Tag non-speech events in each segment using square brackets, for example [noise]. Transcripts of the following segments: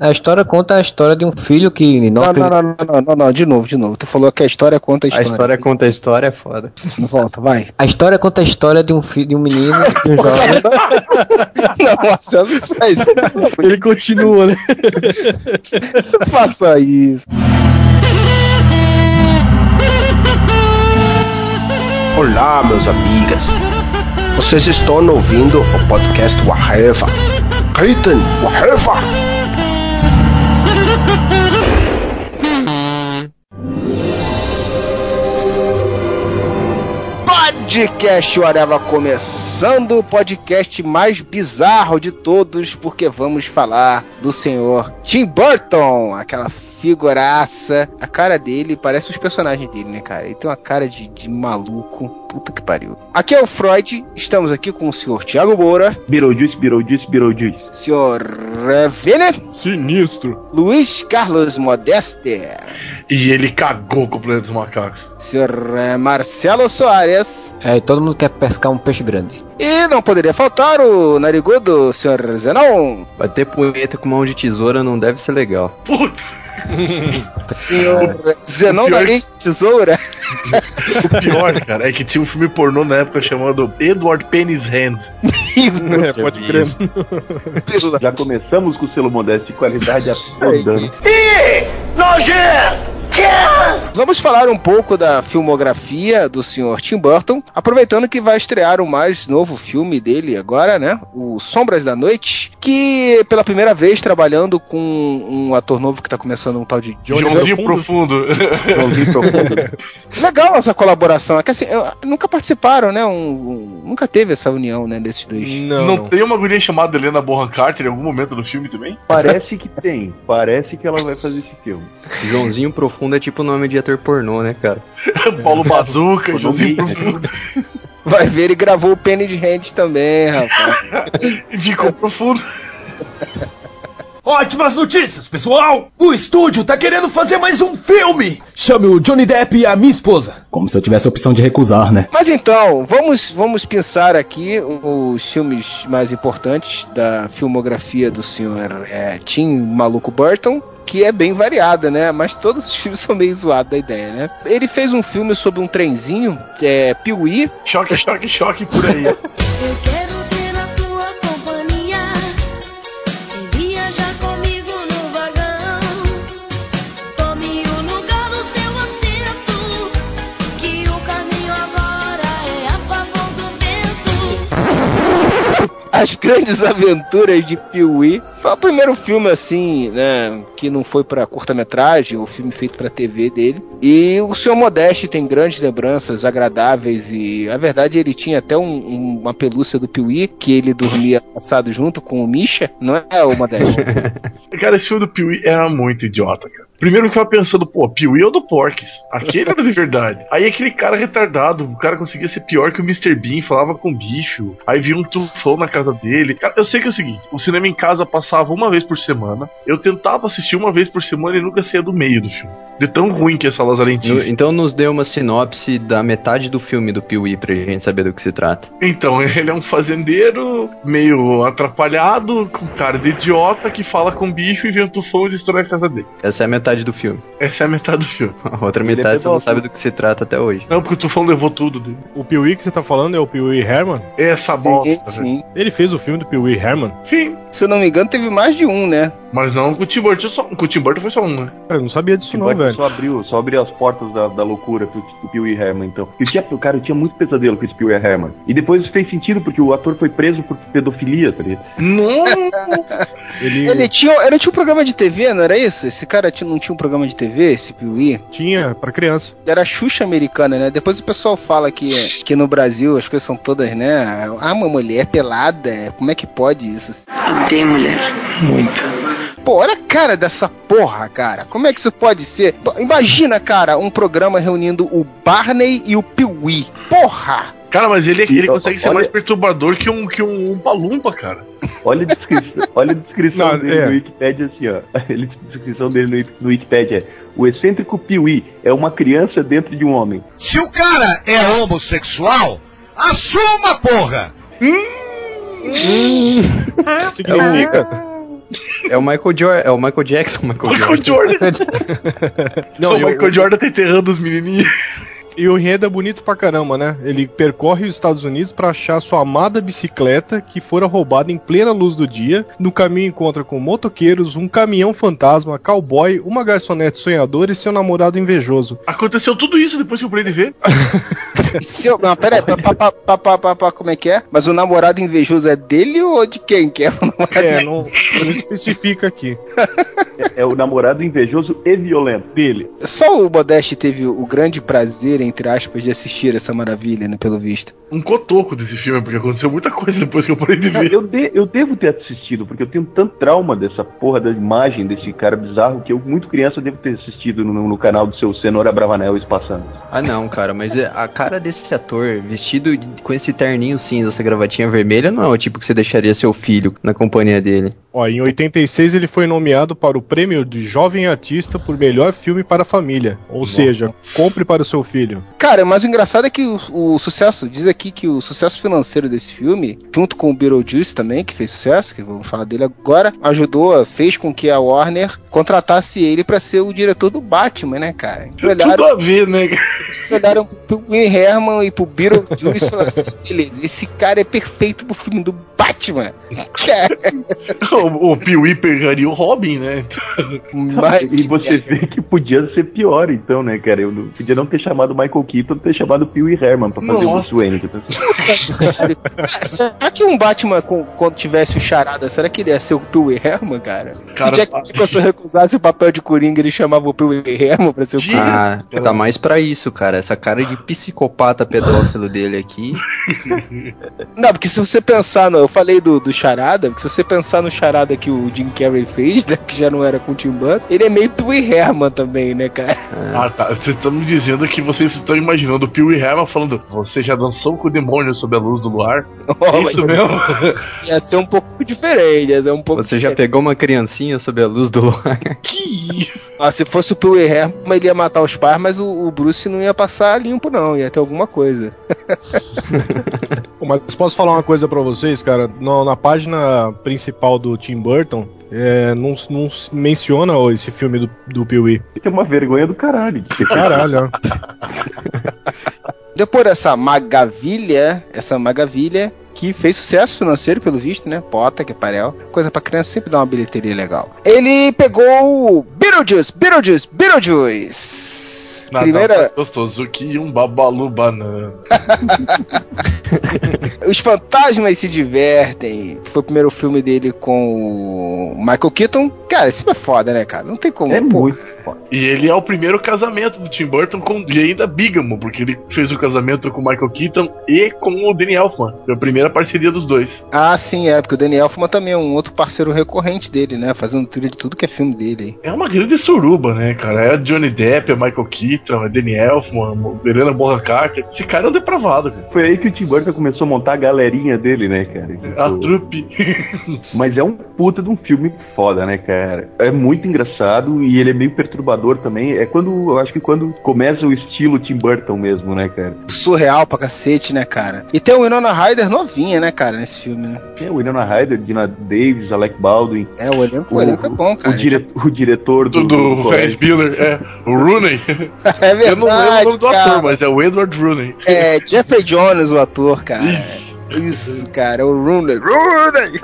A história conta a história de um filho que não. Não, não, não, não, não, não, de novo, de novo. Tu falou que a história conta a história. A história conta a história é foda. Volta, vai. A história conta a história de um filho, de um menino, de um jovem. não, Marcelo faz. Ele continua, né? [laughs] Faça isso. Olá, meus amigas. Vocês estão ouvindo o podcast Waheva. Reiten Waheva. Podcast Whatever começando o podcast mais bizarro de todos, porque vamos falar do senhor Tim Burton, aquela figuraça. A cara dele parece os personagens dele, né, cara? Ele tem uma cara de, de maluco. Puta que pariu. Aqui é o Freud, estamos aqui com o senhor Thiago Moura. Beetlejuice, Beetlejuice, Beetlejuice. Senhor Vene. Sinistro. Luiz Carlos Modeste. E ele cagou com o planeta dos macacos. Senhor Marcelo Soares. É, e todo mundo quer pescar um peixe grande. E não poderia faltar o narigudo, senhor Zenon. Bater punheta com mão de tesoura não deve ser legal. Puta. Senhor Zenon da pior... Tesoura. [laughs] o pior, cara, é que tinha um filme pornô na época chamado Edward Penny's Hand. é, pode crer. Já começamos com o selo modesto de qualidade abordando. Ih, nojento! Vamos falar um pouco da filmografia do Sr. Tim Burton, aproveitando que vai estrear o mais novo filme dele agora, né? O Sombras da Noite, que pela primeira vez trabalhando com um ator novo que tá começando um tal de Joãozinho Profundo. Joãozinho Profundo. [laughs] Legal essa colaboração, é que assim, nunca participaram, né? Um, um, nunca teve essa união, né, desses dois. Não, não tem uma guria chamada Helena Bonham Carter em algum momento do filme também? Parece que tem, parece que ela vai fazer esse filme. Joãozinho Profundo é tipo nome de ator pornô, né, cara? [laughs] Paulo Bazuca, [laughs] Josinho Profundo. Vai ver, ele gravou o Penny de Hand também, rapaz. [laughs] e ficou profundo. Ótimas notícias, pessoal! O estúdio tá querendo fazer mais um filme! Chame o Johnny Depp e a minha esposa. Como se eu tivesse a opção de recusar, né? Mas então, vamos, vamos pensar aqui os filmes mais importantes da filmografia do senhor é, Tim Maluco Burton que é bem variada, né? Mas todos os filmes [laughs] são meio zoados da ideia, né? Ele fez um filme sobre um trenzinho, que é Piuí. Choque, choque, choque por aí. [laughs] As Grandes Aventuras de Piuí. Foi o primeiro filme, assim, né, que não foi para curta-metragem, o filme feito para TV dele. E o Senhor Modeste tem grandes lembranças agradáveis e, a verdade, ele tinha até um, um, uma pelúcia do Piuí, que ele dormia passado junto com o Misha, não é, o Modeste? [laughs] cara, esse filme do Piuí era muito idiota, cara. Primeiro eu ficava pensando, pô, Piuí é o do Porques. Aquele era de verdade. Aí aquele cara retardado, o cara conseguia ser pior que o Mr. Bean, falava com bicho. Aí vinha um tufão na casa dele. Cara, eu sei que é o seguinte: o cinema em casa passava uma vez por semana. Eu tentava assistir uma vez por semana e nunca saía do meio do filme. De tão ruim que é essa lazarentice. Então nos dê uma sinopse da metade do filme do Piuí pra gente saber do que se trata. Então, [laughs] ele é um fazendeiro meio atrapalhado, com cara de idiota que fala com bicho e vem um tufão e destrói a casa dele. Essa é a metade metade do filme. Essa é a metade do filme. A outra Ele metade você não sabe do que se trata até hoje. Não, porque o Tufão levou tudo dele. O Pee que você tá falando é o Pee Herman? Essa sim, bosta. Sim. Ele fez o filme do Pee Herman? Sim. Se eu não me engano, teve mais de um, né? Mas não com o Tim Burton, só, com o Tim Burton foi só um, né? Eu não sabia disso não, velho. Só abriu, só abriu as portas da, da loucura pro, pro Pee Herman, então. E tinha, o cara tinha muito pesadelo com esse Pee Herman. E depois fez sentido, porque o ator foi preso por pedofilia, tá ligado? Não! [laughs] ele... ele... tinha, ele tinha um programa de TV, não era isso? Esse cara tinha, não tinha um programa de TV, esse Pee Tinha, pra criança. Era Xuxa americana, né? Depois o pessoal fala que, que no Brasil as coisas são todas, né? Ah, uma mulher pelada, como é que pode isso? Tem mulher. Muito. Pô, olha a cara dessa porra, cara. Como é que isso pode ser? Imagina, cara, um programa reunindo o Barney e o Piuí. Porra! Cara, mas ele, ele consegue ser mais perturbador que um, que um, um palumpa, cara. Olha a descrição, olha a descrição Não, dele é. no Wikipedia assim, ó. [laughs] A descrição dele no, no Wikipedia é o excêntrico Piuí é uma criança dentro de um homem. Se o cara é homossexual, assuma, porra! Hum. [laughs] Significa. É o Michael Jordan, é o Michael Jackson, Michael, Michael Jordan. [laughs] Não, o e o- Michael Jordan tá enterrando os menininhos. E o enredo é bonito pra caramba, né? Ele percorre os Estados Unidos pra achar sua amada bicicleta que fora roubada em plena luz do dia. No caminho encontra com motoqueiros, um caminhão fantasma, cowboy, uma garçonete sonhadora e seu namorado invejoso. Aconteceu tudo isso depois que eu parei de ver. [laughs] Se eu, não, pera aí, pa, pa, pa, pa, pa, pa, pa, como é que é? Mas o namorado invejoso é dele ou de quem que é o namorado É, não, não especifica aqui. É, é o namorado invejoso e violento. Dele. Só o Modeste teve o grande prazer, entre aspas, de assistir essa maravilha, né, pelo visto. Um cotoco desse filme, porque aconteceu muita coisa depois que eu parei de Não, ver. eu, de- eu devo ter assistido, porque eu tenho tanto trauma dessa porra da imagem desse cara bizarro que eu, muito criança, devo ter assistido no, no canal do seu Cenoura Bravanel Espaçando. Ah não, cara, mas é- a cara desse ator, vestido com esse terninho cinza, essa gravatinha vermelha, não é o tipo que você deixaria seu filho na companhia dele. Ó, em 86 ele foi nomeado para o prêmio de Jovem Artista por melhor filme para a família. Ou seja, compre para o seu filho. Cara, mas o engraçado é que o, o sucesso, diz aqui que o sucesso financeiro desse filme, junto com o Beetlejuice também, que fez sucesso, que vamos falar dele agora, ajudou, fez com que a Warner contratasse ele pra ser o diretor do Batman, né, cara? Eles Tudo olharam, a ver, né? cara? eles olharam pro Will Herman e pro Beetlejuice falaram assim, beleza, esse cara é perfeito pro filme do Batman. Cara, [laughs] O, o Pee-wee pegaria o Robin, né? mas, E você [laughs] vê que podia ser pior, então, né, cara? Eu não- podia não ter chamado Michael Keaton, ter chamado Pee Wee Herman pra fazer o Nossa. Bruce Wayne. que eu tô- será que um Batman, com- quando tivesse o Charada, será que ele ia ser o Will Herman, cara? Cara, Se o Jack Nicholson recusasse o papel de Coringa, ele chamava o Will Herman pra ser o Coringa. Ah, tá mais pra isso, cara. Essa cara de psicopata pedófilo dele aqui. Não, porque se você pensar no. Eu falei do, do Charada, porque se você pensar no Charada que o Jim Carrey fez, né? Que já não era com o Tim Burton, ele é meio Will Herman também, né, cara? Ah, tá. Vocês estão me dizendo que vocês estão imaginando o Pee-wee Herman falando Você já dançou com o demônio sob a luz do luar? Oh, Isso mesmo? [laughs] Ia ser um pouco diferente, ia ser um pouco Você já diferente. pegou uma criancinha sob a luz do luar? [laughs] que... Ah, se fosse o Will Herman, ele ia matar os pais, mas o, o Bruce não ia passar limpo, não, ia ter alguma coisa. [laughs] Mas posso falar uma coisa pra vocês, cara? No- na página principal do Tim Burton, é, não, não se menciona ó, esse filme do, do Pee-wee. Que é uma vergonha do caralho. Caralho, ó. Depois dessa magavilha, essa magavilha que fez sucesso financeiro pelo visto, né? Pota, que parel. Coisa pra criança sempre dá uma bilheteria legal. Ele pegou o Beetlejuice, Beetlejuice, Beetlejuice. Nada Primeira, mais gostoso que um babalu banana. [laughs] Os Fantasmas se Divertem. Foi o primeiro filme dele com o Michael Keaton. Cara, filme é foda, né, cara? Não tem como. É pô. muito foda. E ele é o primeiro casamento do Tim Burton com, e ainda bígamo, porque ele fez o casamento com o Michael Keaton e com o Danny Elfman. Foi a primeira parceria dos dois. Ah, sim, é, porque o Danny Elfman também é um outro parceiro recorrente dele, né? Fazendo trilha de tudo que é filme dele. É uma grande suruba, né, cara? É Johnny Depp, é Michael Keaton, é Danny Elfman, Helena Bonham Carter. Esse cara é um depravado, cara. Foi aí que o Tim Burton começou a montar a galerinha dele, né, cara? A Tipo, trupe. [laughs] Mas é um puta de um filme foda, né, cara? É muito engraçado e ele é meio perturbador também. É quando, eu acho que quando começa o estilo Tim Burton mesmo, né, cara? Surreal pra cacete, né, cara? E tem o Winona Ryder novinha, né, cara, nesse filme, né? É o Winona Ryder, Dina Davis, Alec Baldwin, É, o elenco, o elenco é bom, o, cara. dire- o diretor do, Do, do. Ferris Bueller, é. O Rooney. [laughs] [laughs] É Eu não lembro o verdade, nome do cara. ator, mas é o Edward Rooney. É Jeffrey Jones, o ator, cara. Isso, cara, o Rooney. Rooney!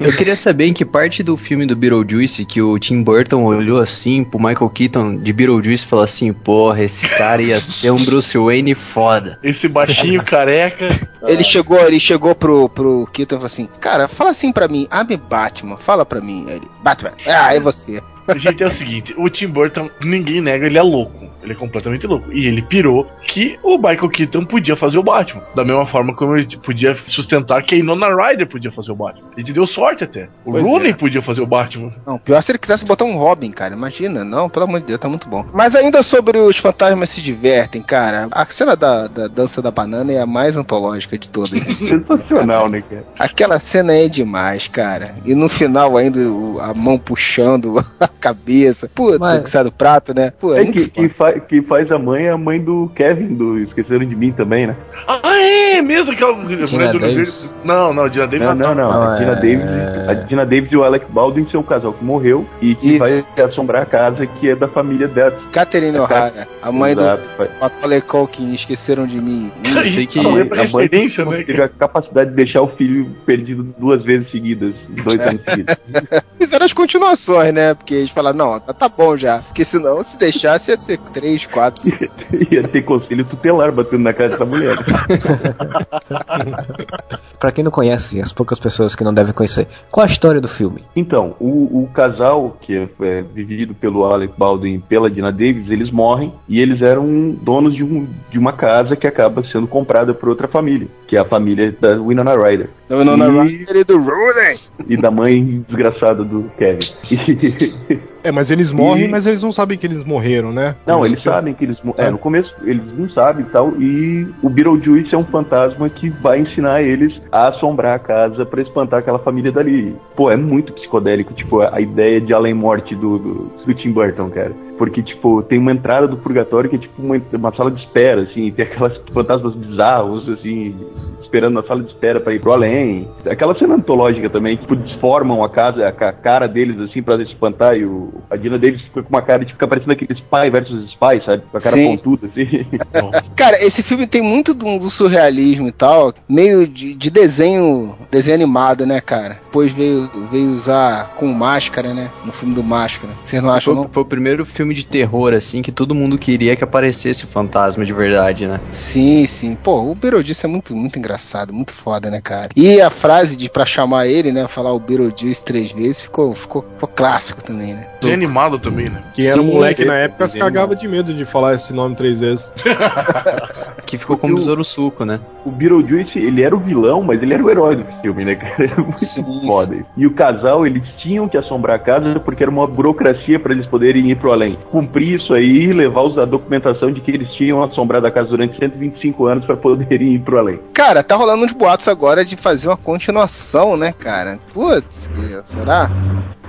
Eu queria saber em que parte do filme do Beetlejuice que o Tim Burton olhou assim pro Michael Keaton de Beetlejuice e falou assim: Porra, esse cara ia ser um Bruce Wayne foda. Esse baixinho [laughs] careca. Ele chegou, ele chegou pro, pro Keaton e falou assim: Cara, fala assim pra mim, abre Batman, fala pra mim. Ele, Batman, ah, é você. Gente, é o seguinte, o Tim Burton, ninguém nega, ele é louco. Ele é completamente louco. E ele pirou que o Michael Keaton podia fazer o Batman. Da mesma forma como ele podia sustentar que a Inona Ryder podia fazer o Batman. Ele deu sorte até. O Pois Rooney é. podia fazer o Batman. Não, pior se ele quisesse botar um Robin, cara. Imagina, não, pelo amor de Deus, tá muito bom. Mas ainda sobre os fantasmas se divertem, cara. A cena da, da dança da banana é a mais antológica de todas. [laughs] Sensacional, né, cara? Aquela cena é demais, cara. E no final ainda a mão puxando a cabeça. Puta, Mas- que sai do prato, né? Pô, é É que, que fa- faz, quem faz a mãe é a mãe do Kevin, do Esqueceram de Mim também, né? Ah, é mesmo aquela mulher do Gina Davis? Não, não, Dina Davis Não, não, não. Não, a, Dina é- Davis, a Dina Davis e o Alec Baldwin são um casal que morreu e que Isso. vai assombrar a casa que é da família dela. Catherine O'Hara, a mãe Exato. Do Macaulay Culkin, esqueceram de mim. Eu sei que Só lembra a mãe né, teve a capacidade de deixar o filho perdido duas vezes seguidas, dois [laughs] anos seguidos. Fizeram as continuações, né? Porque eles falaram, não, tá, tá bom já. Porque senão, se deixasse, ia ser três, quatro. cinco. [laughs] Ia ter conselho tutelar batendo na casa dessa mulher. [laughs] Pra quem não conhece, as poucas pessoas que não devem conhecer, qual a história do filme? Então, o, o casal, que é, é vivido pelo Alec Baldwin e pela Dina Davis, eles morrem e eles eram donos de, um, de uma casa que acaba sendo comprada por outra família, que é a família da Winona Ryder. Não, não, E- Ryder e do Rooney. E da mãe desgraçada do Kevin. E- [laughs] É, mas eles morrem, E- mas eles não sabem que eles morreram, né? Não, eles sabem que eles. mo- É, no começo eles não sabem e tal. E o Beetlejuice é um fantasma que vai ensinar eles a assombrar a casa pra espantar aquela família dali. Pô, é muito psicodélico, tipo, a ideia de além morte do, do, do Tim Burton, cara. Porque, tipo, tem uma entrada do purgatório que é tipo uma, uma sala de espera, assim, tem aquelas fantasmas bizarros, assim, esperando na sala de espera pra ir pro além. Aquela cena antológica também, tipo, desformam a casa, a ca- cara deles, assim, pra espantar, e o, a Dina Davis fica com uma cara, tipo, fica parecendo aquele Spy versus Spy, sabe? Com a cara Sim. pontuda, assim. [laughs] Cara, esse filme tem muito do, do surrealismo e tal, meio de, de desenho, desenho animado, né, cara? Depois veio, veio usar com máscara, né? No filme do Máscara. Vocês não acham, Foi, não? foi o primeiro filme de terror, assim, que todo mundo queria que aparecesse o fantasma de verdade, né? Sim, sim. Pô, o Beetlejuice é muito, muito engraçado, muito foda, né, cara? E a frase de pra chamar ele, né, falar o Beetlejuice três vezes, ficou, ficou, ficou clássico também, né? Desenho animado também, né? Que era Sim, moleque na esse época, se desenho. cagava de medo de falar esse nome três vezes. [laughs] Que ficou como besouro suco, né? o Beetlejuice, ele era o vilão, mas ele era o herói do filme, né, cara? [laughs] Era muito Sim. foda. E o casal, eles tinham que assombrar a casa porque era uma burocracia pra eles poderem ir pro além. Cumprir isso aí e levar os- a documentação de que eles tinham assombrado a casa durante 125 anos pra poderem ir pro além. Cara, tá rolando uns boatos agora de fazer uma continuação, né, cara? Putz, será?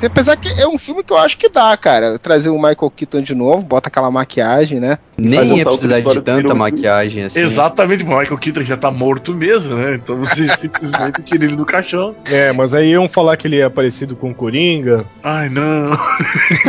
Apesar que é um filme que eu acho que dá, cara. Trazer o Michael Keaton de novo, bota aquela maquiagem, né? Nem ia precisar de tanta maquiagem, assim. Exatamente, o Michael Keaton já tá morto mesmo, né? Então você [laughs] simplesmente tira ele do caixão. É, mas aí iam falar que ele é parecido com o Coringa. Ai, não.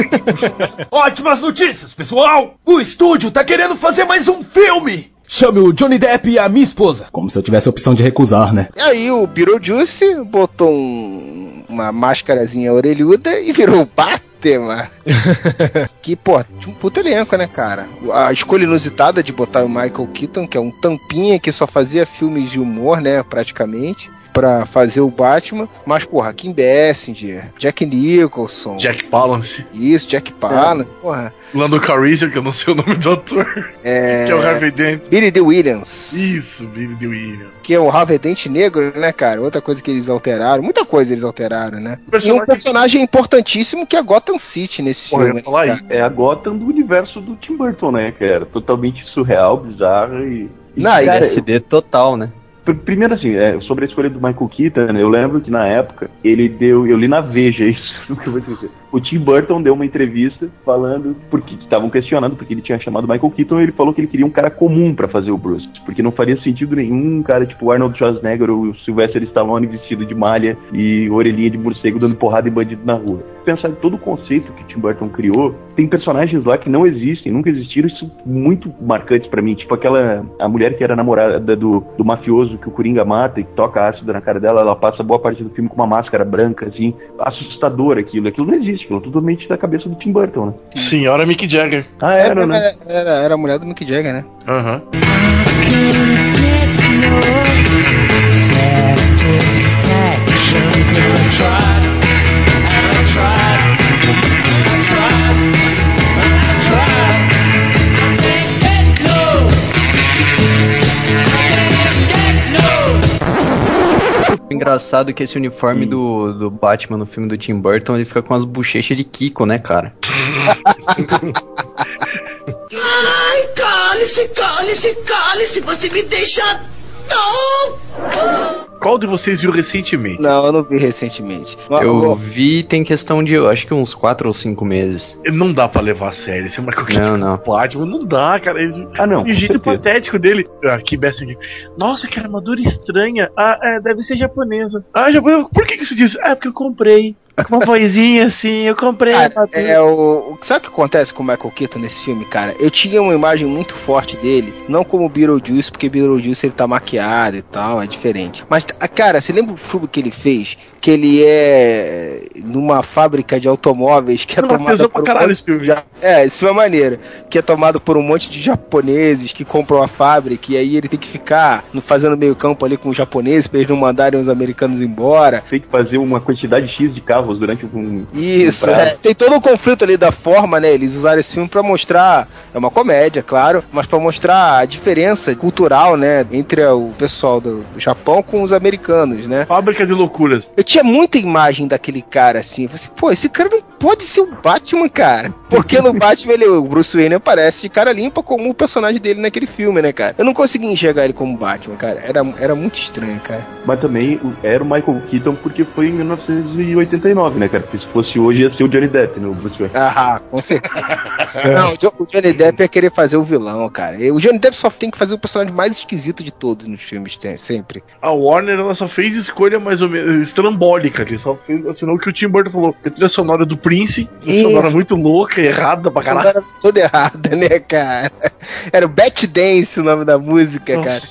[laughs] Ótimas notícias, pessoal! O estúdio tá querendo fazer mais um filme! Chame o Johnny Depp e a minha esposa. Como se eu tivesse a opção de recusar, né? E aí o Beetlejuice botou um- uma máscarazinha orelhuda e virou o Batman. [laughs] que, pô, um puto elenco, né, cara? A escolha inusitada de botar o Michael Keaton, que é um tampinha que só fazia filmes de humor, né, praticamente. Pra fazer o Batman, mas porra, Kim Basinger, Jack Nicholson, Jack Palance. isso, Jack Palance, porra, Lando Calrissian, que eu não sei o nome do ator. é, Que é o Harvey Dent. Billy D. Williams, Isso, Billy D. Williams. que é o Harvey Dent negro, né, cara? Outra coisa que eles alteraram, muita coisa eles alteraram, né? E um Personagem- importantíssimo que é Gotham City nesse Porra, eu filme. falar né, isso. cara? É a Gotham do universo do Tim Burton, né, cara? Totalmente surreal, bizarro e. e, Não, e cara, SD total, né? Pr- Primeiro assim, é, sobre a escolha do Michael Keaton, né, eu lembro que na época ele deu, eu li na Veja isso, [laughs] nunca vou esquecer. O Tim Burton deu uma entrevista falando porque estavam questionando porque ele tinha chamado Michael Keaton e ele falou que ele queria um cara comum pra fazer o Bruce, porque não faria sentido nenhum um cara tipo Arnold Schwarzenegger ou Sylvester Stallone vestido de malha e orelhinha de morcego dando porrada em bandido na rua. Pensar em todo o conceito que o Tim Burton criou, tem personagens lá que não existem, nunca existiram, isso muito marcantes pra mim, tipo aquela a mulher que era namorada do, do mafioso que o Coringa mata e toca ácido na cara dela, ela passa boa parte do filme com uma máscara branca, assim, assustador aquilo. Aquilo não existe, é totalmente da cabeça do Tim Burton, né? Senhora Mick Jagger. Ah, era, né? Era, era, era a mulher do Mick Jagger, né? Aham. O engraçado que esse uniforme do, do Batman no filme do Tim Burton, ele fica com as bochechas de Kiko, né, cara? [laughs] Ai, cale-se, cale-se, cale-se, você me deixa. Não! Qual de vocês viu recentemente? Não, eu não vi recentemente. Mas- Eu vi tem questão de, eu acho que uns 4 ou 5 meses. Não dá pra levar a sério esse Michael Keaton Não, não. Batman, não dá, cara. Ele- Ah, não. E o jeito certeza. patético dele. Aqui, Bessa aqui. Nossa, que armadura estranha. Ah, é, deve ser japonesa. Ah, japonesa. Por que, que você disse? Ah, porque eu comprei. Com uma vozinha assim, eu comprei. a Cara, armadura. é o, sabe o que acontece com o Michael Keaton nesse filme, cara? Eu tinha uma imagem muito forte dele, não como Beetlejuice, porque Beetlejuice ele tá maquiado e tal, é diferente. Mas, cara, você lembra o filme que ele fez? Que ele é numa fábrica de automóveis que é Não, tomada por um caralho monte esse filme. de É, esse filme é maneiro. Que é tomado por um monte de japoneses que compram a fábrica e aí ele tem que ficar fazendo meio campo ali com os japoneses pra eles não mandarem os americanos embora. Tem que fazer uma quantidade X de carros durante um. Isso, um é. Tem todo o conflito ali da forma, né? Eles usaram esse filme pra mostrar. É uma comédia, claro, mas pra mostrar a diferença cultural, né? Entre o pessoal do, do Japão com os americanos, né? Fábrica de loucuras. Eu tinha muita imagem daquele cara assim. Eu falei assim, pô, esse cara não pode ser o Batman, cara. Porque no [laughs] Batman ele, o Bruce Wayne aparece de cara limpa como o personagem dele naquele filme, né, cara? Eu não consegui enxergar ele como Batman, cara. Era, era muito estranho, cara. Mas também o- era o Michael Keaton porque foi em 1989, né, cara? Porque se fosse hoje ia ser o Johnny Depp no Bruce Wayne. Ah, com certeza. [laughs] Não, o Jo- o Johnny Depp ia querer fazer o vilão, cara. E O Johnny Depp só tem que fazer o personagem mais esquisito de todos nos filmes, sempre. A Warner ela só fez escolha mais ou menos estrambólica. Ele só fez, assinou o que o Tim Burton falou. A trilha sonora do Prince, sonora muito louca, errada pra caralho. Era toda errada, né, cara? Era o Bat Dance o nome da música, cara.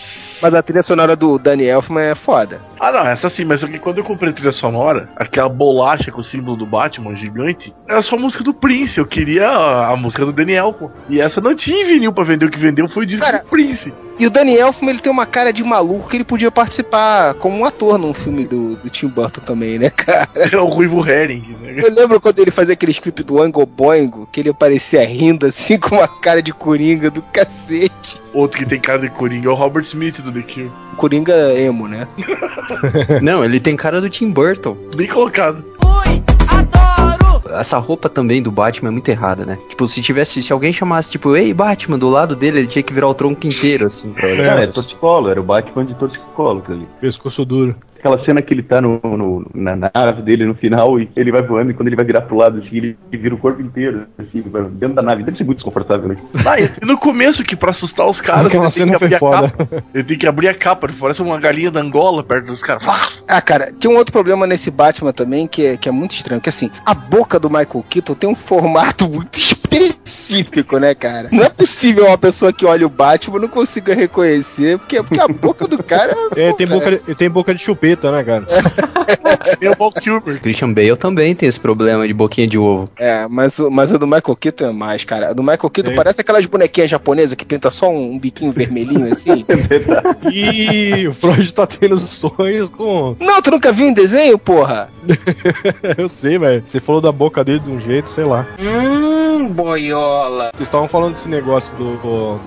Mas a trilha sonora do Danny Elfman é foda. Ah, não, essa sim, mas que quando eu comprei a trilha sonora, aquela bolacha com o símbolo do Batman gigante, era só a música do Prince. Eu queria a, a música do Daniel, pô. E essa não tinha vinil pra vender. O que vendeu foi o disco Cara, do Prince. E o Danny Elfman, ele tem uma cara de maluco que ele podia participar como um ator num filme do, do Tim Burton também, né, cara? É o Ruivo Herring, né? Eu lembro quando ele fazia aqueles clipes do Oingo Boingo, que ele aparecia rindo assim [laughs] com uma cara de coringa do cacete. Outro que tem cara de coringa é o Robert Smith do The Cure. Coringa emo, né? [laughs] Não, ele tem cara do Tim Burton. Bem colocado. Essa roupa também do Batman é muito errada, né? Tipo, se tivesse, se alguém chamasse, tipo, ei, Batman, do lado dele, ele tinha que virar o tronco inteiro, assim, pra ele. Não, é torcicolo, era o Batman de torcicolo, ali. Pescoço duro. Aquela cena que ele tá no, no- na nave dele no final e ele vai voando e quando ele vai virar pro lado, assim, ele vira o corpo inteiro, assim, dentro da nave. Deve ser muito desconfortável, né? [laughs] Ah, e no começo que pra assustar os caras, Aquela ele tem que foi abrir a foda. capa. Ele tem que abrir a capa, ele parece uma galinha da Angola perto dos caras. Ah, Ah, cara, tem um outro problema nesse Batman também que é, que é muito estranho, que assim, a boca do Michael Keaton tem um formato muito específico, né, cara? Não é possível uma pessoa que olha o Batman não consiga reconhecer, porque, porque a boca do cara É, tem boca, de, tem boca de chupeta, né, cara? [laughs] Tem o Val Kilmer. Christian Bale também tem esse problema de boquinha de ovo. É, mas, o- mas a do Michael Keaton é mais, cara. A do Michael Keaton É. parece aquelas bonequinhas japonesas que pinta só um, um biquinho vermelhinho assim. [laughs] E o Freud tá tendo sonhos com. Não, tu nunca viu um desenho, porra? [laughs] Eu sei, velho. Você falou da boca dele de um jeito, sei lá. Hum, boiola. Vocês estavam falando desse negócio do,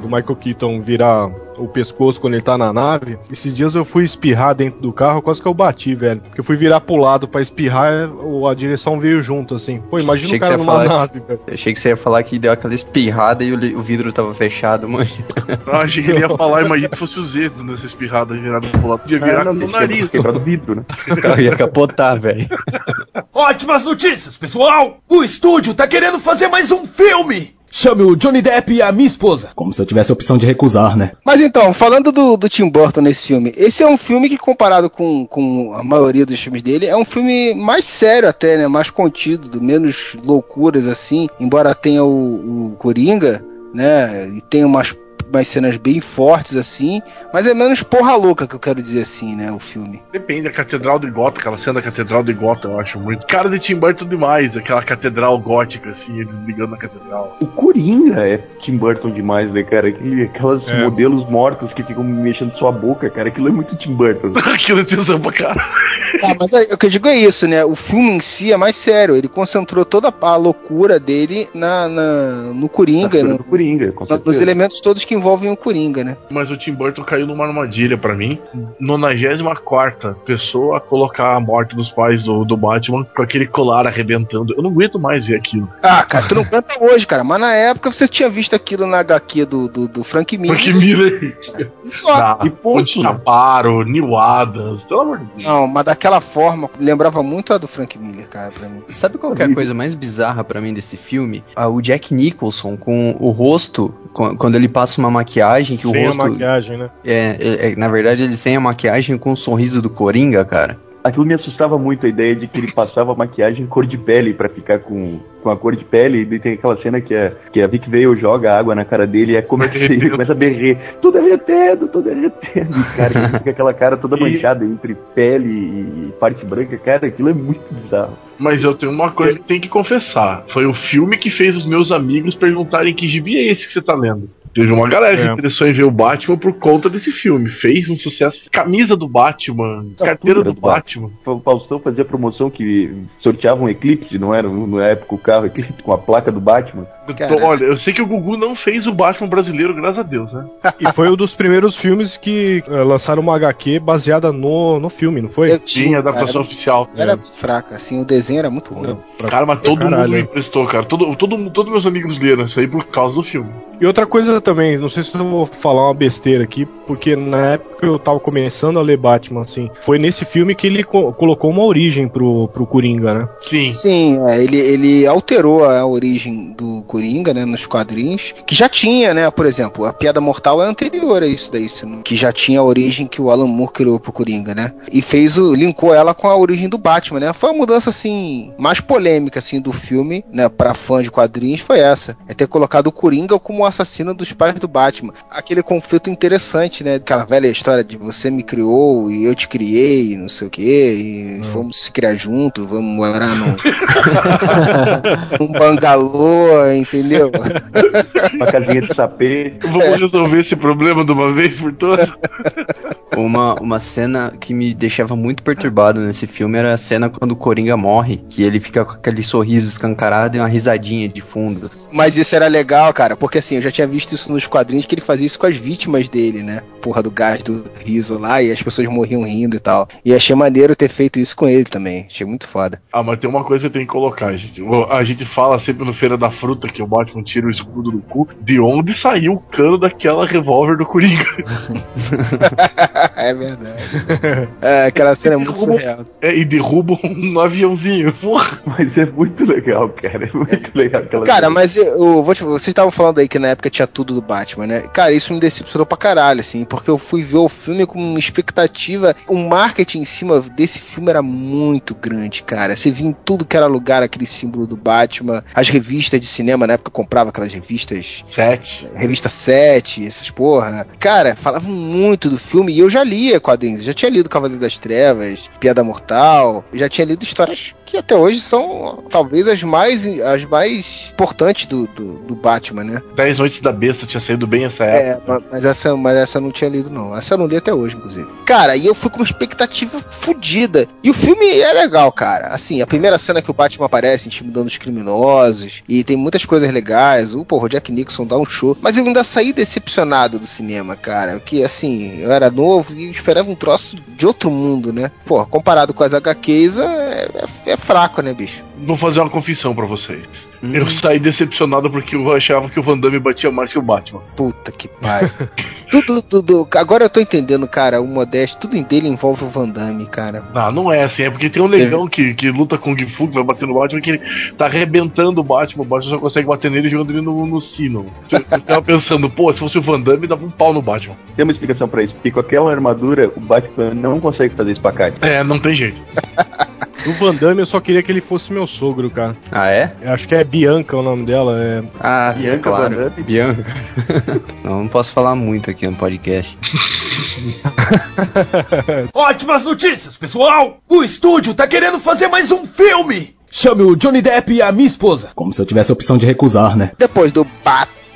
do Michael Keaton virar o pescoço quando ele tá na nave. Esses dias eu fui espirrar dentro do carro, quase que eu bati, velho. Porque eu fui virar pro lado pra espirrar, o- a direção veio junto, assim. Pô, imagina Achei o que cara você ia numa falar nave, velho. Achei que você ia falar que deu aquela espirrada e o, li- o vidro tava fechado, mano. Eu achei que ele ia falar, imagina que fosse o Z nessa espirrada virada pro lado. Podia virar Ah, não, no nariz. quebrar do vidro, né? [laughs] O carro ia capotar, velho. Ótimas notícias, pessoal! O estúdio tá querendo fazer mais um filme! Chame o Johnny Depp e a minha esposa. Como se eu tivesse a opção de recusar, né? Mas então, falando do, do Tim Burton nesse filme, esse é um filme que, comparado com, com a maioria dos filmes dele, é um filme mais sério até, né? Mais contido, do menos loucuras, assim. Embora tenha o, o Coringa, né? E tenha umas, umas cenas bem fortes, assim. Mas é menos porra louca, que eu quero dizer assim, né? O filme. Depende, a Catedral de Gota, aquela cena da Catedral de Gota, eu acho muito. Cara de Tim Burton demais, aquela catedral gótica, assim, eles brigando na catedral. O Coringa é Tim Burton demais, né, cara? Aquele, aquelas É. modelos mortos que ficam mexendo sua boca, cara. Aquilo é muito Tim Burton. [laughs] Aquilo é tesão pra cara. Ah, mas é- o que eu digo é isso, né? O filme em si é mais sério. Ele concentrou toda a loucura dele na, na- no Coringa, figura no, do Coringa, com na- nos elementos todos que envolvem o Coringa, né? Mas o Tim Burton caiu numa armadilha pra mim. 94 pessoa a colocar a morte dos pais do, do Batman com aquele colar arrebentando. Eu não aguento mais ver aquilo. Ah, cara, tu não canta hoje, cara. Mas na época você tinha visto aquilo na HQ do, do, do Frank Miller. Frank Miller. Só. Ah, E ponto, Chaparo, Neil Adams, pelo amor de Deus. Não, mas daquela forma, lembrava muito a do Frank Miller, cara, pra mim. Sabe qual que é a coisa mais bizarra pra mim desse filme? Ah, o Jack Nicholson com o rosto, com- quando ele passa uma maquiagem, que Sem o a rosto. maquiagem, né? É, é- é, na verdade, ele sem a maquiagem com o sorriso do Coringa, cara. Aquilo me assustava muito a ideia de que ele passava maquiagem cor de pele pra ficar com, com a cor de pele. E tem aquela cena que, é, que a Vic Vale joga água na cara dele e é como ele começa a berrer. Tô derretendo, tô derretendo. E, cara, ele fica aquela cara toda manchada entre pele e parte branca. Cara, aquilo é muito bizarro. Mas eu tenho uma coisa que tenho que confessar. Foi o filme que fez os meus amigos perguntarem que gibi é esse que você tá lendo. Teve uma galera que É. se interessou em ver o Batman por conta desse filme. Fez um sucesso. Camisa do Batman, carteira do tudo era Batman. O Faustão fazia promoção que sorteava um Eclipse, não era? Na época o carro Eclipse com a placa do Batman. Caraca. olha, eu sei que o Gugu não fez o Batman brasileiro, graças a Deus, né? E foi um dos primeiros filmes que eh, lançaram uma HQ baseada no, no filme, não foi? Eu Tinha adaptação Era, oficial. era muito fraca, assim, o desenho era muito ruim. Cara, mas todo Caralho. mundo me emprestou, cara. Todo, todo, todos meus amigos leram isso aí por causa do filme. E outra coisa também, não sei se eu vou falar uma besteira aqui, porque na época eu tava começando a ler Batman, assim, foi nesse filme que ele co- colocou uma origem pro, pro Coringa, né? Sim. Sim, é, ele, ele alterou a origem do Coringa, né, nos quadrinhos, que já tinha, né, por exemplo, a Piada Mortal é anterior a isso daí, que já tinha a origem que o Alan Moore criou pro Coringa, né, e fez o, linkou ela com a origem do Batman, né, foi a mudança, assim, mais polêmica, assim, do filme, né, pra fã de quadrinhos, foi essa, é ter colocado o Coringa como o assassino dos pais do Batman, aquele conflito interessante, né, aquela velha história de você me criou e eu te criei, não sei o que, e vamos se criar junto, vamos morar num [laughs] um bangalô, entendeu? [laughs] Uma casinha de sapê. Vamos resolver esse problema de uma vez por todas? Uma, uma cena que me deixava muito perturbado nesse filme era a cena quando o Coringa morre, que ele fica com aquele sorriso escancarado e uma risadinha de fundo. Mas isso era legal, cara, porque assim, eu já tinha visto isso nos quadrinhos que ele fazia isso com as vítimas dele, né? Porra do gás do riso lá, e as pessoas morriam rindo e tal. E achei maneiro ter feito isso com ele também. Achei muito foda. Ah, mas tem uma coisa que eu tenho que colocar, gente. A gente fala sempre no Feira da Fruta que o Batman tira o escudo do cu. De onde saiu o cano daquela revólver do Coringa? [laughs] é verdade. É, aquela cena é muito surreal. É, e derruba um aviãozinho. Porra. Mas é muito legal, cara. É muito legal aquela Cara, mas eu, eu vou te, vocês estavam falando aí que na época tinha tudo do Batman, né? Cara, isso me decepcionou pra caralho, assim, porque eu fui ver o filme com uma expectativa. O marketing em cima desse filme era muito grande, cara. Você via em tudo que era lugar aquele símbolo do Batman. As revistas de cinema, na época comprava aquelas revistas. Sete. Revista 7, essas porra. Cara, falavam muito do filme e eu já lia quadrinhos. Já tinha lido Cavaleiro das Trevas, Piada Mortal. Já tinha lido histórias que até hoje são talvez as mais, as mais importantes do, do, do Batman, né? Dez Noites da Besta tinha saído bem essa É, época. ma- mas essa, mas essa eu não tinha lido, não. Essa eu não li até hoje, inclusive. Cara, e eu fui com uma expectativa fodida. E o filme é legal, cara. Assim, a primeira cena que o Batman aparece intimidando os criminosos. E tem muitas coisas legais. O, porra, o Jack Nixon dá um show. Mas eu ainda saí decepcionado do cinema, cara. Que, assim, eu era novo e esperava um troço de outro mundo, né? Pô, comparado com as HQs, é, é, é fraco, né, bicho? Vou fazer uma confissão pra vocês. Hum. Eu saí decepcionado porque eu achava que o Van Damme batia mais que o Batman. Puta que pariu. [laughs] tudo, tudo. Agora eu tô entendendo, cara. O Modesto, tudo em dele envolve o Van Damme, cara. Não, não é assim. É porque tem um negão que, que luta com o Fu, que vai bater no Batman, que ele tá arrebentando o Batman. O Batman só consegue bater nele jogando ele no, no sino. Eu tava pensando, pô, se fosse o Van Damme, dava um pau no Batman. Tem uma explicação pra isso. Porque com aquela armadura, o Batman não consegue fazer espacate. É, não tem jeito. [laughs] Do Van Damme eu só queria que ele fosse meu sogro, cara. Ah, é? Eu acho que é Bianca o nome dela. É... Ah, Bianca claro. Van Damme? Bianca. [laughs] não, não posso falar muito aqui no podcast. [laughs] Ótimas notícias, pessoal! O estúdio tá querendo fazer mais um filme! Chame o Johnny Depp e a minha esposa. Como se eu tivesse a opção de recusar, né? Depois do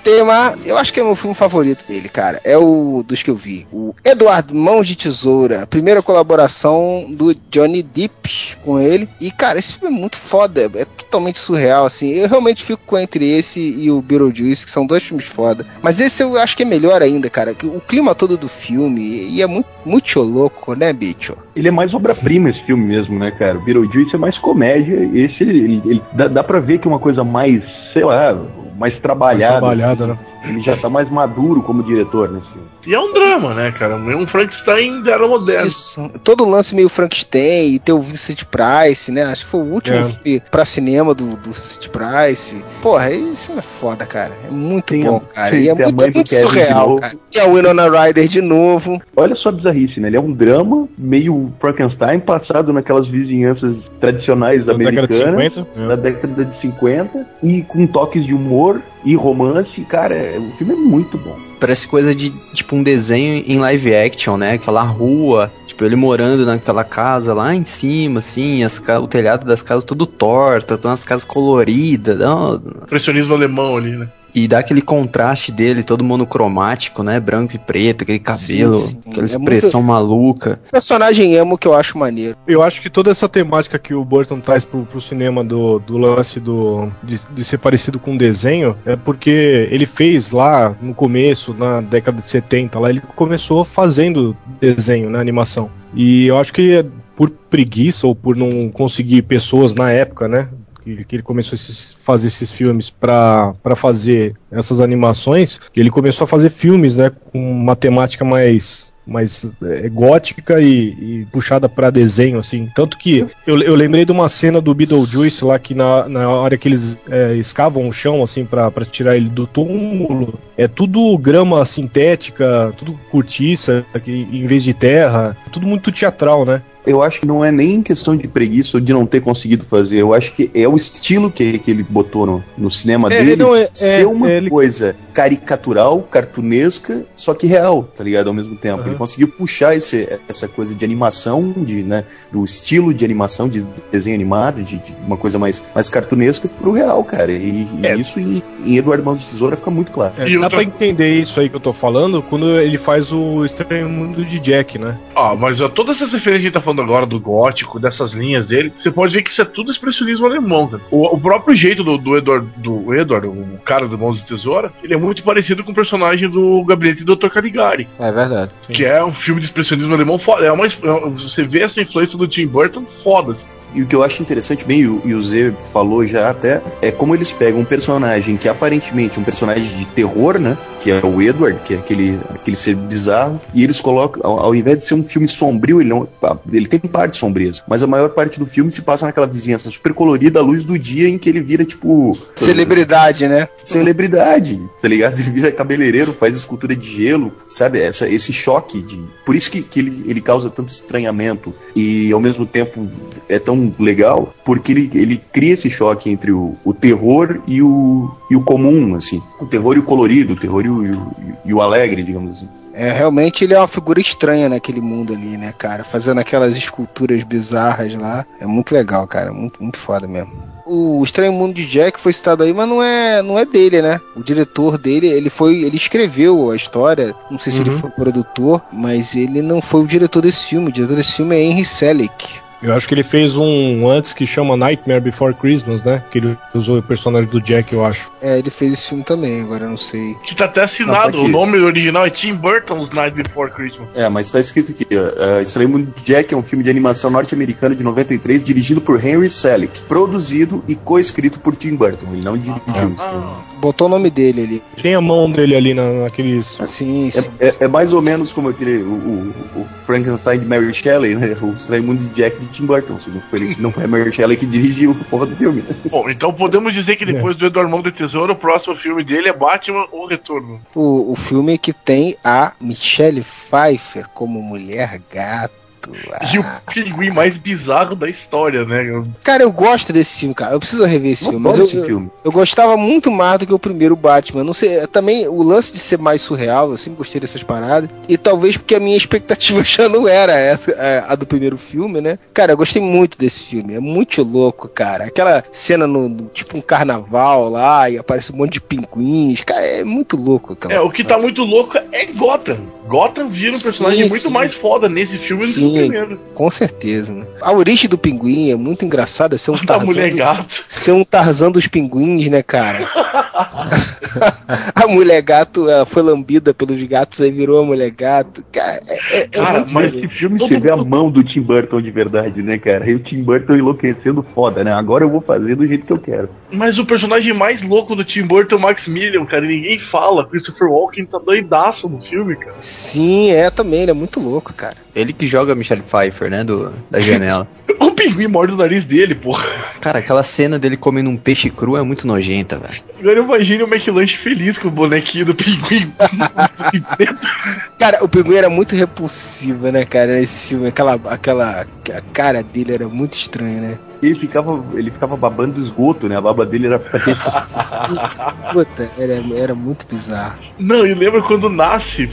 tema, eu acho que é meu filme favorito dele, cara. É o dos que eu vi. O Eduardo Mãos de Tesoura. Primeira colaboração do Johnny Depp com ele. E, cara, esse filme é muito foda. É totalmente surreal, assim. Eu realmente fico entre esse e o Beetlejuice, que são dois filmes foda. Mas esse eu acho que é melhor ainda, cara. O clima todo do filme. E é muito, muito louco, né, bicho? Ele é mais obra-prima esse filme mesmo, né, cara? O Beetlejuice é mais comédia. Esse, ele, ele dá, dá pra ver que é uma coisa mais, sei lá, mais trabalhada. Mais trabalhada, né? Ele já tá mais maduro como diretor nesse filme. E é um drama, né, cara? É um Frankenstein da era moderna. Isso. Todo lance meio Frankenstein e ter o Vincent Price, né? Acho que foi o último É. filme pra cinema do, do Vincent Price. Porra, isso é foda, cara. É muito Tem bom, cara. E é muito, é muito surreal, cara. E a Winona Ryder de novo. Olha só a bizarrice, né? Ele é um drama meio Frankenstein passado naquelas vizinhanças tradicionais Da década de americanas 50. é. da década de 50 e com toques de humor e romance. Cara, é- o filme é muito bom. Parece coisa de, tipo, um desenho em live action, né? Aquela rua, tipo, ele morando naquela casa lá em cima, assim, as o telhado das casas tudo torta, todas as casas coloridas, não, Impressionismo alemão ali, né? E dá aquele contraste dele, todo monocromático, né? Branco e preto, aquele cabelo, sim. aquela É expressão maluca. Personagem emo que eu acho maneiro. Eu acho que toda essa temática que o Burton traz pro, pro cinema do, do lance do, de, de ser parecido com desenho é porque ele fez lá no começo, na década de 70, lá ele começou fazendo desenho, né, animação. E eu acho que é por preguiça ou por não conseguir pessoas na época, né? Que, que ele começou a fazer esses filmes pra fazer essas animações, ele começou a fazer filmes, né? Com uma temática mais mais é, gótica e, e puxada pra desenho, assim. Tanto que eu, eu lembrei de uma cena do Beetlejuice lá que na, na hora que eles é, escavam o chão, assim, pra tirar ele do túmulo, é tudo grama sintética, tudo cortiça, em vez de terra, tudo muito teatral, né? Eu acho que não é nem questão de preguiça ou de não ter conseguido fazer. Eu acho que é o estilo que, que ele botou no, no cinema É, dele não, é- ser é, uma ele- coisa caricatural, cartunesca, só que real, tá ligado? Ao mesmo tempo. Aham. Ele conseguiu puxar esse, essa coisa de animação, de, né, do estilo de animação, de desenho animado, de, de uma coisa mais, mais cartunesca pro real, cara. E, e É. isso em, em Eduardo Mãos de Tesoura fica muito claro. É, E dá pra entender isso aí que eu tô falando quando ele faz o Estranho Mundo de Jack, né? Ah, mas ó, todas essas referências que a gente tá falando agora do gótico, dessas linhas dele, você pode ver que isso é tudo expressionismo alemão, cara. O, o próprio jeito do, do Edward, do Edward, o cara do Mãos de Tesoura, ele é muito parecido com o personagem do Gabinete do Dr. Caligari, É verdade. que é um filme de expressionismo alemão foda. É uma, é- você vê essa influência do Tim Burton foda. E o que eu acho interessante, bem, e o- Zé falou já até, é como eles pegam um personagem que aparentemente é um personagem de terror, né? Que é o Edward, que é aquele, aquele ser bizarro, e eles colocam, ao, ao invés de ser um filme sombrio, ele, não, ele tem partes sombrias, mas a maior parte do filme se passa naquela vizinhança super colorida, à luz do dia, em que ele vira, tipo. Celebridade, né? celebridade, tá ligado? Ele vira cabeleireiro, faz escultura de gelo, sabe? Essa, esse choque de. Por isso que, que ele, ele causa tanto estranhamento e ao mesmo tempo é tão legal, porque ele, ele cria esse choque entre o, o terror e o, e o comum, assim. O terror e o colorido, o terror e o, e o, e o alegre, digamos assim. É, realmente ele é uma figura estranha naquele mundo ali, né, cara? Fazendo aquelas esculturas bizarras lá. É muito legal, cara. Muito, muito foda mesmo. O Estranho Mundo de Jack foi citado aí, mas não é, não é dele, né? O diretor dele, ele foi, ele escreveu a história. Não sei se ele Uhum. foi produtor, mas ele não foi o diretor desse filme. O diretor desse filme é Henry Selick. Eu acho que ele fez um antes que chama Nightmare Before Christmas, né? Que ele usou o personagem do Jack, eu acho. É, ele fez esse filme também, agora eu não sei. Que tá até assinado, tá o nome original é Tim Burton's Night Before Christmas. É, mas tá escrito aqui, uh, Estranho Mundo de Jack é um filme de animação norte-americano de 93, dirigido por Henry Selick, produzido e co-escrito por Tim Burton. Ele não dirigiu isso. Botou o nome dele ali. Tem a mão dele ali na, naqueles. Sim, sim. É, é- é mais ou menos como aquele o, o- o Frankenstein de Mary Shelley, né? O Estranho Mundo de Jack de Tim Burton. Assim, não, foi, não foi a Mary Shelley que dirigiu a porra do filme. Né? Bom, então podemos dizer que depois do Edward Mão de Tesouro, o próximo filme dele é Batman O Retorno. O, o filme que tem a Michelle Pfeiffer como mulher gata. [laughs] E o pinguim mais bizarro da história, né? Cara, eu gosto desse filme, cara. Eu preciso rever esse Eu filme. Mas esse eu, filme. eu, eu gostava muito mais do que o primeiro Batman. Não sei, também o lance de ser mais surreal, eu sempre gostei dessas paradas. E talvez porque a minha expectativa [laughs] já não era essa, a, a do primeiro filme, né? Cara, eu gostei muito desse filme. É muito louco, cara. Aquela cena no, no- tipo um carnaval lá e aparece um monte de pinguins. Cara, é muito louco, cara. É, o que tá muito louco é Gotham. Gotham vira um personagem Sim, muito sim. mais foda nesse filme do que primeiro. com certeza, né? A origem do pinguim é muito engraçada. Ser um Da [laughs] Tarzan do- ser um Tarzan dos pinguins, né, cara? [laughs] [laughs] a mulher gato ela foi lambida pelos gatos, aí virou a mulher gato. Cara, é, é- é Cara, mas maneiro. esse filme Todo vê a mundo- mão do Tim Burton de verdade, né, cara? E o Tim Burton enlouquecendo foda, né? Agora eu vou fazer do jeito que eu quero. Mas o personagem mais louco do Tim Burton é o Maximilian, cara. E ninguém fala. Christopher Walken tá doidaço no filme, cara. Sim, é também, ele é muito louco, cara. Ele que joga Michelle Pfeiffer, né? Do, da janela. [laughs] O pinguim morde o nariz dele, porra. Cara, aquela cena dele comendo um peixe cru é muito nojenta, velho. Imagine o McLanche feliz com o bonequinho do pinguim. [laughs] Cara, o pinguim era muito repulsivo, né, cara, nesse filme. Aquela, aquela a cara dele era muito estranha, né? Ele ficava, ele ficava babando esgoto, né? A baba dele era [laughs] Puta, era, era muito bizarro. Não, e lembra quando nasce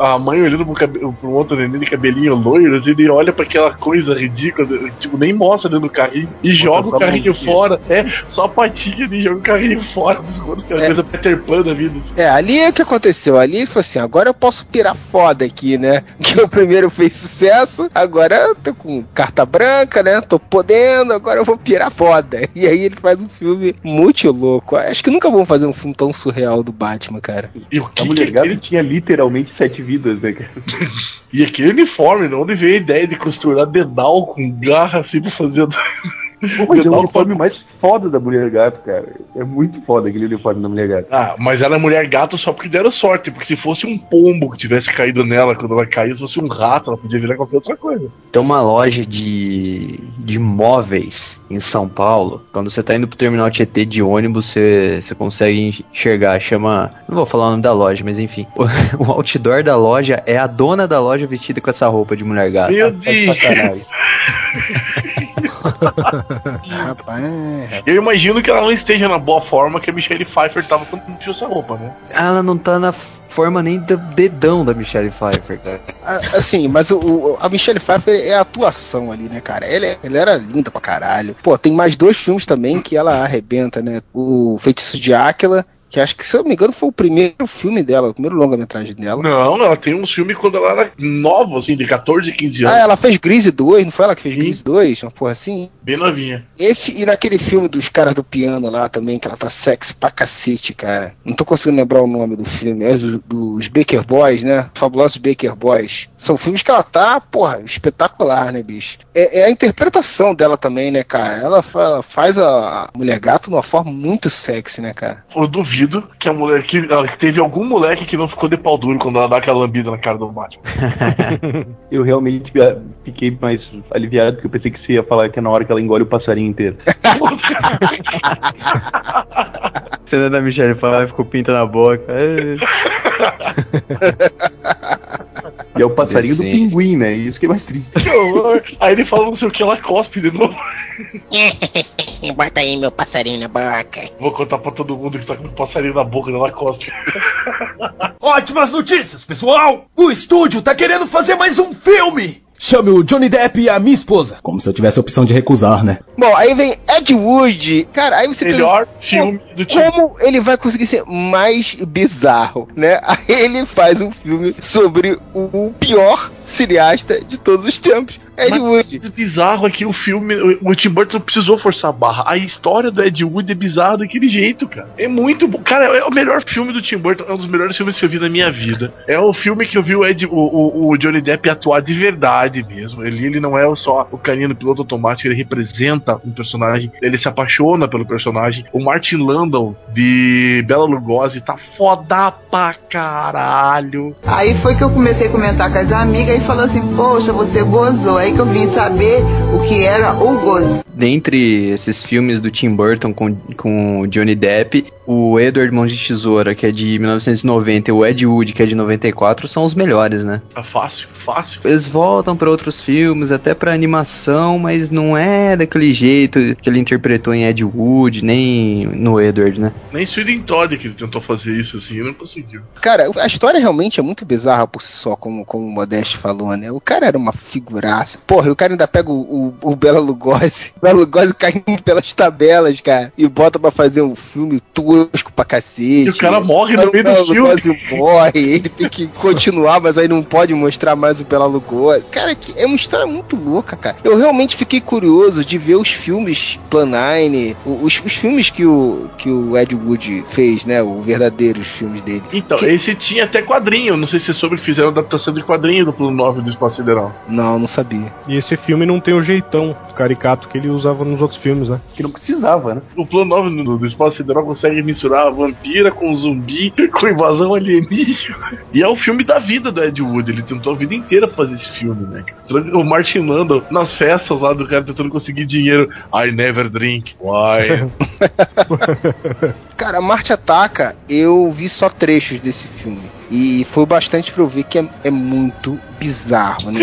a mãe olhando pro, cabe- pro outro neném de cabelinho loiro, assim, ele olha pra aquela coisa ridícula, tipo, nem mostra dentro do carrinho e joga o carrinho fora. É, só a patinha e joga o carrinho fora dos que é coisa Peter Pan da vida. É, ali é o que aconteceu. Ali foi assim, agora eu posso pirar foda aqui, né? [laughs] Que o primeiro fez sucesso, agora eu tô com carta branca, né? Tô podendo, agora eu vou pirar foda. E aí ele faz um filme muito louco. Acho que nunca vão fazer um filme tão surreal do Batman, cara. E o que A que aquele- tinha literalmente sete vidas, né, cara? [laughs] E aquele uniforme, de onde veio a ideia de costurar dedal com garra assim pra fazer. [laughs] [laughs] Mas é o uniforme mais foda da mulher gato, cara. É muito foda aquele uniforme da mulher gato. Ah, mas ela é mulher gato só porque deram sorte, porque se fosse um pombo que tivesse caído nela quando ela caiu, se fosse um rato, ela podia virar qualquer outra coisa. Tem uma loja de, de móveis em São Paulo. Quando você tá indo pro terminal Tietê de ônibus, você, você consegue enxergar. Chama. Não vou falar o nome da loja, mas enfim. O, [laughs] o outdoor da loja é a dona da loja vestida com essa roupa de mulher gata. Meu Tá de Deus! [laughs] [laughs] Rapaz, é. Eu imagino que ela não esteja na boa forma que a Michelle Pfeiffer tava quando tirou essa roupa, né? Ela não tá na forma nem do dedão da Michelle Pfeiffer, cara. Assim, mas o, a Michelle Pfeiffer é a atuação ali, né, cara? Ela, ela era linda pra caralho. Pô, tem mais dois filmes também que ela arrebenta, né? O Feitiço de Áquila, que acho que, se eu não me engano, foi o primeiro filme dela, o primeiro longa-metragem dela. Não, ela tem uns filmes quando ela era nova, assim, de 14, 15 anos, Ah, ela fez Grease 2, não foi ela que fez Sim. Grease 2? Uma porra assim? bem novinha. Esse e naquele filme dos caras do piano lá também, que ela tá sexy pra cacete, cara. Não tô conseguindo lembrar o nome do filme. É dos, dos Baker Boys, né? Fabulosos Baker Boys. São filmes que ela tá, porra, espetacular, né, bicho? É, é a interpretação dela também, né, cara? Ela, ela faz a mulher gato de uma forma muito sexy, né, cara? Eu duvido que a mulher que, que teve algum moleque que não ficou de pau duro quando ela dá aquela lambida na cara do Batman. [laughs] Eu realmente ah, fiquei mais aliviado porque eu pensei que você ia falar que é na hora que ela engole o passarinho inteiro. [laughs] Cena da Michelle Pfeiffer com pinta na boca. [laughs] E é o passarinho do pinguim, né? Isso que é mais triste. Aí ele fala não sei o que, ela cospe de novo. [laughs] Bota aí meu passarinho na boca. Vou contar pra todo mundo que tá com o passarinho na boca dela cospe. Ótimas notícias, pessoal! O estúdio tá querendo fazer mais um filme! Chame o Johnny Depp e a minha esposa. Como se eu tivesse a opção de recusar, né? Bom, aí vem Ed Wood. Cara, aí você Melhor pensa, filme do tipo. Como ele vai conseguir ser mais bizarro, né? [laughs] Aí ele faz um filme sobre o pior cineasta de todos os tempos, Ed Mas- Wood. O bizarro é que o filme, o o Tim Burton precisou forçar a barra. A história do Ed Wood é bizarra daquele jeito, cara. É muito bom. Cara, é o melhor filme do Tim Burton, é um dos melhores filmes que eu vi na minha vida. É o filme que eu vi o, Ed, o, o, o Johnny Depp atuar de verdade mesmo. Ele, ele não é só o carinha do piloto automático, ele representa um personagem, ele se apaixona pelo personagem. O Martin Landau, de Bela Lugosi, tá foda pra caralho. Aí foi que eu comecei a comentar com as amigas e falou assim, poxa, você gozou. Aí que eu vim saber o que era o gozo. Dentre esses filmes do Tim Burton com, com Johnny Depp, o Edward Mão de Tesoura, que é de 1990, e o Ed Wood, que é de 94, são os melhores, né? É fácil, fácil. Eles voltam pra outros filmes, até pra animação, mas não é daquele jeito que ele interpretou em Ed Wood, nem no Edward, né? Nem Sweden Todd que ele tentou fazer isso assim, e não conseguiu. Cara, a história realmente é muito bizarra por si só, como, como o Modeste falou, né? O cara era uma figuraça. Porra, e o cara ainda pega o, o, o Bela Lugosi, [laughs] o Bela Lugosi caindo pelas tabelas, cara, e bota pra fazer um filme tosco pra cacete. E o cara morre no meio do filme. Lugosi morre, ele tem que continuar, mas aí não pode mostrar mais o Bela Lugosi. Cara, que é uma história muito louca, cara. Eu realmente fiquei curioso de ver os filmes Plan 9, o- os, os filmes que o, que o Ed Wood fez, né? Os verdadeiros filmes dele. Então, esse tinha até quadrinho. Não sei se você soube que fizeram adaptação de quadrinho do Plano 9 do Espaço Sideral. Não, não sabia. E esse filme não tem o jeitão caricato que ele usava nos outros filmes, né? Que não precisava, né? O Plano 9 do, do Espaço Sideral consegue misturar vampira com zumbi, [laughs] com invasão alienígena. E é o filme da vida do Ed Wood. Ele tentou a vida inteira fazer esse filme, né? O Martin Landau, nas festas lá do cara tentando conseguir dinheiro. I never drink. Why? [laughs] Cara, Marte Ataca, eu vi só trechos desse filme. E foi bastante pra eu ver que é, é muito bizarro, né?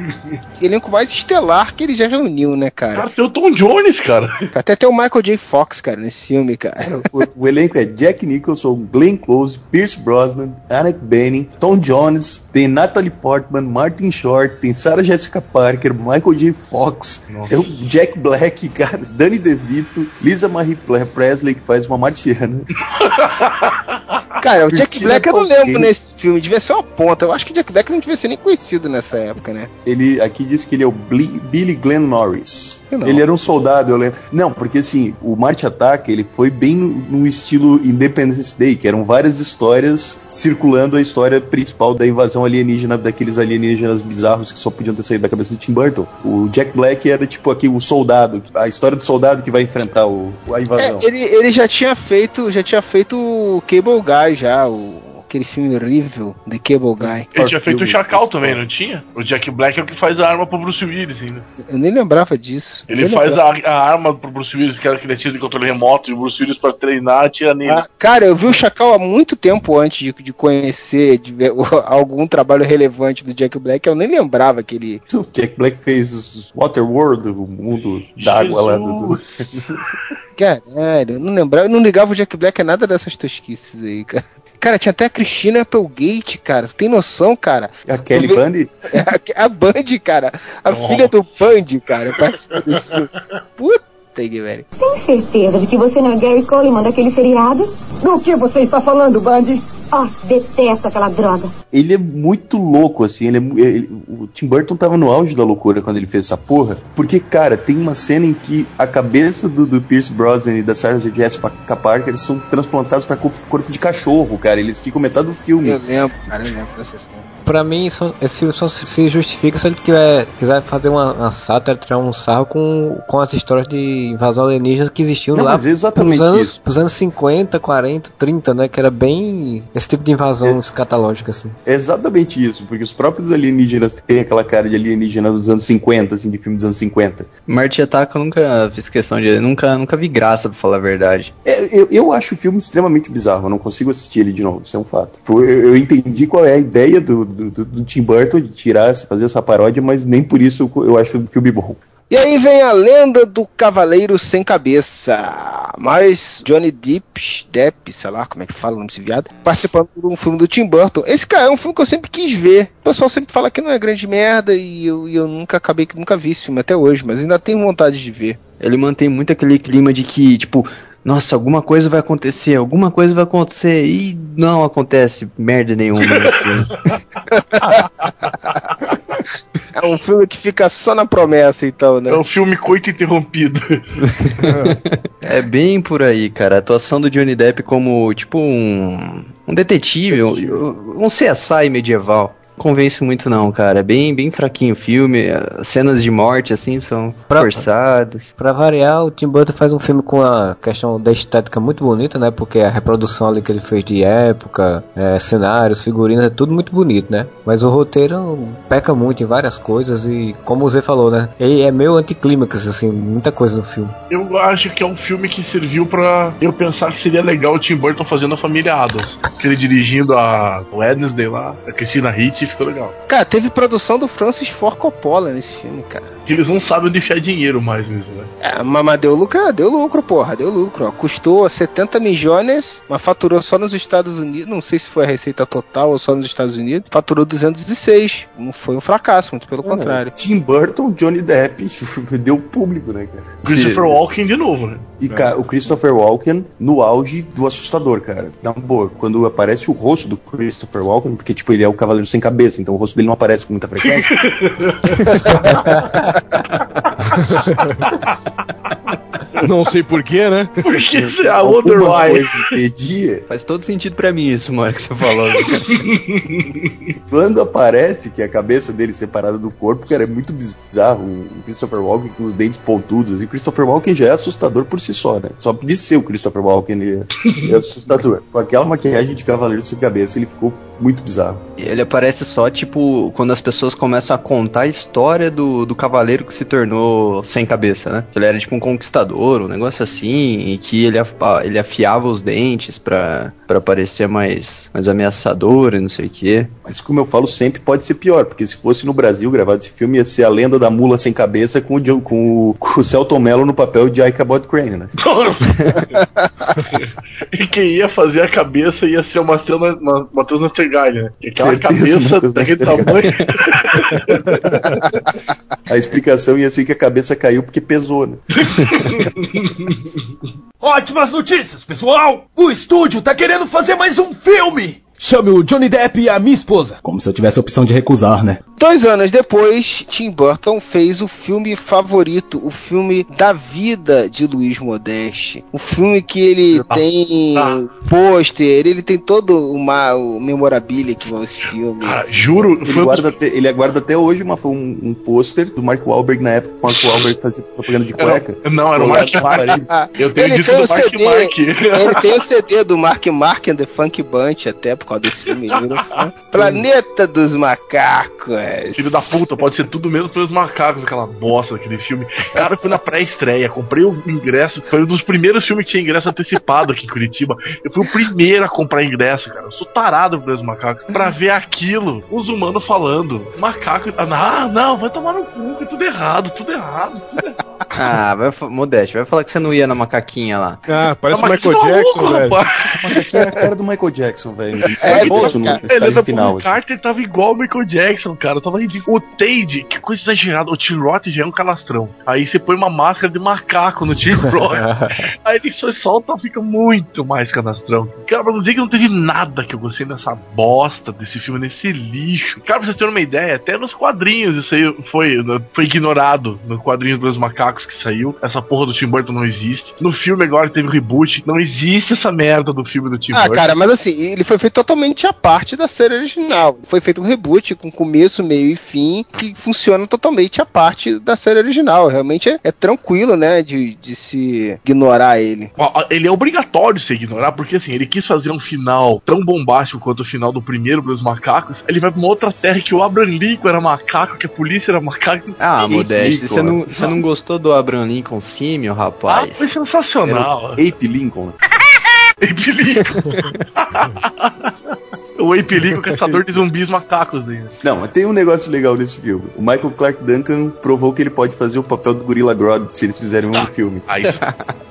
[laughs] Elenco mais estelar que ele já reuniu, né, cara? Cara, tem o Tom Jones, cara. Até tem o Michael J. Fox, cara, nesse filme, cara. O, o elenco é Jack Nicholson, Glenn Close, Pierce Brosnan, Annette Bening, Tom Jones, tem Natalie Portman, Martin Short, tem Sarah Jessica Parker, Michael J. Fox, é o Jack Black, cara, Danny DeVito, Lisa Marie Presley, que faz uma marciana. Cara, o Jack Black eu não lembro nesse filme, devia ser uma ponta. Eu acho que o Jack Black não devia ser nem conhecido nessa época, né? Ele aqui diz que ele é o Bli- Billy Glenn Norris. Ele era um soldado, eu lembro. Não, porque assim, o Marte Ataca, ele foi bem no, no estilo Independence Day, que eram várias histórias circulando a história principal da invasão alienígena, daqueles alienígenas bizarros que só podiam ter saído da cabeça do Tim Burton. O Jack Black era tipo aqui o soldado, a história do soldado que vai enfrentar o, a invasão. É, ele, ele já tinha feito, já tinha feito o Cable Guy já, o, aquele filme horrível The Cable Guy. Ele tinha feito o Chacal também, não tinha? O Jack Black é o que faz a arma pro Bruce Willis ainda. Eu nem lembrava disso. Ele faz a, a arma pro Bruce Willis, que era aquele tiro de controle remoto, e o Bruce Willis pra treinar atira nele. Ah, cara, eu vi o Chacal há muito tempo antes de, de conhecer de ver, o- [laughs] algum trabalho relevante do Jack Black. Eu nem lembrava que ele. O Jack Black fez Waterworld, o mundo d'água lá do, do- [laughs] Caralho, eu não lembrava, eu não ligava o Jack Black a nada dessas tosquices aí, cara. Cara, tinha até a Christina Applegate, cara. Tu tem noção, cara? A Kelly Bundy? [laughs] É, a, a Band, cara. A Oh. filha do Band, cara. Participou desse. [laughs] Puta que velho. Tem certeza de que você não é Gary Coleman daquele seriado? Do que você está falando, Bundy? Ah, detesto aquela droga. ele é muito louco, assim. Ele é ele- o Tim Burton tava no auge da loucura quando ele fez essa porra. Porque, cara, tem uma cena em que a cabeça do, do Pierce Brosnan e da Sarah Jessica Parker são transplantados pra corpo, corpo de cachorro, cara. Eles ficam metade do filme. Eu lembro, cara, eu lembro dessa cena. Pra mim, só- esse filme só se justifica se ele tiver, quiser fazer uma, uma sátira, tirar um sarro com, com as histórias de invasão alienígena que existiam Não, lá mas é exatamente pros anos, isso. pros anos 50, 40, 30, né? Que era bem esse tipo de invasão escatológica, assim. É exatamente isso, porque os próprios alienígenas têm aquela cara de alienígena dos anos 50, assim, de filme dos anos 50. Marte Ataca eu nunca fiz questão de. Nunca, nunca vi graça, pra falar a verdade. É, eu, eu acho o filme extremamente bizarro, eu não consigo assistir ele de novo, isso é um fato. Pô, Eu, eu entendi qual é a ideia do, do, do- do Tim Burton de tirar, fazer essa paródia, mas nem por isso eu, acho o filme bom. E aí vem a lenda do Cavaleiro Sem Cabeça. Mas Johnny Depp, Depp, sei lá como é que fala o nome desse viado, participando de um filme do Tim Burton. Esse cara é um filme que eu sempre quis ver. O pessoal sempre fala que não é grande merda e eu, e eu nunca acabei que nunca vi esse filme até hoje, mas ainda tenho vontade de ver. Ele mantém muito aquele clima de que, tipo, nossa, alguma coisa vai acontecer, alguma coisa vai acontecer, e não acontece merda nenhuma no filme. [laughs] É um filme que fica só na promessa, então, né? É um filme coito interrompido. [laughs] É bem por aí, cara. A atuação do Johnny Depp como, tipo, um, um detetive, um, um CSI medieval. Convence muito não, cara. É bem, bem fraquinho o filme. As cenas de morte, assim, são Pra- forçadas. Pra variar, o Tim Burton faz um filme com a questão da estética muito bonita, né? Porque a reprodução ali que ele fez de época, é, cenários, figurinos, é tudo muito bonito, né? Mas o roteiro peca muito em várias coisas e, como o Zé falou, né? Ele é meio anticlímax, assim, muita coisa no filme. Eu acho que é um filme que serviu pra eu pensar que seria legal o Tim Burton fazendo a família Adams. Que ele dirigindo a Wednesday lá, a Christina Ricci, ficou legal. Cara, teve produção do Francis Ford Coppola nesse filme, cara. Que eles não sabem onde enfiar dinheiro mais mesmo, né? É, mas, deu lucro, deu lucro, porra, deu lucro. Ó. Custou 70 milhões, mas faturou só nos Estados Unidos. Não sei se foi a receita total ou só nos Estados Unidos. Faturou 206. Não foi um fracasso, muito pelo contrário. Tim Burton, Johnny Depp, [laughs] deu público, né, cara? Christopher Walken de novo, né? E ca- o Christopher Walken no auge do assustador, cara. Na boa, quando aparece o rosto do Christopher Walken, porque, tipo, ele é o cavaleiro sem cabeça, então o rosto dele não aparece com muita frequência. [laughs] Não sei porquê, né? Porque é a Otherwise. coisa impedia. Faz todo sentido pra mim isso, mano, que você falou. [laughs] Quando aparece que a cabeça dele separada do corpo, cara, é muito bizarro. O Christopher Walken com os dentes pontudos. E Christopher Walken já é assustador por si só, né? Só de ser o Christopher Walken ele é, é assustador. Com aquela maquiagem de cavaleiro sem cabeça, ele ficou muito bizarro. Ele aparece só, tipo, quando as pessoas começam a contar a história do, do cavaleiro que se tornou sem cabeça, né? Ele era tipo um conquistador, um negócio assim, e que ele, afa- ele afiava os dentes pra, pra parecer mais, mais ameaçador e não sei o quê. Mas como eu falo sempre, pode ser pior, porque se fosse no Brasil gravado esse filme, ia ser a lenda da mula sem cabeça com o, com o, com o Celton Mello no papel de Ichabod Crane, né? [laughs] e quem ia fazer a cabeça ia ser o Matheus Na- Ma- Matheus né? Que aquela Certeza, cabeça daquele tamanho. [laughs] A explicação ia ser que a cabeça caiu porque pesou, né? [laughs] [laughs] Ótimas notícias, pessoal! O estúdio tá querendo fazer mais um filme! Chame o Johnny Depp e a minha esposa. Como se eu tivesse a opção de recusar, né? Dois anos depois, Tim Burton fez o filme favorito, o filme da vida de Luiz Modeste. O filme que ele tem pôster, ele tem todo uma, o memorabilia que vai esse filme. juro, Ele guarda, até, ele aguarda até hoje uma, um, um pôster do Mark Wahlberg na época o Mark Wahlberg fazia propaganda de cueca. Não, era o Mark Mark. Eu tenho ele disco tem do o Mark CD, Mark. ele tem o CD do Mark Mark and the Funk Bunch até por causa desse fã. [laughs] Planeta dos Macacos. Filho da puta, pode ser tudo mesmo pelos macacos, aquela bosta daquele filme. Cara, eu fui na pré-estreia, comprei o ingresso. Foi um dos primeiros filmes que tinha ingresso antecipado aqui em Curitiba. Eu fui o primeiro a comprar ingresso, cara. Eu sou tarado pelos macacos. Pra ver aquilo, os humanos falando. Macaco. Ah, não, vai tomar no cu, que é tudo errado, tudo errado, tudo errado. Ah, vai, Modeste, vai falar que você não ia na macaquinha lá. Ah, parece o Michael Jackson, velho. Macaquinha era a cara do Michael Jackson, velho. É, Isso no cara, estágio ele final. o assim. Carter tava igual o Michael Jackson, cara. Tava ridículo. O Tade, que coisa exagerada. O Tim Roth já é um calastrão. Aí você põe uma máscara de macaco no Tim [laughs] Roth. Aí ele só solta, fica muito mais canastrão. Cara, pra não dizer que não teve nada que eu gostei dessa bosta desse filme, nesse lixo. Cara, pra vocês terem uma ideia, até nos quadrinhos isso aí foi, foi ignorado. No quadrinho dos macacos que saiu. Essa porra do Tim Burton não existe. No filme agora teve o reboot. Não existe essa merda do filme do Tim Ah, Burton. cara, mas assim, ele foi feito totalmente à parte da série original. Foi feito um reboot com começo, meio e fim, que funciona totalmente à parte da série original. Realmente é, é tranquilo, né, de, de se ignorar ele. Ele é obrigatório se ignorar, porque assim, ele quis fazer um final tão bombástico quanto o final do primeiro dos macacos. Ele vai pra uma outra terra que o Abraham Lincoln era macaco, que a polícia era macaco. Ah, Modeste, Lincoln, você não, né? você não gostou do Abraham Lincoln Símio, Ah, rapaz? foi sensacional. Ape Lincoln. [laughs] Ape Lincoln. [laughs] o Ape Lincoln, caçador de zumbis macacos dele. Não, mas tem um negócio legal nesse filme. O Michael Clark Duncan provou que ele pode fazer o papel do Gorilla Grodd se eles fizerem um filme. Aí,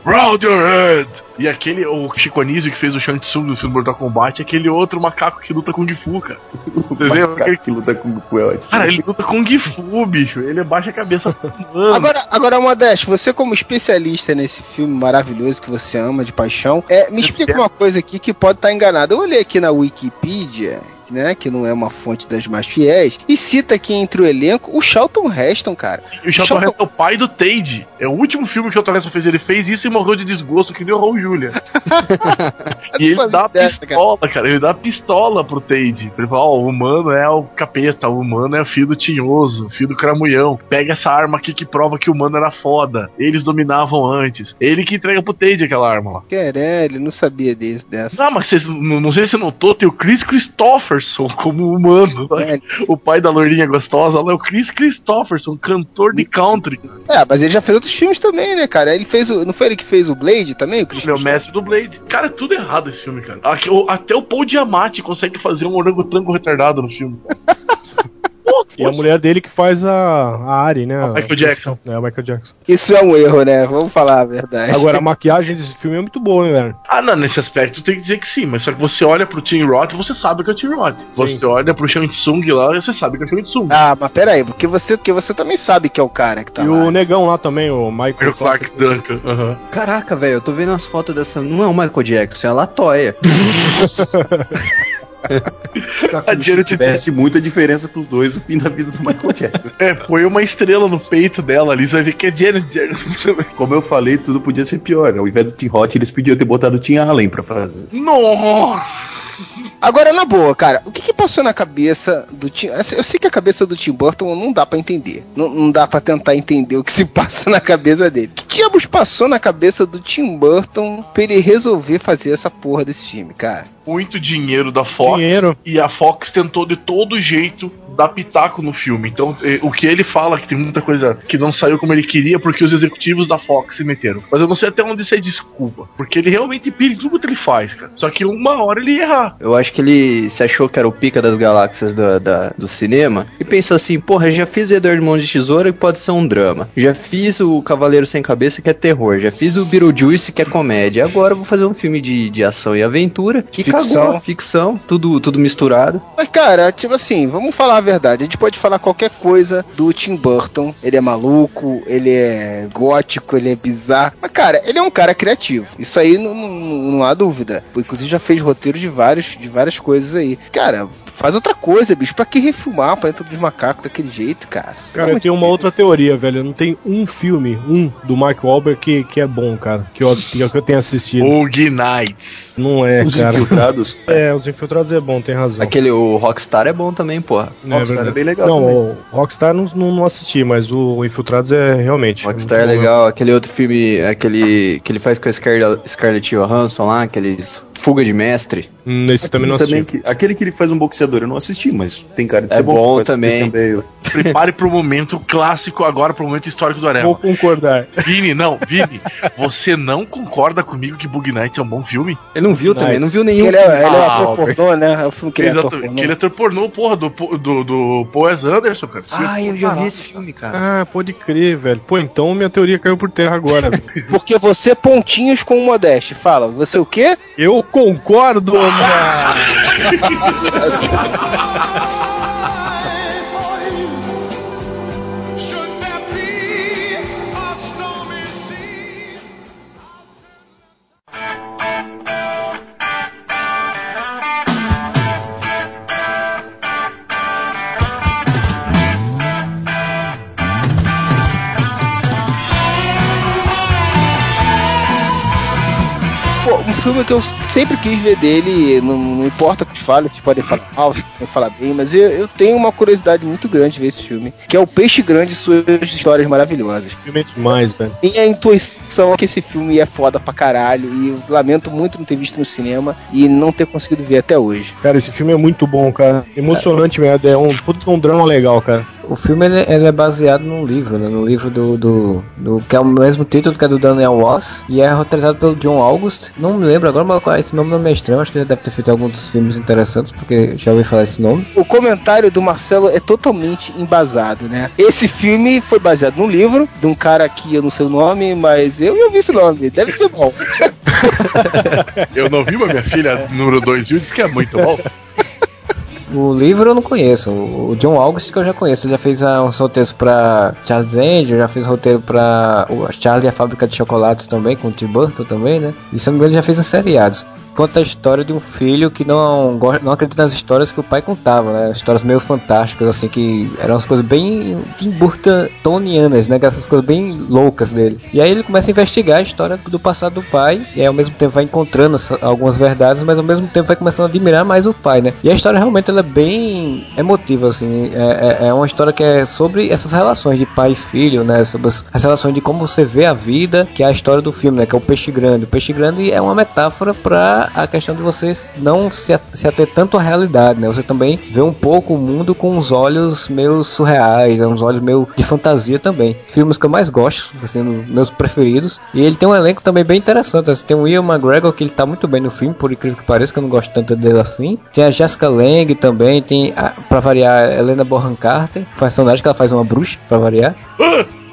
round your head! E aquele, o Chico Anísio que fez o Shang Tsung no filme Mortal Kombat, é aquele outro macaco que luta Kung Fu, cara. [laughs] Lembram? Macaco que luta com o é ótimo. Cara, ele luta Kung Fu, bicho. Ele baixa a cabeça. [laughs] Mano. Agora, agora, Modeste, você como especialista nesse filme maravilhoso que você ama de paixão, é, me explica uma coisa aqui que pode estar enganado. Eu olhei aqui na Wikipedia né? Que não é uma fonte das mais fiéis. E cita aqui entre o elenco o Charlton Heston, cara. E o Charlton Heston é o pai do Tade. É o último filme que o Charlton Heston fez. Ele fez isso e morreu de desgosto, que deu o Raul Julia. [laughs] e ele dá dessa, pistola, cara. cara. Ele dá pistola pro Tade. Ele fala, ó, oh, o humano é o capeta, o humano é o filho do tinhoso, filho do cramulhão. Pega essa arma aqui que prova que o humano era foda. Eles dominavam antes. Ele que entrega pro Tade aquela arma lá. Queré, ele não sabia desse, dessa. Não, mas vocês, não, não sei se você notou, tem o Chris Christopherson como humano. É. O pai da loirinha gostosa lá é o Chris Christopherson, cantor de country. É, mas ele já fez outros filmes também, né, cara? Ele fez o. Não foi ele que fez o Blade também? O Chris ele é o mestre do Blade. Cara, é tudo errado esse filme, cara. Até o Paul Diamante consegue fazer um orangotango retardado no filme. [laughs] E a mulher dele que faz a, a Ari, né? O Michael Jackson. É, o Michael Jackson. Isso é um erro, né? Vamos falar a verdade. Agora, a maquiagem desse filme é muito boa, né, velho? Ah, não, nesse aspecto tem que dizer que sim, mas só que você olha pro Tim Roth você sabe que é o Tim Roth. Você sim. olha pro Shang Tsung lá você sabe que é o Shang Tsung. Ah, mas pera aí, porque você, porque você também sabe que é o cara que tá e lá. E o negão lá também, o Michael Clark Duncan. Uhum. Caraca, velho, eu tô vendo as fotos dessa. Não é o Michael Jackson, é a Latoya. [laughs] a se tivesse muita diferença pros dois no fim da vida do Michael Jackson. É, põe uma estrela no peito dela ali, você vai ver que é Janet Jackson também. Como eu falei, tudo podia ser pior. Ao invés do Tim Hot, eles podiam ter botado o Tim Allen pra fazer. Nossa! Agora, na boa, cara, o que, que passou na cabeça do Tim. Eu sei que a cabeça do Tim Burton não dá para entender. Não, não dá para tentar entender o que se [laughs] passa na cabeça dele. O que diabos passou na cabeça do Tim Burton pra ele resolver fazer essa porra desse filme, cara? Muito dinheiro da Fox. Dinheiro. E a Fox tentou de todo jeito dar pitaco no filme. Então, o que ele fala que tem muita coisa que não saiu como ele queria porque os executivos da Fox se meteram. Mas eu não sei até onde isso é desculpa. Porque ele realmente pira tudo que ele faz, cara. Só que uma hora ele ia Eu acho que ele se achou que era o pica das galáxias do, da, do cinema e pensou assim: porra, já fiz Edward Mão de Tesoura que pode ser um drama. Já fiz o Cavaleiro Sem Cabeça que é terror. Já fiz o Beetlejuice que é comédia. Agora eu vou fazer um filme de, de ação e aventura. Que ficção. cagou. Ficção, tudo, tudo misturado. Mas, cara, tipo assim, vamos falar verdade. A gente pode falar qualquer coisa do Tim Burton. Ele é maluco, ele é gótico, ele é bizarro. Mas, cara, ele é um cara criativo. Isso aí não, não, não há dúvida. Inclusive já fez roteiro de, vários, de várias coisas aí. Cara, faz outra coisa, bicho. Pra que refilmar Planeta dos Macacos daquele jeito, cara? Cara, eu tenho uma outra teoria, velho. Não tem um filme, um, do Mike Wahlberg que, que é bom, cara. Que eu, que eu tenho assistido. O Knight. Não é, Os cara. Infiltrados? [laughs] É, Os Infiltrados é bom, tem razão. Aquele, o Rockstar é bom também, porra. É, Rockstar é, é bem legal Não, também. o Rockstar não, não, não, assisti, mas o Infiltrados é realmente. Rockstar é, é legal. Aquele outro filme, aquele que ele faz com a Scarlett Johansson lá, aqueles Fuga de Mestre. Hum, esse também não assisti. Também que, aquele que ele faz um boxeador eu não assisti, mas tem cara de é ser bom, bom também. [laughs] Prepare pro momento clássico agora, pro momento histórico do Areva. Vou concordar. Vini, não, Vini, você não concorda comigo que Bug Nights é um bom filme? Ele não viu Nights. também, não viu nenhum. Ele é, ele é ah, ator pornô, né? É o filme que ele é ator pornô. Ele é ator pornô, porra, do, do, do Paul Anderson, cara. Ah, eu já vi esse filme, cara. Ah, pode crer, velho. Pô, então minha teoria caiu por terra agora. [laughs] Porque você pontinhos com o Modeste. Fala, você o quê? Eu concordo, [laughs] mano. [laughs] um filme que eu sempre quis ver dele, não, não importa o que fale, se podem falar mal, se podem falar bem, mas eu, eu, tenho uma curiosidade muito grande de ver esse filme, que é o Peixe Grande e suas histórias maravilhosas. Filme é demais, velho. Minha intuição é que esse filme é foda pra caralho, e eu lamento muito não ter visto no cinema e não ter conseguido ver até hoje. Cara, esse filme é muito bom, cara. Emocionante mesmo, é um, um drama legal, cara. O filme ele, ele, é baseado num livro, né? No livro do, do, do, que é o mesmo título que é do Daniel Ross e é roteirizado pelo John August. Não me lembro agora, mas esse nome não é estranho. Acho que ele deve ter feito alguns dos filmes interessantes porque já ouvi falar esse nome. O comentário do Marcelo é totalmente embasado, né? Esse filme foi baseado num livro de um cara que eu não sei o nome, mas eu já vi esse nome. Deve ser bom. [laughs] eu não vi, mas minha filha número 2 viu disse que é muito bom. [laughs] O livro eu não conheço. O John August que eu já conheço. Ele já fez uh, uns roteiros pra Charles Angel, já fez roteiro pra o Charlie e a Fábrica de Chocolates também, com o Tim Burton também, né? E se não me engano, ele já fez uns seriados. Conta a história de um filho que não, não acredita nas histórias que o pai contava, né? Histórias meio fantásticas, assim, que eram as coisas bem Tim Burtonianas, né? Essas coisas bem loucas dele. E aí ele começa a investigar a história do passado do pai, e aí ao mesmo tempo vai encontrando algumas verdades, mas ao mesmo tempo vai começando a admirar mais o pai, né? E a história realmente ela é bem emotiva, assim. É, é- é uma história que é sobre essas relações de pai e filho, né? Sobre as, as relações de como você vê a vida, que é a história do filme, né? Que é o peixe grande. O peixe grande é uma metáfora para a questão de vocês não se, se ater tanto à realidade, né? Você também vê um pouco o mundo com uns olhos meio surreais, né? uns olhos meio de fantasia também. Filmes que eu mais gosto, assim, dos meus preferidos. E ele tem um elenco também bem interessante. né? Tem o Ian McGregor, que ele tá muito bem no filme, por incrível que pareça, que eu não gosto tanto dele assim. Tem a Jessica Lange também, tem, a, pra variar, a Helena Bonham Carter, faz personagem que ela faz uma bruxa, pra variar.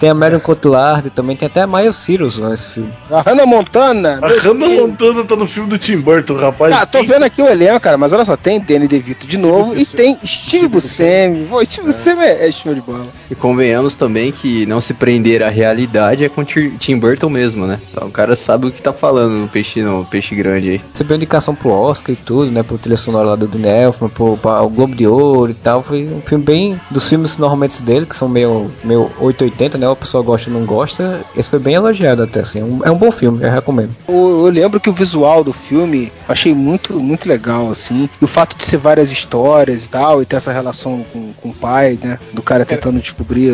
Tem a Marion Cotillard, também tem até a Miley Cyrus nesse filme. A Hannah Montana. A Hannah Montana tá no filme do Tim Burton, rapaz. Ah, tô vendo aqui o elenco, cara, mas olha só, tem Danny DeVito de novo e tem Steve Buscemi. Pô, Steve Buscemi é, é show de bola. E convenhamos também que não se prender à realidade é com Ti- Tim Burton mesmo, né? Então, o cara sabe o que tá falando no peixe, no peixe grande aí. Recebeu indicação pro Oscar e tudo, né? Por trilha sonora lá do Elfman, pro, Globo de Ouro e tal. Foi um filme bem dos filmes normalmente dele, que são meio, meio 880, né? A pessoa gosta ou não gosta. Esse foi bem elogiado até, assim. É um, é um bom filme, eu recomendo. Eu, eu lembro que o visual do filme eu achei muito, muito legal, assim. E o fato de ser várias histórias e tal, e ter essa relação com, com o pai, né? Do cara tentando descobrir.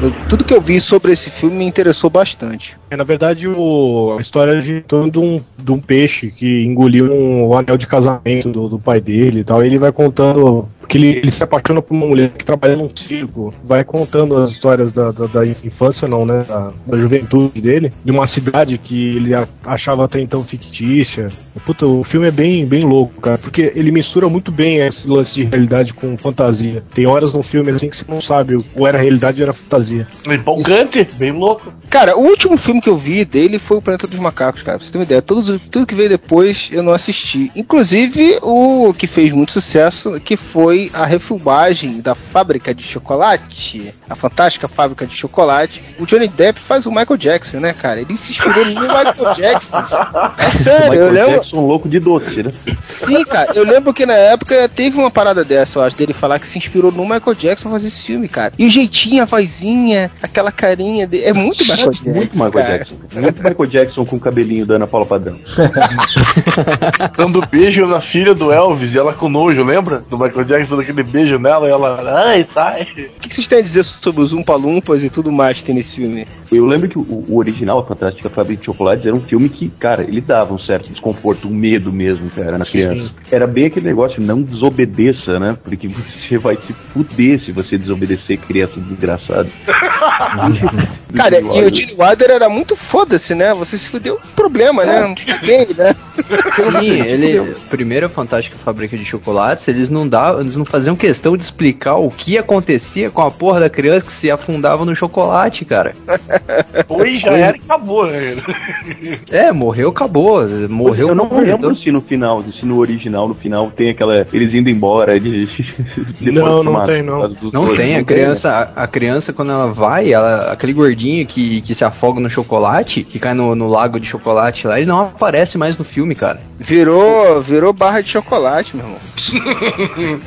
Eu- tudo que eu vi sobre esse filme me interessou bastante. É, na verdade, o, a história de torno de um, de um peixe que engoliu um, o anel de casamento do, do pai dele e tal. E ele vai contando que ele, ele se apaixona por uma mulher que trabalha num circo. Vai contando as histórias da, da, da infância, não, né? Da, da juventude dele. De uma cidade que ele achava até então fictícia. Puta, o filme é bem, bem louco, cara. Porque ele mistura muito bem esse lance de realidade com fantasia. Tem horas no filme assim que você não sabe ou era realidade ou era fantasia. Empolgante, bem louco. Cara, o último filme que eu vi dele foi o Planeta dos Macacos, cara. Pra você ter uma ideia. Tudo, tudo que veio depois eu não assisti. Inclusive o que fez muito sucesso, que foi a refilmagem da Fábrica de Chocolate. A fantástica Fábrica de Chocolate. O Johnny Depp faz o Michael Jackson, né, cara? Ele se inspirou no Michael Jackson. [laughs] É sério, eu Michael lembro. Jackson louco de doce, né? Sim, cara, eu lembro que na época teve uma parada dessa, eu acho, dele falar que se inspirou no Michael Jackson pra fazer esse filme, cara. E o jeitinho, a vozinha, aquela carinha dele. É muito Michael Jackson. Muito Michael cara. Jackson. Muito Michael Jackson com o cabelinho da Ana Paula Padrão. [laughs] Dando beijo na filha do Elvis e ela com nojo, lembra? Do Michael Jackson dando aquele beijo nela e ela. Ai, sai. O que que vocês têm a dizer sobre os Umpa-Lumpas e tudo mais que tem nesse filme? Eu lembro que o, o original, a Fantástica Fábrica de Chocolates, era um filme que, cara, ele dava um certo desconforto, um medo mesmo, cara, na criança. Era bem aquele negócio, não desobedeça, né? Porque você [laughs] vai se fuder se você desobedecer criança desgraçada. Cara, e o Gene Wilder era muito foda-se, né? Você se fudeu, problema, né? Gay, né? [laughs] Sim, ele. Primeiro a Fantástica Fábrica de Chocolates, eles não davam, eles não faziam questão de explicar o que acontecia com a porra da criança que se afundava no chocolate, cara. [laughs] Foi, já Foi. era e acabou, né? É, morreu, acabou. Morreu eu não morreu. lembro se no final, se no original, no final, tem aquela. Eles indo embora [laughs] de. Não, não tem, não. Não tem, a né? criança, a, a criança quando ela vai, ela, aquele gordinho que, que se afoga no chocolate, que cai no, no lago de chocolate lá, ele não aparece mais no filme, cara. Virou, virou barra de chocolate, meu irmão. [laughs]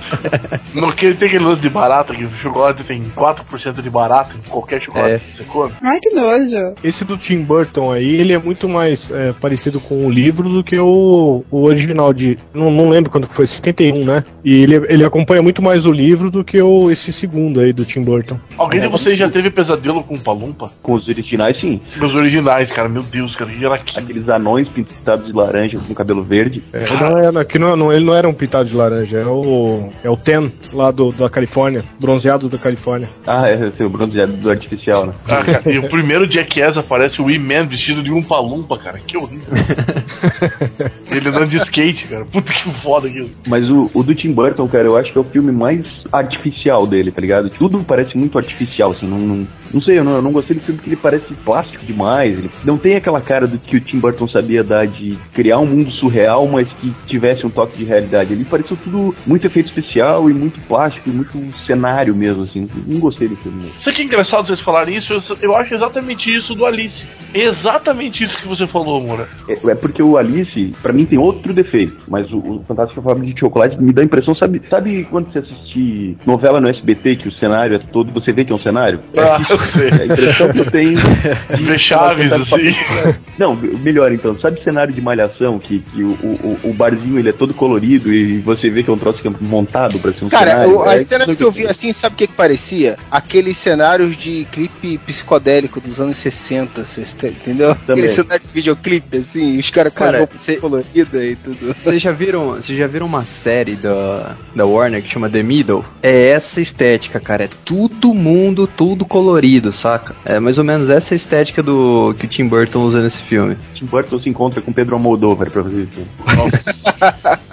No que tem aquele lance de barata, que o chocolate tem 4% de barata em qualquer chocolate É. que você come. Ai, que nojo. Esse do Tim Burton aí, ele é muito mais é, parecido com o livro do que o, o original de. Não, não lembro quando que foi, 71, né? E ele, ele acompanha muito mais o livro do que o, esse segundo aí do Tim Burton. Alguém de vocês já teve pesadelo com Palumpa? Com os originais, sim. Meus originais, cara, meu Deus, cara, que era aquilo. Aqueles anões pintados de laranja com cabelo verde. É, não era, que não, não- ele não era um pintado de laranja, é o. É o Ten lá do, da Califórnia, bronzeado da Califórnia. Ah, é, seu bronzeado do artificial, né? Ah, cara, e o primeiro Jackass aparece o E-Man vestido de um palumpa, cara. Que horrível. [laughs] Ele andando de skate, cara. Puta que foda aquilo. Mas o, o do Tim Burton, cara, eu acho que é o filme mais artificial dele, tá ligado? Tudo parece muito artificial, assim, não, não, não sei, eu não, eu não gostei do filme porque ele parece plástico demais. Ele não tem aquela cara do que o Tim Burton sabia dar de criar um mundo surreal, mas que tivesse um toque de realidade. Ele pareceu tudo muito efeito especial e muito plástico, e muito cenário mesmo, assim. Não gostei do filme. mesmo. Isso que é engraçado vocês falarem isso, eu, eu acho exatamente isso do Alice. Exatamente isso que você falou, Moura. É, é porque o Alice, pra mim, tem outro defeito. Mas o, o Fantástico Fábrica de Chocolate me dá a impressão, sabe, sabe quando você assiste novela no SBT, que o cenário é todo, você vê que é um cenário? Ah, É, [laughs] eu sei. A impressão que eu tenho. [laughs] de- Chaves, assim. [laughs] Não, melhor então. Sabe cenário de malhação, que, que o, o, o barzinho ele é todo colorido e você vê que é um troço que é montado pra ser um Cara, cenário? o- É as cenas que eu vi assim, sabe o que, que parecia? Aqueles cenários de clipe psicodélico dos anos 60, cê tá- entendeu? Também. Aquele cenário de videoclipe, assim, os caras com Cara, a roupa colorida e tudo. Vocês já viram, vocês já viram uma série da, da Warner que chama The Middle? É essa estética, cara. É tudo mundo, tudo colorido, saca? É mais ou menos essa estética do que o Tim Burton usa nesse filme. Tim Burton se encontra com Pedro Almodóvar pra fazer isso. [laughs]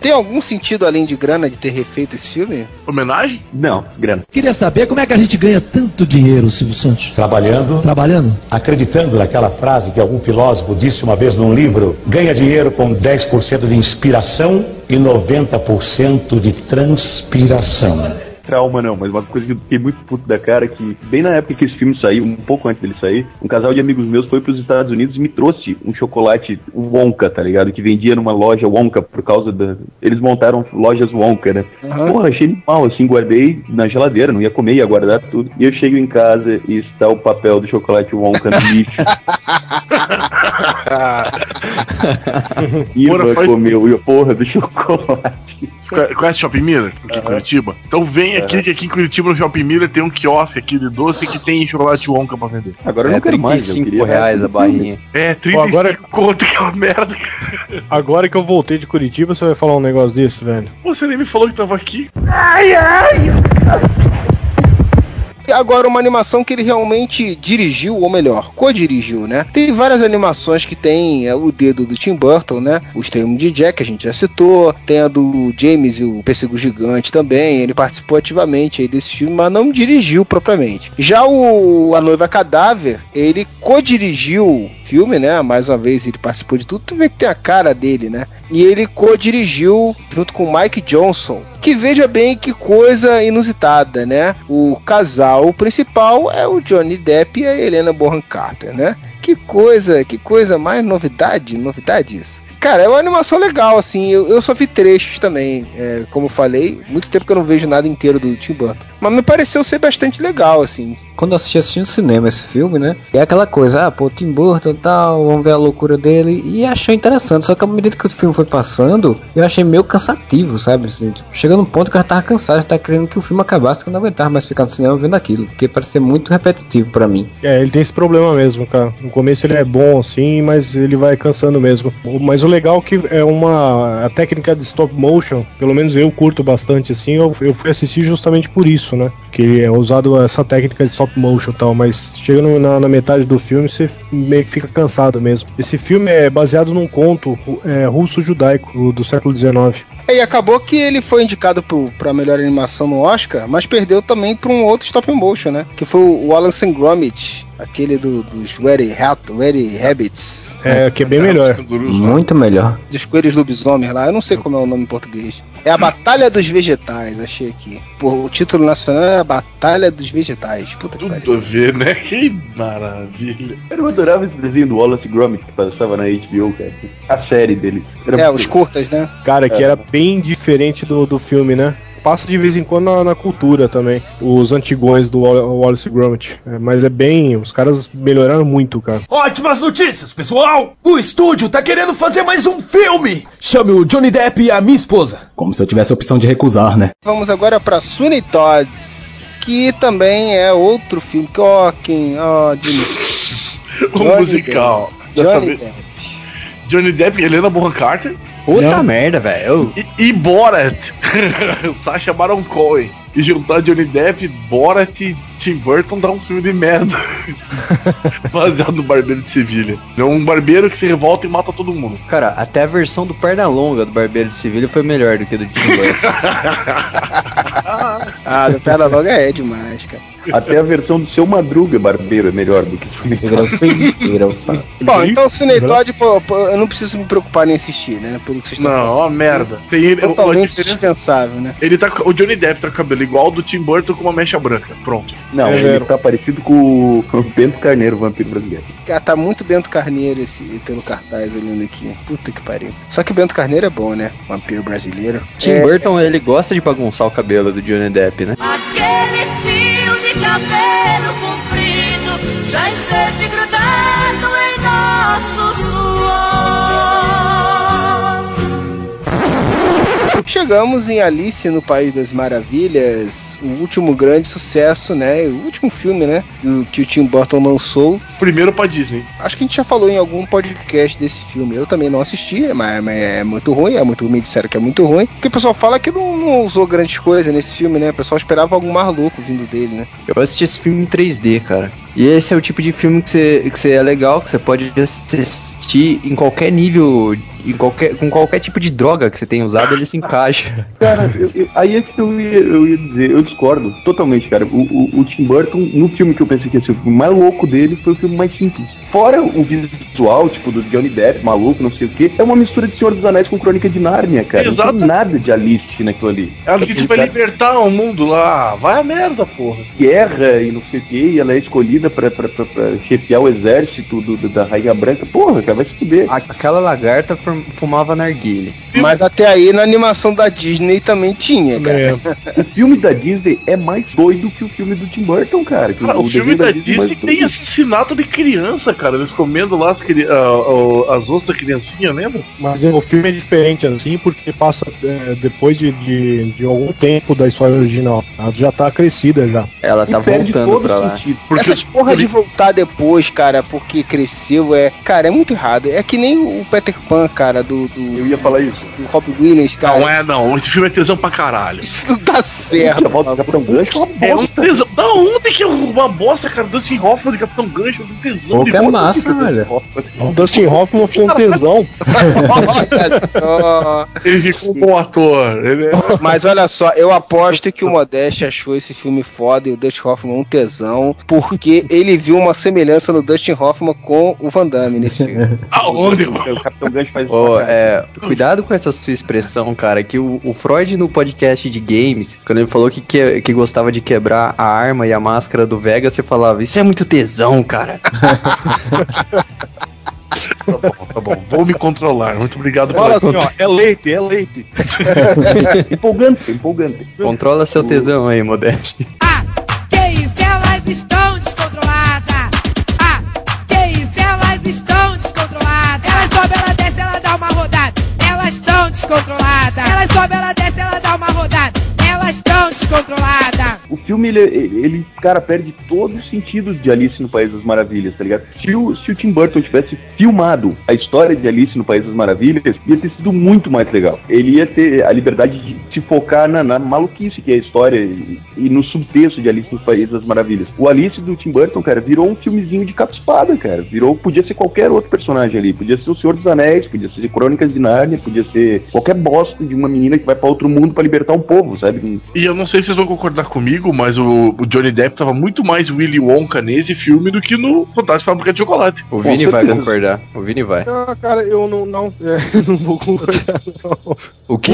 Tem algum sentido além de grana de ter refeito esse filme? Homenagem? Não, grana. Queria saber como é que a gente ganha tanto dinheiro, Silvio Santos. Trabalhando. Trabalhando? Acreditando naquela frase que algum filósofo disse uma vez num livro: ganha dinheiro com 10% de inspiração e 90% de transpiração. Trauma não, mas uma coisa que eu fiquei muito puto da cara é que, bem na época que esse filme saiu, um pouco antes dele sair, um casal de amigos meus foi pros Estados Unidos e me trouxe um chocolate Wonka, tá ligado? Que vendia numa loja Wonka por causa da. Eles montaram lojas Wonka, né? Porra, achei mal, assim, guardei na geladeira, não ia comer, ia guardar tudo. E eu chego em casa e está o papel do chocolate Wonka no lixo. [laughs] e Porra, irmã faz- comeu, e eu, porra, do chocolate. Você conhe- Conhece Shopping Miller? Aqui em Curitiba? Então vem aqui, que aqui em Curitiba no Shopping Miller tem um quiosque aqui de doce que tem chocolate Wonka pra vender. Agora eu É não quero mais, eu 35 queria- reais a barrinha. É, 35 agora- conto que é uma merda. Agora que eu voltei de Curitiba, você vai falar um negócio desse, velho. Pô, Você nem me falou que tava aqui. Ai, ai! Agora uma animação que ele realmente dirigiu, ou melhor, co-dirigiu, né? Tem várias animações que tem é, o dedo do Tim Burton, né? O extremo de Jack, a gente já citou. Tem a do James e o Pêssego Gigante também. Ele participou ativamente aí desse filme, mas não dirigiu propriamente. Já o A Noiva Cadáver, ele co-dirigiu filme, né? Mais uma vez ele participou de tudo. Tu vê que tem a cara dele, né? E ele co-dirigiu junto com Mike Johnson. Que veja bem que coisa inusitada, né? O casal principal é o Johnny Depp e a Helena Bonham Carter, né? Que coisa, que coisa mais novidade, novidade isso. Cara, é uma animação legal, assim. Eu, eu só vi trechos também. é, como falei, muito tempo que eu não vejo nada inteiro do Tim Burton. Mas me pareceu ser bastante legal, assim. Quando eu assisti, assisti no cinema esse filme, né? É aquela coisa, ah, pô, Tim Burton e tal, vamos ver a loucura dele. E achei interessante, só que à medida que o filme foi passando, eu achei meio cansativo, sabe? Assim, tipo, chegando num ponto que eu já tava cansado, já tava querendo que o filme acabasse, que eu não aguentava mais ficar no cinema vendo aquilo. Porque parecia muito repetitivo pra mim. É, ele tem esse problema mesmo, cara. No começo ele é bom, assim, mas ele vai cansando mesmo. Mas o legal é que é uma. A técnica de stop motion, pelo menos eu curto bastante, assim. Eu, eu fui assistir justamente por isso, né? Que é usado essa técnica de stop motion e tal. Mas chega no- na, na metade do filme, você meio que fica cansado mesmo. Esse filme é baseado num conto é, russo-judaico do século XIX. É, E acabou que ele foi indicado pro, pra melhor animação no Oscar, mas perdeu também pra um outro stop motion, né? Que foi o Wallace and Gromit, aquele do, dos Very, Hat, Very Rabbits. É, que é bem melhor. Muito melhor. Dos coelhos lobisomens lá, eu não sei como é o nome em português. É a Batalha dos Vegetais, achei aqui. Pô, o título nacional é a Batalha dos Vegetais. Puta que pariu. Tudo a ver, né? Que maravilha. Eu adorava esse desenho do Wallace Gromit que passava na HBO, cara. A série dele. Era É, os curtas, né? Cara, que É. era bem diferente do, do filme, né? Passa de vez em quando na, na cultura também. Os antigões do Wall- Wallace Gromit. É, mas é bem. Os caras melhoraram muito, cara. Ótimas notícias, pessoal! O estúdio tá querendo fazer mais um filme! Chame o Johnny Depp e a minha esposa. Como se eu tivesse a opção de recusar, né? Vamos agora pra Sweeney Todds, que também é outro filme. Que, ó, quem. Ó, Johnny, [laughs] Um musical. Johnny Depp. Johnny Depp e Helena Bonham Carter. Puta Não. merda, velho. E, e Borat. [laughs] Sacha Baron Cohen. E juntar Johnny Depp, Borat e Tim Burton dá um filme de merda. [laughs] Baseado no Barbeiro de Sevilha. É um barbeiro que se revolta e mata todo mundo. Cara, até a versão do Pernalonga do Barbeiro de Sevilha foi melhor do que do Tim Burton. [laughs] ah, do Perna Longa é demais, cara. Até a versão do seu Madruga Barbeiro é melhor do que o Cinetode. Bom, então o Cinetode, pô, pô, eu não preciso me preocupar nem assistir, né? Pelo que vocês estão Não, ó, merda. Tem ele, Totalmente dispensável, né? Ele tá, o Johnny Depp tá com o cabelo igual ao do Tim Burton com uma mecha branca. Pronto. Não, É, ele Vero. tá parecido com o Bento Carneiro, o vampiro brasileiro. Cara, tá muito Bento Carneiro esse, pelo cartaz olhando aqui. Puta que pariu. Só que o Bento Carneiro é bom, né? Vampiro brasileiro. Tim É, Burton, ele gosta de bagunçar o cabelo do Johnny Depp, né? Aquele fio de cabelo comprido já esteve grudado em nosso suor. Chegamos em Alice no País das Maravilhas, o último grande sucesso, né? O último filme, né? Do, que o Tim Burton lançou. Primeiro pra Disney. Acho que a gente já falou em algum podcast desse filme. Eu também não assisti, mas, mas é muito ruim. É muito me disseram que é muito ruim. Porque o pessoal fala que não, não usou grandes coisas nesse filme, né? O pessoal esperava algo mais louco vindo dele, né? Eu assisti esse filme em 3D, cara. E esse é o tipo de filme que você, que você é legal, que você pode assistir em qualquer nível, em qualquer, com qualquer tipo de droga que você tenha usado, ele se encaixa. [laughs] Cara, eu- eu- aí é que eu ia, eu ia dizer, eu discordo totalmente, cara. O, o- o Tim Burton, no filme que eu pensei que ia ser o filme mais louco dele, foi o filme mais simples. Fora o visual, tipo, do Johnny Depp, maluco, não sei o que, é uma mistura de Senhor dos Anéis com Crônica de Nárnia, cara. Exato. Não tem nada de Alice naquilo ali. Alice vai libertar o mundo lá. Vai a merda, porra. guerra e não sei o que, e ela é escolhida pra, pra, pra, pra chefiar o exército do, do- da Rainha Branca. Porra, cara, vai se fuder. Aquela lagarta fum- fumava narguile. Mas até aí na animação da Disney também tinha, cara. O filme da Disney é mais doido que o filme do Tim Burton, cara. Que Cara, o filme desenho da é Disney tem assassinato de criança, cara. Eles comendo lá as, cri- ah, as da criancinha, lembra? Mas é, o filme é diferente assim, porque passa é, depois de, de, de algum tempo da história original. Ela já tá crescida já. Ela tá voltando pra lá. Essa porra de voltar depois, cara, porque cresceu, é. Cara, é muito errado. É que nem o Peter Pan, cara, do. do Eu ia falar isso. Do Rob Williams, cara. Não é, não. Esse filme é tesão pra caralho. Isso não tá certo. volta do Capitão Gancho é uma É um tesão. Da onde que é uma bosta, cara? Dustin Hoffman de Capitão Gancho, um tesão Pô, de que é massa, velho. O Dustin Hoffman ficou um tesão. Olha só. Ele ficou um bom ator. Ele é- Mas olha só, eu aposto que o Modeste achou esse filme foda e o Dustin Hoffman um tesão, porque ele viu uma semelhança no Dustin Hoffman com o Van Damme nesse filme. Aonde? O Capitão Gancho faz Ô, é, cuidado com essa sua expressão, cara. Que o, o Freud no podcast de games, quando ele falou que, que, que gostava de quebrar a arma e a máscara do Vega, você falava, isso é muito tesão, cara. [laughs] Tá bom, tá bom. Vou me controlar. Muito obrigado Fala pela assim, ó, é leite, é leite. [laughs] empolgante, empolgante. Controla seu tesão aí, Modeste. Que isso, elas estão descontroladas. Filme, ele, ele, cara, perde todo o sentido de Alice no País das Maravilhas, tá ligado? Se o, se o Tim Burton tivesse filmado a história de Alice no País das Maravilhas, ia ter sido muito mais legal. Ele ia ter a liberdade de se focar na, na maluquice que é a história e, e no subtexto de Alice no País das Maravilhas. O Alice do Tim Burton, cara, virou um filmezinho de capa-espada, cara. Virou, podia ser qualquer outro personagem ali. Podia ser o Senhor dos Anéis, podia ser Crônicas de Nárnia, podia ser qualquer bosta de uma menina que vai pra outro mundo pra libertar um povo, sabe? E eu não sei se vocês vão concordar comigo, mas o, o Johnny Depp tava muito mais Willy Wonka nesse filme do que no Fantástico Fábrica de Chocolate. O Vini vai concordar. O Vini vai. Ah, cara, eu não, não, é, [laughs] não vou concordar, não. O quê?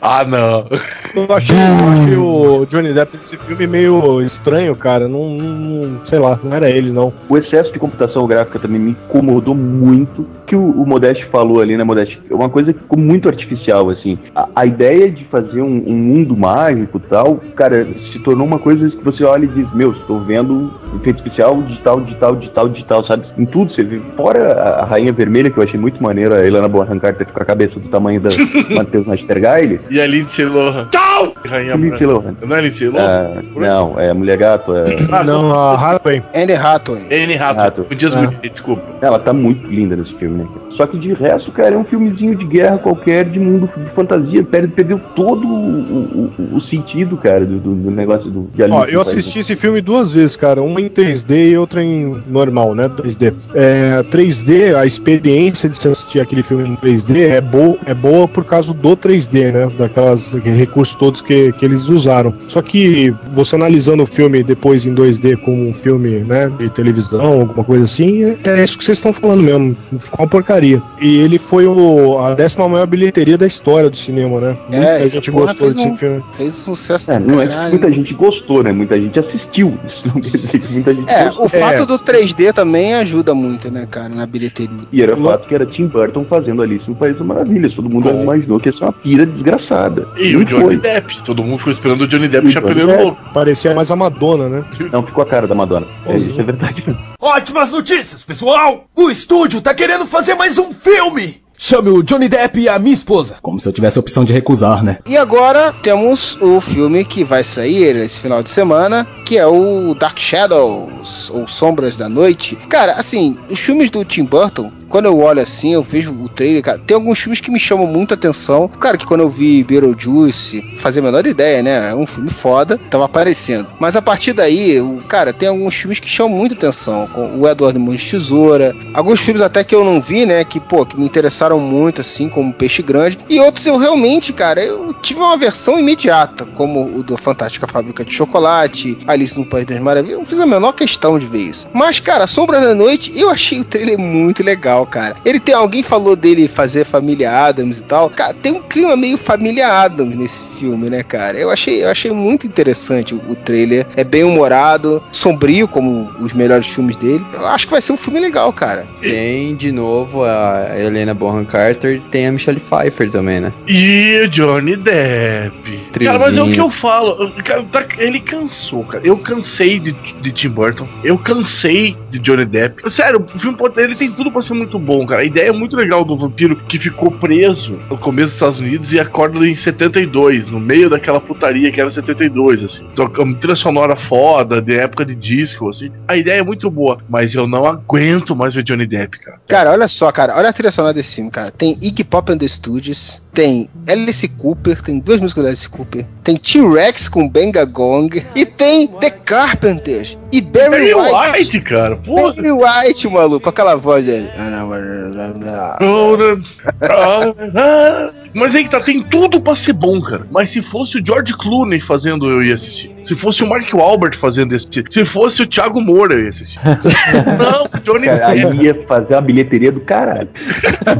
Ah, não. Eu achei, eu achei o Johnny Depp nesse filme meio estranho, cara. Não, não- não- sei lá, não era ele, não. O excesso de computação gráfica também me incomodou muito. Que o, o Modeste falou ali, né, Modeste? É uma coisa que ficou muito artificial, assim. A, a ideia de fazer um, um mundo mágico e tal, cara, se tornou uma coisa que você olha e diz: Meu, estou vendo efeito especial, digital, digital, digital, digital, sabe? Em tudo você vê. Fora a, Rainha Vermelha, que eu achei muito maneiro, a Helena Bonham Carter com a cabeça do tamanho da [laughs] Matheus Nastergaile. E a Lindsay Lohan. Tchau! Rainha Lindsay. Lohan. Não é Lindsay Lohan? Ah, não, é Mulher Gato. É... Ah, Não, a Hathaway. Anne Hathaway. N Rato. Rato. O Dias É. Bonito, desculpa. Ela tá muito linda nesse filme, né? Só que de resto, cara, é um filmezinho de guerra qualquer, de mundo de fantasia. Perde, perdeu todo o, o- o- o sentido, cara, do, do- do negócio do Ó, eu assisti esse filme duas vezes, cara. Uma em 3D e outra em normal, né? 2D. É, 3D, a experiência de se assistir aquele filme em 3D é, bo é boa por causa do 3D, né? Daquelas daqueles recursos todos que, que eles usaram. Só que você analisando o filme depois em 2D como um filme, né? De televisão, alguma coisa assim, é, é isso que vocês estão falando mesmo. Ficou uma porcaria. E ele foi o, a décima maior bilheteria da história do cinema, né? Muita essa gente gostou fez desse um- filme. Fez um sucesso É, não é muita gente gostou, né? Muita gente assistiu. Isso não quer dizer que muita gente É, gostou. o fato do 3D também ajuda muito, né, cara, na bilheteria. E era o fato que era Tim Burton fazendo Alice no País das Maravilhas. Todo mundo imaginou que ia ser uma pira desgraçada. E Não o Johnny foi. Depp. Todo mundo ficou esperando o Johnny Depp E o chapeleiro Johnny louco. Parecia mais a Madonna, né? Não, ficou a cara da Madonna. É, isso é verdade. Ótimas notícias, pessoal! O estúdio tá querendo fazer mais um filme! Chame o Johnny Depp e a minha esposa. Como se eu tivesse a opção de recusar, né? E agora temos o filme que vai sair esse final de semana, que é o Dark Shadows, ou Sombras da Noite. Cara, assim, os filmes do Tim Burton, quando eu olho assim, eu vejo o trailer, cara, tem alguns filmes que me chamam muita atenção. Cara, que quando eu vi Beetlejuice, fazia a menor ideia, né? É um filme foda, tava aparecendo. Mas a partir daí, o, cara, tem alguns filmes que chamam muita atenção, com o Eduardo Mãos de Tesoura, alguns filmes até que eu não vi, né, que, pô, que me interessaram muito, assim, como Peixe Grande, e outros eu realmente, cara, eu tive uma versão imediata, como o do Fantástica Fábrica de Chocolate, Alice no País das Maravilhas, eu não fiz a menor questão de ver isso. Mas, cara, Sombra da Noite, eu achei o trailer muito legal, cara. Ele tem, alguém falou dele fazer Família Adams e tal, cara, tem um clima meio Família Adams nesse filme, né, cara? Eu achei, eu achei muito interessante o, o trailer, é bem humorado, sombrio, como os melhores filmes dele. Eu acho que vai ser um filme legal, cara. Tem de novo a Helena Bonham Carter tem a Michelle Pfeiffer também, né? E o Johnny Depp. Cara, mas é o que eu falo. Tá- ele cansou, cara. Eu cansei de, de Tim Burton. Eu cansei de Johnny Depp. Sério, o filme pode, ele tem tudo pra ser muito bom, cara. A ideia é muito legal do vampiro que ficou preso no começo dos Estados Unidos e acorda em 72, no meio daquela putaria que era 72, assim. Uma trilha sonora foda, de época de disco, assim. A ideia é muito boa, mas eu não aguento mais ver Johnny Depp, cara. Cara, olha só, cara, olha a trilha sonora desse filme, cara. Tem Iggy Pop and the Studios, tem Alice Cooper, tem duas músicas da Alice Cooper, tem T-Rex com Benga Gong e tem The Carpenters e Barry, Barry White. White, cara, porra. Barry White, maluco, com aquela voz dele. [laughs] Mas aí que tá, tem tudo pra ser bom, cara. Mas se fosse o George Clooney fazendo, eu ia assistir. Se fosse o Mark Wahlberg fazendo esse Se fosse o Thiago Moura, eu ia assistir. [laughs] Não, o Johnny Cara, aí ia fazer uma bilheteria do caralho.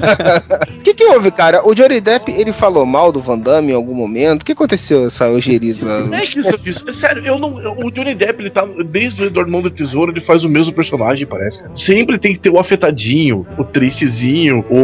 [laughs] O que que houve, cara? O Johnny Depp, ele falou mal do Van Damme em algum momento? O que aconteceu essa ojeriza? Não é que isso, isso. É sério, eu não. O Johnny Depp, ele tá. Desde o Eduardo Mão da Tesoura, ele faz o mesmo personagem, parece. Cara. Sempre tem que ter o afetadinho, o tristezinho, o,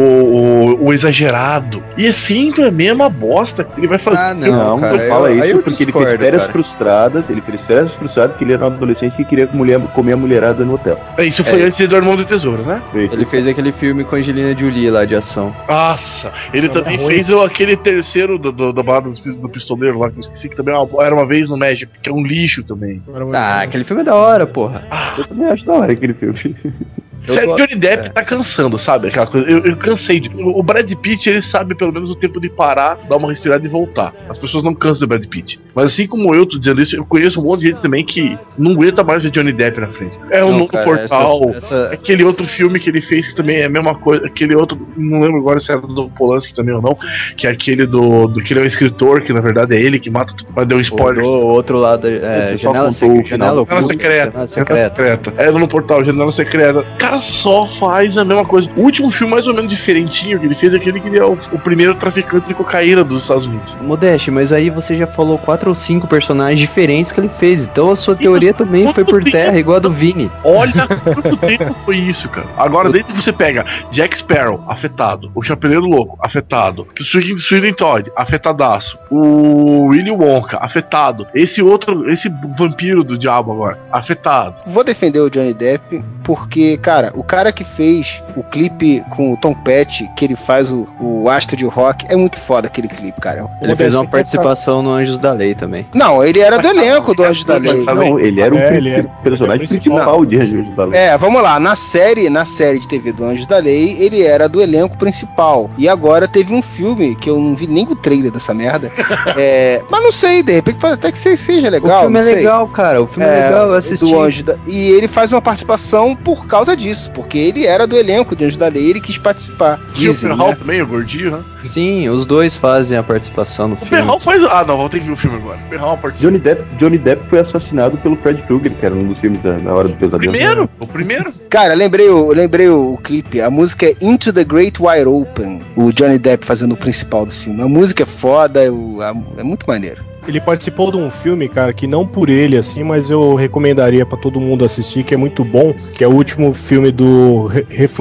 o, o exagerado. E é sempre a mesma bosta que ele vai fazer. Ah, não, cara, não fala eu- isso eu porque ele discordo, fez férias cara. frustradas, ele fez férias frustradas porque ele era um adolescente e queria mulher, comer a mulherada no hotel. É, Isso foi É. antes de Eduardo Mão da Tesoura, né? Ele fez aquele filme com a Angelina Jolie lá de ação. Nossa, ele também fez o- aquele terceiro do, do, da balada do, do pistoleiro lá, que eu esqueci que também era uma- era uma vez no México, que é um lixo também. Ah, aquele filme é da hora, porra. Eu também acho da hora aquele filme. [laughs] Sério, Johnny Depp é. tá cansando, sabe? Aquela coisa. Eu, eu cansei de. O o Brad Pitt, ele sabe pelo menos o tempo de parar, dar uma respirada e voltar. As pessoas não cansam do Brad Pitt. Mas assim como eu tô dizendo isso, eu conheço um monte de gente também que não aguenta mais ver Johnny Depp na frente. É o Não, novo cara, portal. essa- essa- Aquele outro filme que ele fez que também é a mesma coisa. Aquele outro, não lembro agora se era do Polanski também ou não. Que é aquele do, do que ele é um escritor, que na verdade é ele que mata tudo. Mas deu um O spoiler. do outro lado, é, só janela, contou sec- o janela, final. Janela oculta, secreta. janela secreta. É no portal Janela Secreta. O cara só faz a mesma coisa. O último filme mais ou menos diferentinho que ele fez é aquele que ele é o, o primeiro traficante de cocaína dos Estados Unidos. Modeste, mas aí você já falou quatro ou cinco personagens diferentes que ele fez. Então a sua teoria também foi por terra, igual a do Vini. Olha [laughs] quanto tempo foi isso, cara. Agora, desde que você pega Jack Sparrow, afetado. O Chapeleiro Louco, afetado. O Sweden, Sweden Todd, afetadaço. O Willy Wonka, afetado. Esse outro, esse vampiro do diabo agora, afetado. Vou defender o Johnny Depp porque, cara, o cara que fez o clipe com o Tom Petty, que ele faz o, o astro de rock, é muito foda aquele clipe, cara. Ele fez uma participação no Anjos da Lei também. Não, ele era do elenco do Anjos da Lei. Não, ele era o É, ele era- personagem era principal de Anjos da Lei. É, vamos lá, na série, na série de TV do Anjos da Lei, ele era do elenco principal. E agora teve um filme que eu não vi nem o trailer dessa merda. [laughs] É, mas não sei, de repente pode até que se- seja legal. o filme é legal, cara. O filme é, legal, eu assisti. do Anjo da- E ele faz uma participação por causa disso, porque ele era do elenco de Anjo da Lei e ele quis participar. Tinha o Dizem, Perral né? também, o gordinho, né? Sim, os dois fazem a participação no O filme. Perral faz. Ah, não, vou ter que ver o filme agora. O Perral participa. Johnny Depp, Johnny Depp foi assassinado pelo Fred Krueger, que era um dos filmes da, da Hora do Pesadelo. Primeiro? O primeiro? Cara, lembrei o, lembrei o clipe. A música é Into the Great Wide Open. O Johnny Depp fazendo o principal do filme. A música é foda, o- a- é muito maneiro. Ele participou de um filme, cara, que não por ele, assim, mas eu recomendaria pra todo mundo assistir, que é muito bom, que é o último filme do He- Heath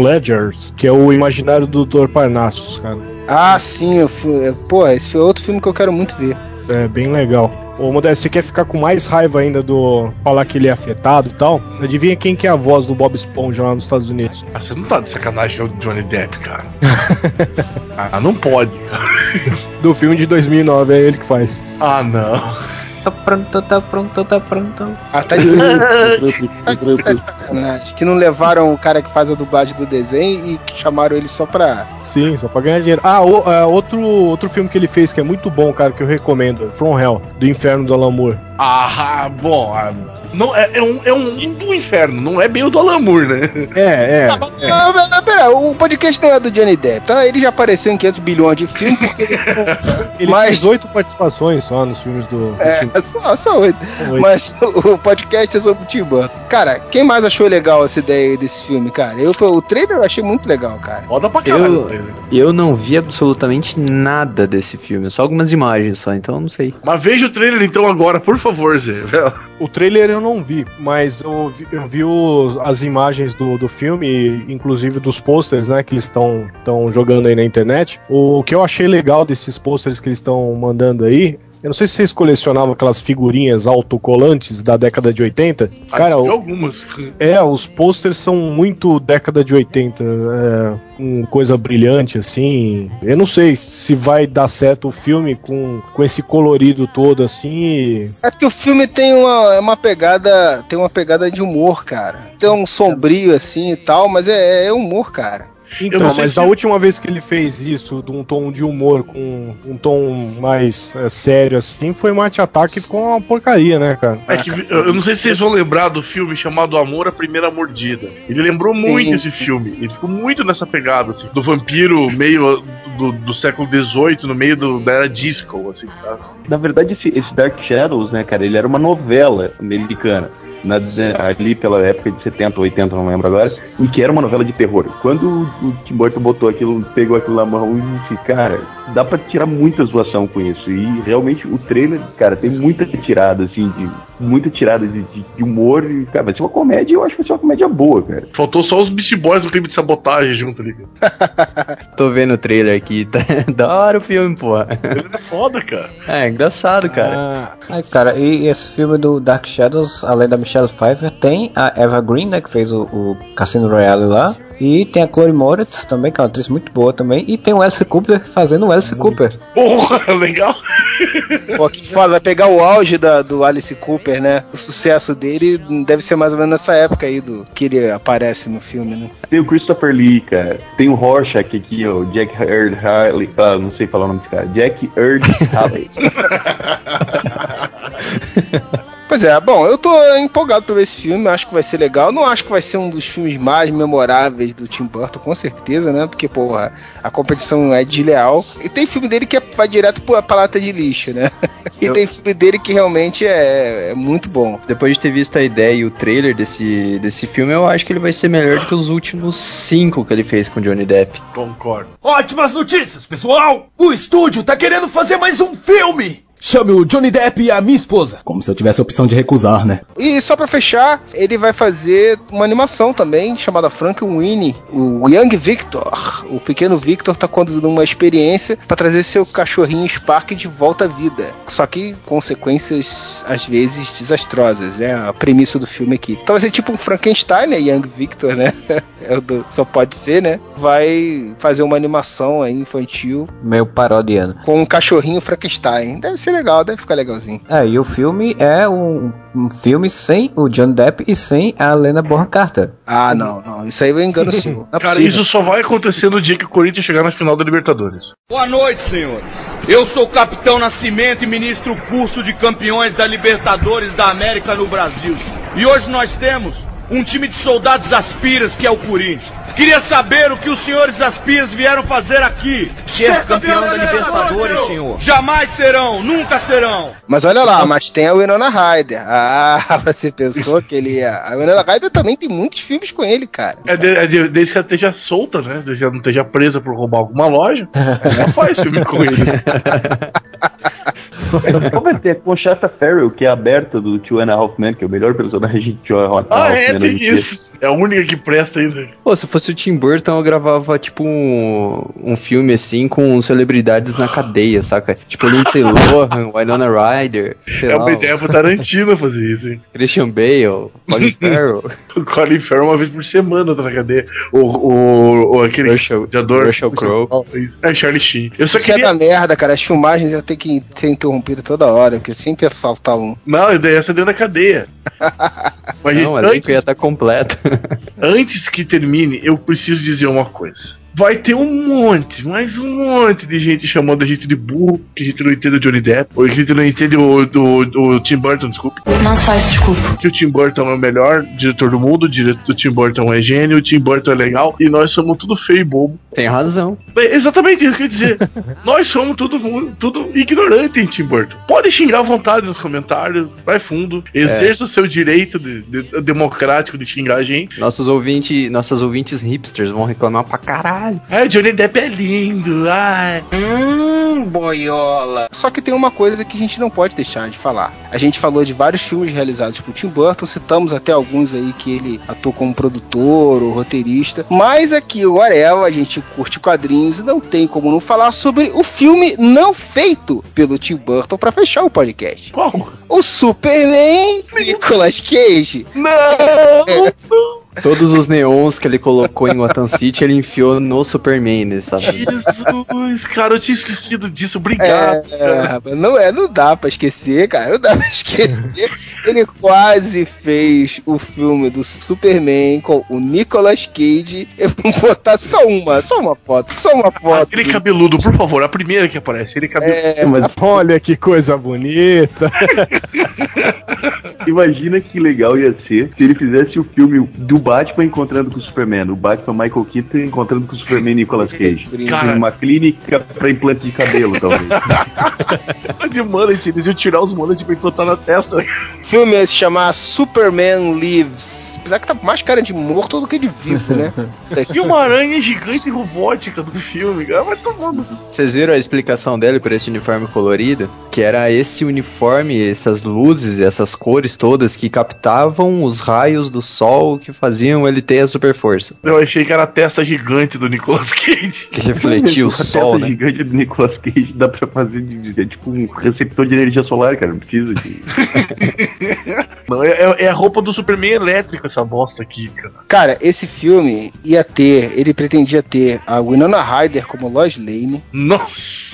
que é o Imaginário do Dr. Parnassus, cara. Ah, sim, eu fui, pô, esse foi outro filme que eu quero muito ver. É bem legal. Ô, Modesto, você quer ficar com mais raiva ainda do falar que ele é afetado e tal? Adivinha quem que é a voz do Bob Esponja lá nos Estados Unidos? Ah, você não tá de sacanagem é o Johnny Depp, cara. [laughs] ah, não pode, cara. [laughs] Do filme de 2009, é ele que faz. Ah, não. Tá pronto, tá pronto, tá pronto. Ah, tá de, tá sacanagem. Que não levaram o cara que faz a dublagem do desenho e que chamaram ele só pra. Sim, só pra ganhar dinheiro. Ah, o- é, outro, outro filme que ele fez que é muito bom, cara, que eu recomendo. From Hell, do Inferno do Alan Moore. Ah, bom. Ah, Não, é, é um, é um do inferno, não é bem o do Alamur, né? É, é. Ah, mas, pera, o podcast não é do Johnny Depp, tá? Ele já apareceu em 500 bilhões de filmes ele. [laughs] Mas- fez oito participações só nos filmes do. É, só, só oito. Mas [laughs] o, podcast é sobre o Tim Burton. Cara, quem mais achou legal essa ideia desse filme, cara? Eu, o trailer eu achei muito legal, cara. Foda pra Eu, eu não vi absolutamente nada desse filme, só algumas imagens só, então eu não sei. Mas veja o trailer então agora, por favor, Zé. O trailer eu não vi, mas eu vi, eu vi os- as imagens do, do filme, inclusive dos posters, né, que eles estão jogando aí na internet. O que eu achei legal desses posters que eles estão mandando aí, eu não sei se vocês colecionavam aquelas figurinhas autocolantes da década de 80. Cara, o- algumas. [laughs] é, os posters são muito década de 80, é, com coisa brilhante assim. Eu não sei se vai dar certo o filme com, com esse colorido todo assim. e- É que o filme tem uma, uma pegada. Tem uma pegada de humor, cara. Tem um sombrio assim e tal, mas é, é humor, cara. Então, não sei mas se- da última vez que ele fez isso, de um tom de humor com um tom mais é, sério assim, foi Marte Ataque ficou uma porcaria, né, cara? É que eu não sei se vocês vão lembrar do filme chamado Amor à Primeira Mordida. Ele lembrou muito esse filme. Ele ficou muito nessa pegada, assim, do vampiro meio do, do século XVIII, no meio do, da era disco, assim, sabe? Na verdade, esse, esse Dark Shadows, né, cara, ele era uma novela americana. Na- né, ali pela época de 70, 80, não lembro agora, e que era uma novela de terror. Quando o, o Tim Burton botou aquilo, pegou aquilo na mão e disse, cara, dá pra tirar muita zoação com isso. E realmente o trailer, cara, tem muita tirada, assim, de muita tirada de, de- de humor. E, cara, vai ser uma comédia, eu acho que vai ser uma comédia boa, cara. Faltou só os Beast Boys do clipe de sabotagem junto ali. [laughs] Tô vendo o trailer aqui, tá [laughs] da hora o filme, pô. Ele é foda, cara. É, engraçado, cara. Ah, Ai, cara, e esse filme do Dark Shadows, além da Michelle Pfeiffer, tem a Eva Green, né, que fez o, o Cassino Royale lá. E tem a Chloe Moretz também, que é uma atriz muito boa também. E tem o Alice Cooper fazendo o Alice Cooper. Porra, [laughs] legal. Pô, que foda, vai pegar o auge da, do Alice Cooper, né? O sucesso dele deve ser mais ou menos nessa época aí do que ele aparece no filme, né? Tem o Christopher Lee, cara. Tem o Rorschach aqui, ó, o Jack Earl Haley. Ah, não sei falar o nome desse cara. Jack Earl Haley. [laughs] [laughs] Pois é, bom, eu tô empolgado pra ver esse filme, acho que vai ser legal. Não acho que vai ser um dos filmes mais memoráveis do Tim Burton, com certeza, né? Porque, porra, a competição é desleal. E tem filme dele que é- vai direto pra pra lata de lixo, né? [laughs] E Eu- tem filme dele que realmente é, é muito bom. Depois de ter visto a ideia e o trailer desse, desse filme, eu acho que ele vai ser melhor do que os últimos cinco que ele fez com Johnny Depp. Concordo. Ótimas notícias, pessoal! O estúdio tá querendo fazer mais um filme! Chame o Johnny Depp e a minha esposa. Como se eu tivesse a opção de recusar, né? E só pra fechar, ele vai fazer uma animação também chamada Frankenweenie. O Young Victor, o pequeno Victor, tá conduzindo uma experiência pra trazer seu cachorrinho Spark de volta à vida. Só que consequências às vezes desastrosas, é a premissa do filme aqui. Então vai ser tipo um Frankenstein, né? Young Victor, né? [laughs] É o do- só pode ser, né? Vai fazer uma animação aí infantil Meio parodiano. com um cachorrinho Frankenstein. Deve ser legal, deve ficar legalzinho. É, e o filme é um, um filme sem o John Depp e sem a Helena Bonham Carter. Ah, não, não. Isso aí eu engano. Não é Cara, possível. isso só vai acontecer no dia que o Corinthians chegar na final da Libertadores. Boa noite, senhores. Eu sou o Capitão Nascimento e ministro curso de campeões da Libertadores da América no Brasil. E hoje nós temos um time de soldados aspiras que é o Corinthians. Queria saber o que os senhores aspiras vieram fazer aqui. Ser campeão da Libertadores, senhor. Jamais serão, nunca serão. Mas olha lá, mas tem a Winona Ryder. Ah, [laughs] você pensou que ele ia. A Winona Ryder também tem muitos filmes com ele, cara. É, de- é de- desde que ela esteja solta, né? Desde que ela não esteja presa por roubar alguma loja. Ela faz filme com ele. [laughs] Qual vai ter a Conchata Farrell, que é aberta do Two and a Half Men, que é o melhor personagem de Two and a Half Ah, é, tem isso. É a única que presta ainda. Pô, se fosse o Tim Burton, eu gravava, tipo, um, um filme assim com celebridades na cadeia, saca? Tipo, Lindsay Lohan, Winona Ryder, É lá, uma ideia pro Tarantino fazer isso, hein? Christian Bale, Colin [laughs] Farrell. O Colin Farrell uma vez por semana tá na cadeia. O, o, o aquele Russell. Russell Crowe. É, Charlie Sheen. Eu só Isso é queria. da merda, cara. As filmagens iam ter que ser interrompidas toda hora, porque sempre ia faltar um. Não, a ideia é essa dentro da cadeia. [laughs] Mas, Não, gente, elenco antes, ia estar completo. [laughs] antes que termine, eu preciso dizer uma coisa. Vai ter um monte, mais um monte de gente chamando a gente de burro, que a gente não entende o Johnny Depp, ou que a gente não entende o, do o Tim Burton, desculpe. Não só isso, desculpa. Que o Tim Burton é o melhor diretor do mundo, o diretor do Tim Burton é gênio, o Tim Burton é legal, e nós somos tudo feio e bobo. Tem razão. É exatamente isso que eu ia dizer. [laughs] Nós somos tudo, tudo ignorante em Tim Burton. Pode xingar à vontade nos comentários, vai fundo, exerça o seu direito de- de- democrático de xingar a gente. Nossos ouvintes, nossas ouvintes hipsters vão reclamar pra caralho. É, Johnny Depp é lindo, ai. Hum, boiola. Só que tem uma coisa que a gente não pode deixar de falar. A gente falou de vários filmes realizados por Tim Burton, citamos até alguns aí que ele atuou como produtor ou roteirista. Mas aqui, o Arel, a gente curte quadrinhos e não tem como não falar sobre o filme não feito pelo Tim Burton pra fechar o podcast. Qual? O Superman Nicolas Cage. Não! Todos os neons que ele colocou em Gotham City, ele enfiou no Superman, sabe? Jesus, cara, eu tinha esquecido disso, obrigado. É, não é, não dá pra esquecer, cara, não dá pra [laughs] esquecer. Ele quase fez o filme do Superman com o Nicolas Cage. Eu vou botar só uma, só uma foto, só uma foto. Aquele cabeludo, por favor, a primeira que aparece. Ele cabeludo. É, Mas olha que coisa bonita. [laughs] Imagina que legal ia ser se ele fizesse o filme do Batman encontrando com o Superman, o Batman Michael Keaton encontrando com o Superman Nicolas Cage. [laughs] Cara. Em uma clínica pra implante de cabelo, talvez. [laughs] de mullet, eles iam tirar os mullet pra implantar na testa. O filme ia se chamar Superman Lives. Que tá mais cara de morto do que de vivo, né? [laughs] E uma aranha gigante e robótica do filme, cara. Vai tomando. Vocês viram a explicação dele por esse uniforme colorido? Que era esse uniforme, essas luzes, essas cores todas que captavam os raios do sol que faziam ele ter a super força. Eu achei que era a testa gigante do Nicolas Cage. Que refletia o [laughs] A sol, testa né? gigante do Nicolas Cage dá pra fazer de, de- é tipo um receptor de energia solar, cara. Não precisa de. [laughs] Não, é, é- é a roupa do Superman elétrico essa bosta aqui, cara. Cara, esse filme ia ter, ele pretendia ter a Winona Ryder como Lois Lane. Nossa!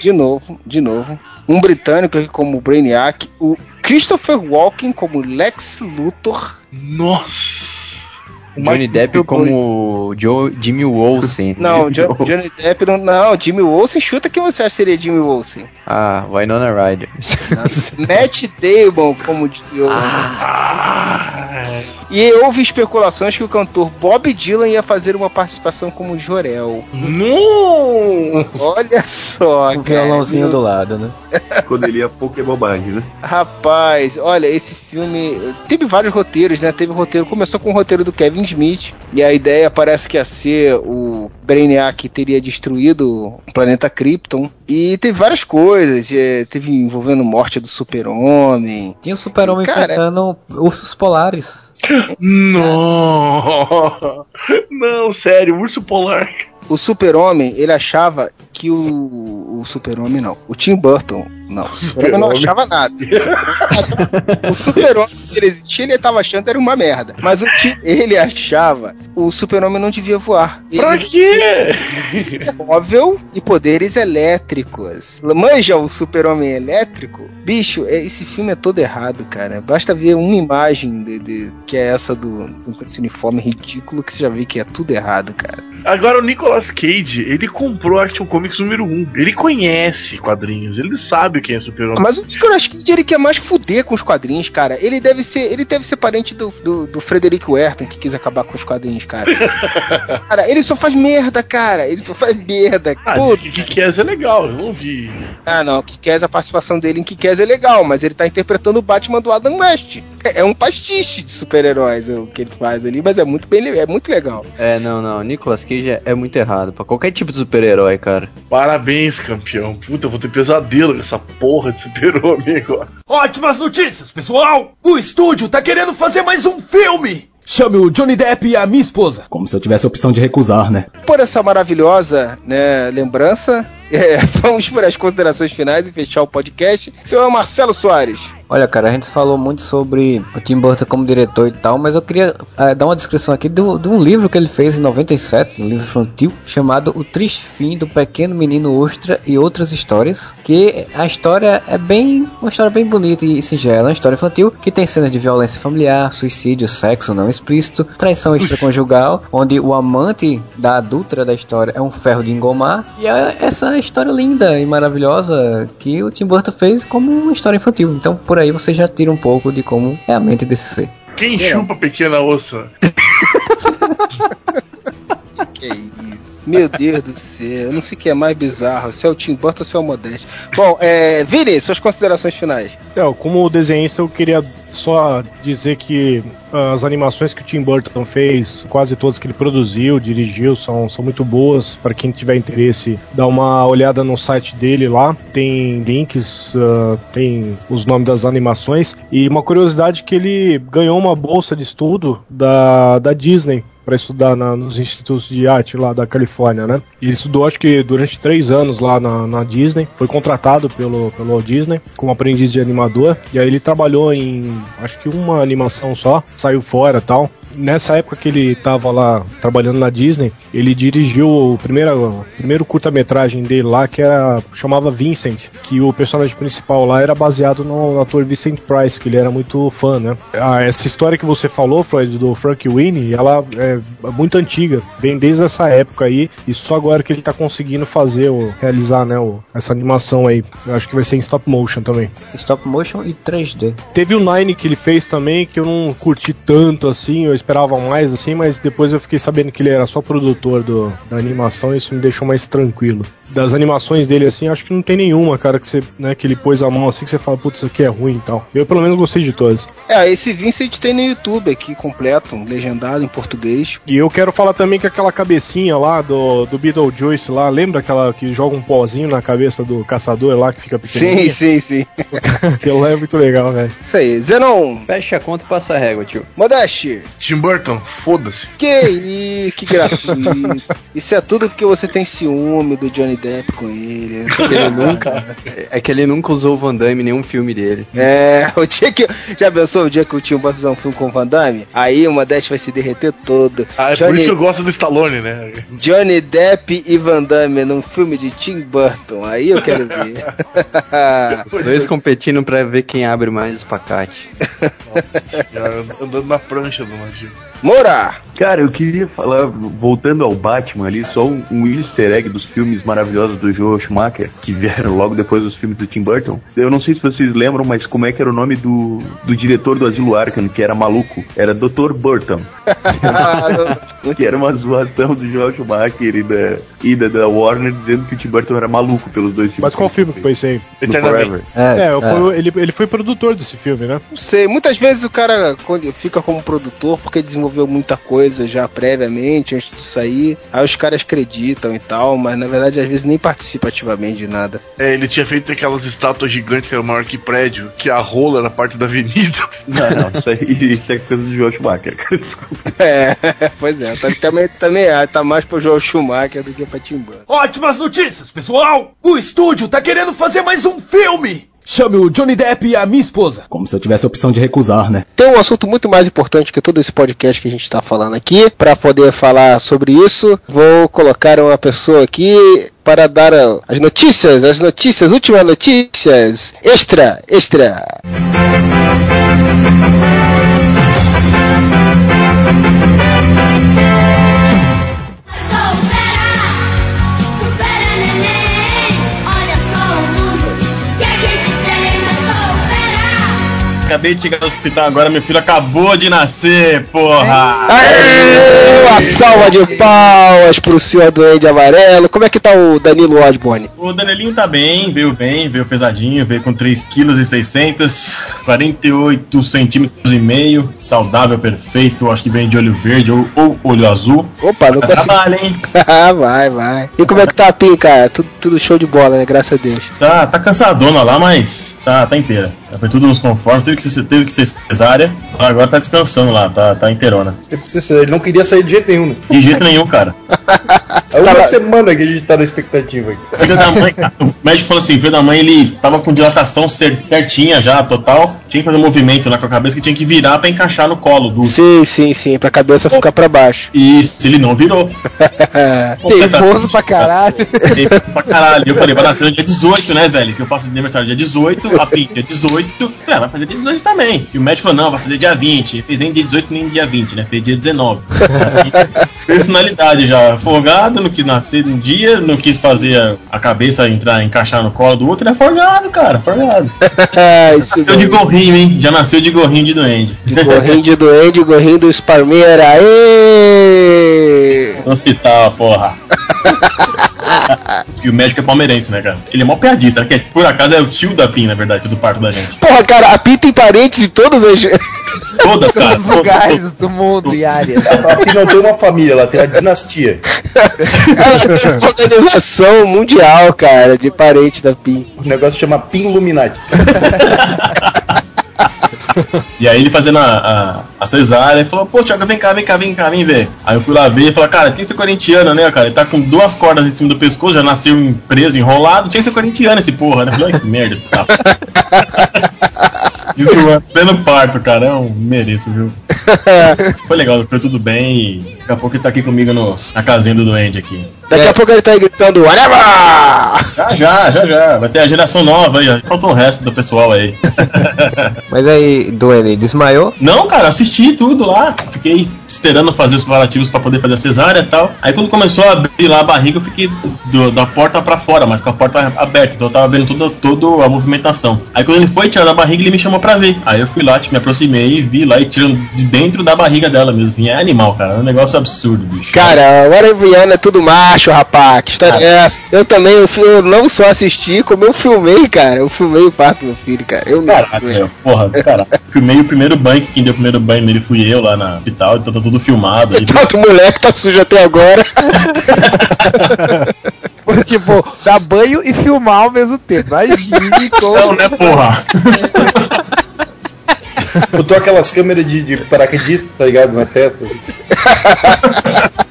De novo, de novo. Um britânico aqui como Brainiac. O Christopher Walken como Lex Luthor. Nossa! Johnny Depp como Joe, Jimmy Olsen. Não, Jo- [laughs] Johnny Depp não, não. Jimmy Olsen, chuta quem você acha que seria Jimmy Olsen. Ah, Winona Ryder. [laughs] Matt Damon como Jimmy Olsen. Ah, E houve especulações que o cantor Bob Dylan ia fazer uma participação como Jorel. Não! Olha só, Um cara. violãozinho do lado, né? Quando ele ia é bobagem, né? Rapaz, olha, esse filme teve vários roteiros, né? Teve roteiro, começou com o roteiro do Kevin Smith, e a ideia parece que ia ser o Brainiac teria destruído o planeta Krypton. E teve várias coisas, é, teve envolvendo morte do super-homem. Tinha o super-homem Cara, enfrentando ursos polares. Não! Não, sério, urso polar. O super-homem, ele achava que o, o super-homem não, o Tim Burton, não, [laughs] o super-homem não achava nada. o super-homem, se ele existia, ele tava achando que era uma merda. Mas o Tim, ele achava o super-homem não devia voar. Pra Ele- quê? móvel e poderes elétricos. Manja o super-homem elétrico? Bicho, é- esse filme é todo errado, cara. Basta ver uma imagem de, de- que é essa do, do esse uniforme ridículo que você já vê que é tudo errado, cara. Agora o Nicolas Cage, ele comprou Action Comics número 1. Ele conhece quadrinhos, ele sabe quem é super-homem. Mas o Nicolas Cage, ele quer mais fuder com os quadrinhos, cara. Ele deve ser, ele deve ser parente do, do, do Frederick Werton, que quis acabar com os quadrinhos, cara. [laughs] cara, ele só faz merda, cara. Ele só faz merda. Ah, Pô, que é legal, eu não vi. Ah, não, Kikaz, a participação dele em Kikaz é legal, mas ele tá interpretando o Batman do Adam West. É é um pastiche de super-heróis o que ele faz ali, mas é muito bem, é muito legal. É, não, não. Nicolas Cage é, é muito errado. Pra qualquer tipo de super-herói, cara. Parabéns, campeão. Puta, eu vou ter pesadelo com essa porra de super-homem agora. Ótimas notícias, pessoal! O estúdio tá querendo fazer mais um filme! Chame o Johnny Depp e a minha esposa. Como se eu tivesse a opção de recusar, né? Por essa maravilhosa né, lembrança, [laughs] é, vamos para as considerações finais e fechar o podcast. Senhor Marcelo Soares. Olha, cara, a gente falou muito sobre o Tim Burton como diretor e tal, mas eu queria eh, dar uma descrição aqui do- de um livro que ele fez em 97, um livro infantil, chamado O Triste Fim do Pequeno Menino Ostra e Outras Histórias, que a história é bem, uma história bem bonita e singela, uma história infantil que tem cenas de violência familiar, suicídio, sexo não explícito, traição extraconjugal, onde o amante da adulta da história é um ferro de engomar, e é essa história linda e maravilhosa que o Tim Burton fez como uma história infantil. Então, por aí você já tira um pouco de como é a mente desse ser. Quem chupa pequena ossa? [laughs] Que isso. Meu Deus do céu, não sei o que é mais bizarro, se é o Tim Burton ou se é o Modesto. Bom, é, Vini, suas considerações finais. Então, como desenhista, eu queria só dizer que ah, as animações que o Tim Burton fez, quase todas que ele produziu, dirigiu, são, são muito boas. Para quem tiver interesse, dá uma olhada no site dele lá. Tem links, ah, tem os nomes das animações. E uma curiosidade que ele ganhou uma bolsa de estudo da, da Disney para estudar na- nos institutos de arte lá da Califórnia, né? E ele estudou acho que durante três anos lá na, na Disney, foi contratado pelo, pelo Walt Disney como aprendiz de animador, e aí ele trabalhou em acho que uma animação só, saiu fora tal. Nessa época que ele estava lá trabalhando na Disney, ele dirigiu o primeiro, o primeiro curta-metragem dele lá, que era, chamava Vincent, que o personagem principal lá era baseado no ator Vincent Price, que ele era muito fã, né? Ah, essa história que você falou, Freud, do Frank Winnie, ela é muito antiga, vem desde essa época aí, e só agora que ele tá conseguindo fazer, o, realizar, né, o, essa animação aí. Eu acho que vai ser em stop motion também. Stop motion e 3D. Teve o Nine que ele fez também, que eu não curti tanto assim, eu esperava mais assim, mas depois eu fiquei sabendo que ele era só produtor do, da animação e isso me deixou mais tranquilo. Das animações dele assim, acho que não tem nenhuma, cara, que você, né, que ele pôs a mão assim que você fala, putz, isso aqui é ruim e tal. Eu pelo menos gostei de todas. É, esse Vincent tem no YouTube aqui completo, legendado em português. E eu quero falar também que aquela cabecinha lá do, do Beetlejuice lá, lembra aquela que joga um pozinho na cabeça do caçador lá que fica pequenininho? Sim, sim, sim. [laughs] Aquilo lá é muito legal, velho. Isso aí. Zenon. Fecha a conta e passa a régua, tio. Modeste. Tim Burton, foda-se. Que isso, que gratuito. Isso é tudo porque você tem ciúme do Johnny Depp com ele. É que ele nunca, [laughs] é que ele nunca usou o Van Damme em nenhum filme dele. É, [laughs] o dia que. Já pensou o dia que o Tim vai fazer um filme com o Van Damme? Aí o Modeste vai se derreter todo. Ah, é por isso que eu gosto do Stallone, né? Johnny Depp e Van Damme num filme de Tim Burton. Aí eu quero ver. [laughs] Os dois competindo pra ver quem abre mais espacate. Já andando na prancha do Band. Moura! Cara, eu queria falar, voltando ao Batman ali, só um, um easter egg dos filmes maravilhosos do Joel Schumacher, que vieram logo depois dos filmes do Tim Burton. Eu não sei se vocês lembram, mas como é que era o nome do, do diretor do Asilo Arkham, que era maluco? Era Dr. Burton. [laughs] que era uma zoação do Joel Schumacher e da, e da, da Warner, dizendo que o Tim Burton era maluco pelos dois filmes. Mas qual filme que foi esse aí? Forever. É, foi- Ele, ele foi produtor desse filme, né? Não sei, muitas vezes o cara quando fica como produtor porque desenvolveu muita coisa já previamente, antes de sair. Aí os caras acreditam e tal, mas na verdade às vezes nem participa ativamente de nada. É, ele tinha feito aquelas estátuas gigantes que eram maior que prédio, que a rola era parte da avenida. [laughs] Não, não, isso aí isso é coisa do Joel Schumacher, cara. [laughs] Desculpa. É, [laughs] pois é, tá- também, também é, tá mais pro Joel Schumacher do que pra Tim Burton. Ótimas notícias, pessoal! O estúdio tá querendo fazer mais um filme! Chame o Johnny Depp e a minha esposa. Como se eu tivesse a opção de recusar, né? Tem um assunto muito mais importante que todo esse podcast que a gente está falando aqui. Para poder falar sobre isso, vou colocar uma pessoa aqui para dar as notícias, as notícias, últimas notícias. Extra, extra. Acabei de chegar do hospital agora, meu filho acabou de nascer, porra! Aê, uma salva de palmas pro senhor Duende Amarelo. Como é que tá o Danilo Osborne? O Danielinho tá bem, veio bem, veio pesadinho, veio com 3,6 kg, 48 centímetros e meio, saudável, perfeito, acho que vem de olho verde ou, ou olho azul. Opa, não consigo. Trabalha, hein? [laughs] vai, vai. E como é que tá a Pim, cara? Tudo, tudo show de bola, né? Graças a Deus. Tá, tá cansadona lá, mas tá, tá inteira. Foi tudo nos conformes, teve que ser, teve que ser cesárea, agora tá descansando lá, tá, tá inteirona. Ele não queria sair de jeito nenhum, né? De jeito nenhum, cara. [laughs] É uma semana que a gente tá na expectativa aqui. Filho da mãe, cara, o médico falou assim, filho da mãe, ele tava com dilatação cer- certinha já, total. Tinha que fazer um movimento lá com a cabeça que tinha que virar pra encaixar no colo do. Sim, sim, sim, pra cabeça ficar pra baixo. Isso, ele não virou. [laughs] Teimoso pra caralho. Teimoso pra caralho. Eu falei, vai nascer no dia 18, né, velho? Que eu faço aniversário dia 18, a Pim dia 18. Falei, ah, vai fazer dia 18 também. E o médico falou, não, vai fazer dia 20. Fez nem dia 18 nem dia 20, né? Fez dia 19. [laughs] Personalidade já. Folgado, não quis nascer no dia, não quis fazer a, cabeça entrar, encaixar no colo do outro. Ele é folgado, cara, folgado. [laughs] nasceu de gorrinho, hein? Já nasceu de gorrinho de doente. De gorrinho de doente, gorrinho do Sparmeira. Aê! No hospital, porra. [laughs] [laughs] e o médico é palmeirense, né, cara? Ele é mó piadista? Que por acaso é o tio da Pim, na verdade, do parto da gente. Porra, cara, a Pim tem parentes em todas as. [laughs] Todas, cara. Todos os lugares do mundo e áreas. A Pi não tem uma família, ela tem a dinastia. Ela tem uma organização mundial, cara, de parente da Pim. O negócio chama Pin Illuminati. [laughs] [laughs] E aí ele fazendo a, a, a cesárea, ele falou, pô, Thiago, vem cá, vem cá, vem cá, vem ver. Aí eu fui lá ver e falou, cara, tem que ser corintiano, né, cara? Ele tá com duas cordas em cima do pescoço, já nasceu preso, enrolado, tinha que ser corintiano esse porra, né? Eu falei, que merda. Tá. [laughs] Isso é pleno parto, cara, eu mereço, viu? [laughs] Foi legal, foi tudo bem daqui a pouco ele tá aqui comigo no, na casinha do doente aqui. Daqui a pouco ele tá aí gritando, whatever! Já, já, já, já. Vai ter a geração nova aí, ó. Faltou o resto do pessoal aí. [laughs] Mas aí, Duane, desmaiou? Não, cara, assisti tudo lá. Fiquei esperando fazer os preparativos pra poder fazer a cesárea e tal. Aí quando começou a abrir lá a barriga, eu fiquei do- da porta pra fora, mas com a porta aberta. Então eu tava vendo toda, toda a movimentação. Aí quando ele foi tirar da barriga, ele me chamou pra ver. Aí eu fui lá, tipo, me aproximei e vi lá e tirando de dentro da barriga dela mesmo. Assim, é animal, cara. É um negócio absurdo, bicho. Cara, agora Viana é tudo macho, rapaz. Que história é essa? Eu também, eu, eu não só assisti, como eu filmei, cara. Eu filmei o parto do meu filho, cara. Eu meu, porra, cara. [laughs] Filmei o primeiro banho, que quem deu o primeiro banho nele fui eu lá no hospital, então tá tudo filmado. Aí, Tanto moleque tá sujo até agora. tipo, dar banho e filmar ao mesmo tempo. Imagine [laughs] como. Não, né, porra? [laughs] Botou aquelas câmeras de, de paraquedista, tá ligado? Na testa, assim. [laughs]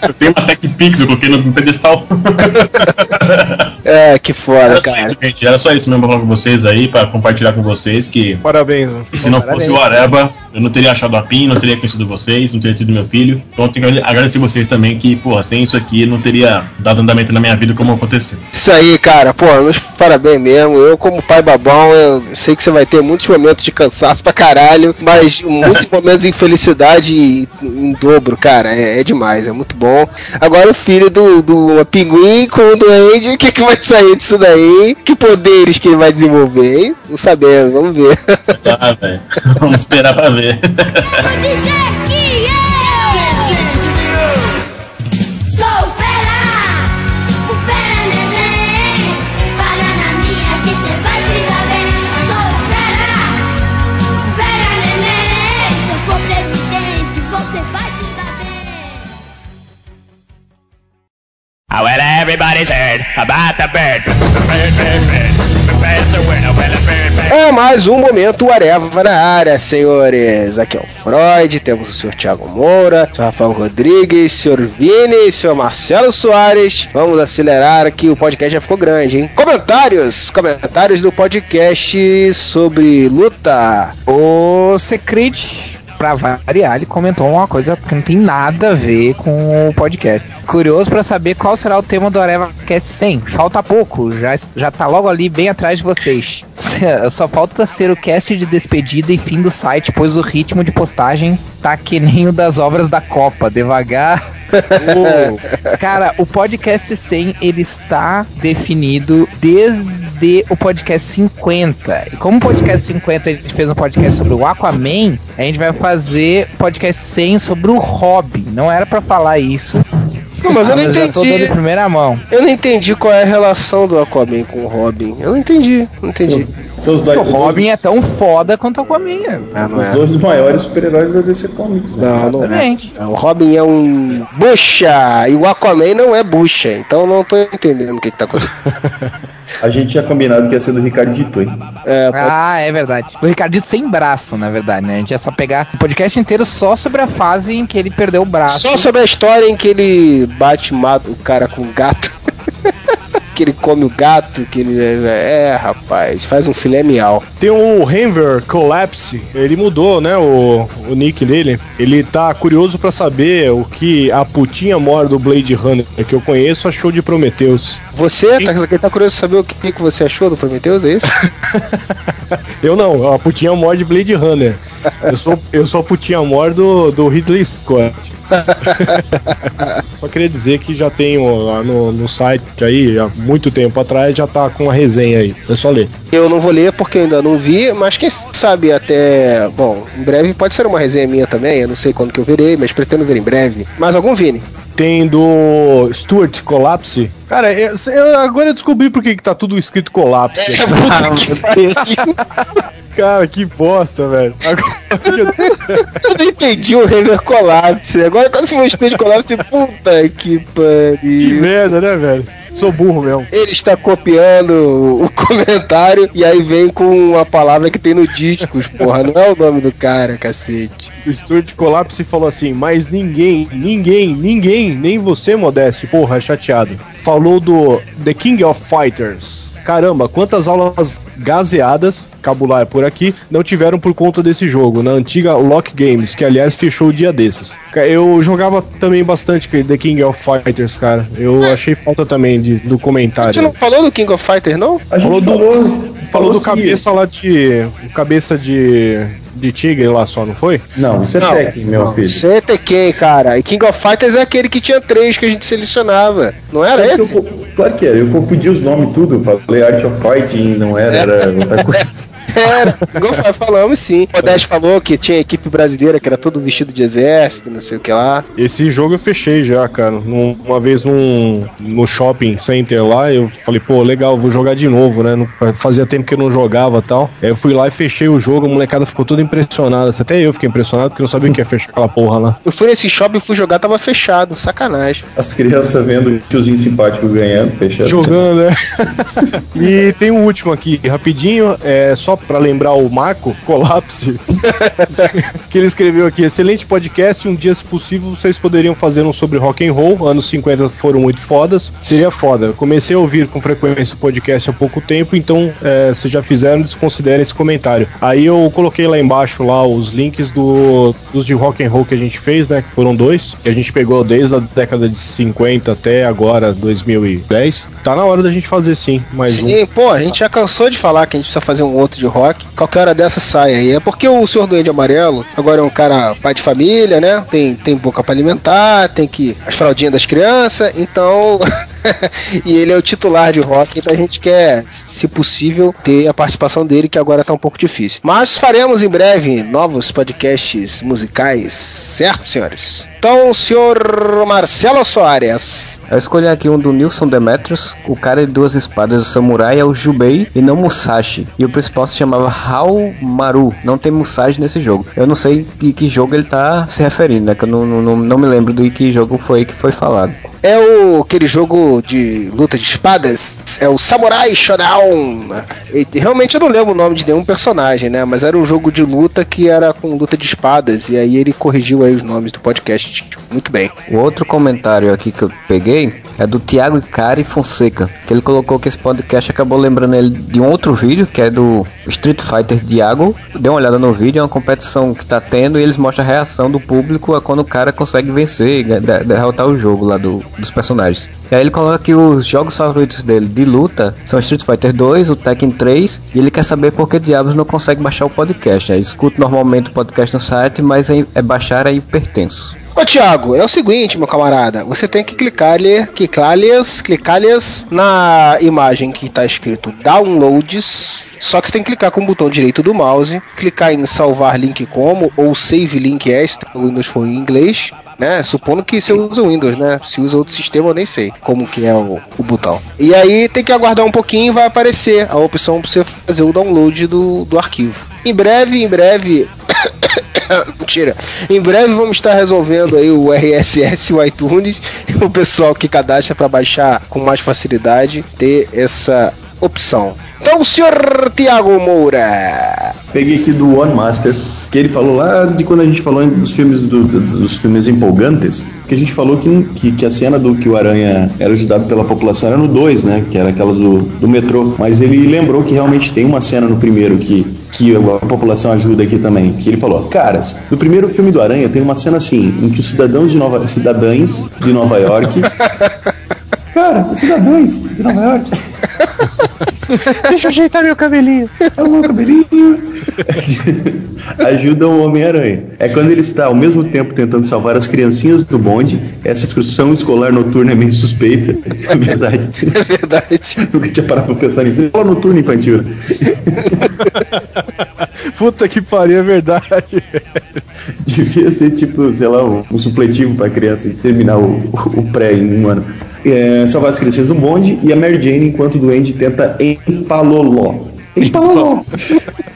Eu tenho uma Tech Pix, eu coloquei no pedestal. [laughs] É, que foda, Era cara. isso, gente. Era só isso mesmo pra falar com vocês aí, pra compartilhar com vocês que. Parabéns. E se não fosse o Areba, eu não teria achado a PIN, não teria conhecido vocês, não teria tido meu filho. Então eu tenho que agradecer vocês também que, porra, sem isso aqui não teria dado andamento na minha vida como aconteceu. Isso aí, cara, pô, nos- parabéns mesmo. Eu, como pai babão, eu sei que você vai ter muitos momentos de cansaço pra caralho, mas muitos [laughs] momentos de infelicidade em dobro, cara. É, é demais, é muito bom. Agora o filho do, do pinguim com o duende, o que, que vai [laughs] sair disso daí? Que poderes que ele vai desenvolver, hein? Não sabemos, vamos ver. Ah, velho. Vamos esperar pra ver. Oh, well, everybody's heard about the bird. Bird, bird, bird. É mais um momento Areva na área, senhores. Aqui é o Freud, temos o senhor Thiago Moura, o senhor Rafael Rodrigues, o senhor Vini, o senhor Marcelo Soares. Vamos acelerar que o podcast já ficou grande, hein? Comentários! Comentários do podcast sobre luta. O Secret, pra variar, ele comentou uma coisa que não tem nada a ver com o podcast. Curioso pra saber qual será o tema do Areva Cast 100. Falta pouco, já, já tá logo ali bem atrás de vocês. [laughs] Só falta ser o cast de despedida e fim do site, pois o ritmo de postagens tá que nem o das obras da Copa, devagar. [laughs] Cara, o podcast 100 ele está definido desde o podcast 50. E como o podcast 50 a gente fez um podcast sobre o Aquaman, a gente vai fazer podcast 100 sobre o Robin. Não era pra falar isso. Não, mas eu não Ah, tô entendi. dando em primeira mão. Eu não entendi qual é a relação do Aquaman com o Robin. Eu não entendi, não entendi. São os Porque o Robin é tão foda quanto o Aquaman. Ah, não Os é. dois maiores super-heróis da DC Comics. né? Não, não é. Exatamente. O Robin é um bucha e o Aquaman não é bucha. Então não tô entendendo o que, que tá acontecendo. [laughs] A gente tinha combinado que ia ser do Ricardito, hein? É, pode- Ah, é verdade. O Ricardito sem braço, na verdade, né? A gente ia só pegar o podcast inteiro só sobre a fase em que ele perdeu o braço. Só sobre a história em que ele bate e mata o cara com o gato. [laughs] que ele come o gato, que ele. É, rapaz, faz um filé miau. Tem o Henver Collapse, ele mudou, né, o, o nick dele. Ele tá curioso pra saber o que a putinha mor do Blade Runner que eu conheço achou de Prometheus. Você tá, ele tá curioso de saber o que, que você achou do Prometheus, é isso? [laughs] Eu não, a putinha mor de Blade Runner. Eu sou, eu sou putinha mor do, do Ridley Scott. [laughs] Só queria dizer que já tem ó, lá no, no site aí, há muito tempo atrás, já tá com a resenha aí. É só ler. Eu não vou ler porque eu ainda não vi, mas quem sabe até. Bom, em breve pode ser uma resenha minha também, eu não sei quando que eu verei, mas pretendo ver em breve. Mais algum, Vini? Tem do Stuart Collapse. Cara, eu, eu- agora eu descobri por que que tá tudo escrito Collapse. [laughs] Cara, que bosta, velho. Agora que eu- não entendi o River Collapse. Agora quando você me de Collapse, puta que que pariu. merda, né, velho? Sou burro mesmo. Ele está copiando o comentário e aí vem com uma palavra que tem no discos, porra. Não é o nome do cara, cacete. O Stuart Collapse falou assim, mas ninguém, ninguém, ninguém, nem você, Modeste, porra, chateado. Falou do The King of Fighters. Caramba, quantas aulas gaseadas, cabular por aqui, não tiveram por conta desse jogo, na antiga Lock Games, que aliás fechou o dia desses. Eu jogava também bastante The King of Fighters, cara. Eu achei falta também de, do Você comentário. não falou do King of Fighters, não? A gente Falou do- falou, Falou do cabeça lá de. Cabeça de. De tigre lá só, não foi? Não, isso é Não, Tekken, meu filho. Você é Tekken, cara. E King of Fighters é aquele que tinha três que a gente selecionava. Não era É que esse? eu claro que era, eu confundi os nomes tudo. Eu falei Art of Fighting, não era, era outra [laughs] coisa. Era. Igual fa- falamos sim. O Dash falou que tinha equipe brasileira que era todo vestido de exército, não sei o que lá. Esse jogo eu fechei já, cara. Num- uma vez num, no shopping center lá, eu falei, pô, legal, vou jogar de novo, né? Não- Fazia tempo que eu não jogava e tal. Aí eu fui lá e fechei o jogo, a molecada ficou toda impressionada. Até eu fiquei impressionado porque eu não sabia o que ia fechar aquela porra lá. Eu fui nesse shopping, fui jogar, tava fechado. Sacanagem. As crianças vendo o tiozinho simpático ganhando, fechando. Jogando, né? [laughs] e tem um último aqui, rapidinho, é só pra lembrar o Marco, colapse, [laughs] que ele escreveu aqui, excelente podcast, um dia se possível vocês poderiam fazer um sobre rock and roll, anos 50 foram muito fodas, seria foda. Comecei a ouvir com frequência o podcast há pouco tempo, então é, se já fizeram, desconsiderem esse comentário. Aí eu coloquei lá embaixo lá os links do, dos de rock and roll que a gente fez, né, que foram dois, que a gente pegou desde a década de 50 até agora, 2010. Tá na hora da gente fazer sim, mais um. Sim, pô, a gente já cansou de falar que a gente precisa fazer um outro de rock. Qualquer hora dessa sai aí. É porque o senhor Duende Amarelo agora é um cara pai de família, né? Tem, tem boca pra alimentar, tem que. as fraldinhas das crianças, então. [laughs] e ele é o titular de rock, então a gente quer, se possível, ter a participação dele, que agora tá um pouco difícil. Mas faremos em breve novos podcasts musicais, certo, senhores? Então, senhor Marcelo Soares. Eu escolhi aqui um do Nilson Demetrius. O cara de duas espadas do samurai é o Jubei e não Musashi. E o principal se chamava Hao Maru. Não tem Musashi nesse jogo. Eu não sei de que jogo ele tá se referindo, né? Que eu não, não, não me lembro de que jogo foi que foi falado. É o aquele jogo de luta de espadas, é o Samurai Shodown. Realmente eu não lembro o nome de nenhum personagem, né? Mas era um jogo de luta que era com luta de espadas e aí ele corrigiu aí os nomes do podcast muito bem. O outro comentário aqui que eu peguei é do Thiago Icari Fonseca, que ele colocou que esse podcast acabou lembrando ele de um outro vídeo, que é do Street Fighter Diago. Dê uma olhada no vídeo, é uma competição que tá tendo e eles mostram a reação do público a quando o cara consegue vencer, de- derrotar o jogo lá do, dos personagens. E aí ele coloca que os jogos favoritos dele de luta são Street Fighter 2, o Tekken 3, e ele quer saber por que diabos não consegue baixar o podcast. Ele escuta normalmente o podcast no site, mas é, é baixar é hipertenso. Ô Thiago, é o seguinte, meu camarada, você tem que clicar ali, clicar ali, clicar ali na imagem que tá escrito downloads, só que você tem que clicar com o botão direito do mouse, clicar em salvar link como ou save link as, o Windows for em inglês, né? Supondo que você usa o Windows, né? Se usa outro sistema, eu nem sei como que é o, o botão. E aí tem que aguardar um pouquinho e vai aparecer a opção para você fazer o download do, do arquivo. Em breve, em breve, [laughs] Mentira. Em breve vamos estar resolvendo aí o RSS e o iTunes o pessoal que cadastra para baixar com mais facilidade ter essa opção. Então, senhor Tiago Moura. Peguei aqui do One Master, que ele falou lá de quando a gente falou dos filmes do- dos filmes empolgantes, que a gente falou que, que, que a cena do que o Aranha era ajudado pela população era no 2, né? Que era aquela do, do metrô. Mas ele lembrou que realmente tem uma cena no primeiro que, que a população ajuda aqui também. Que ele falou, caras, no primeiro filme do Aranha tem uma cena assim, em que os cidadãos de Nova cidadãs de Nova York. [laughs] Cara, os cidadãos de Nova York. [laughs] Deixa eu ajeitar meu cabelinho. É o meu cabelinho. [laughs] ajudam o Homem-Aranha. É quando ele está ao mesmo tempo tentando salvar as criancinhas do bonde. Essa excursão escolar noturna é meio suspeita. É verdade. [laughs] É verdade. Nunca tinha parado pra pensar nisso. Escola noturna infantil. Puta que pariu, é verdade. Devia ser tipo, sei lá, um, um supletivo pra criança terminar o, o pré em um ano. É, salvar as crianças do bonde e a Mary Jane enquanto o Duende tenta empaloló. Empaloló. [laughs]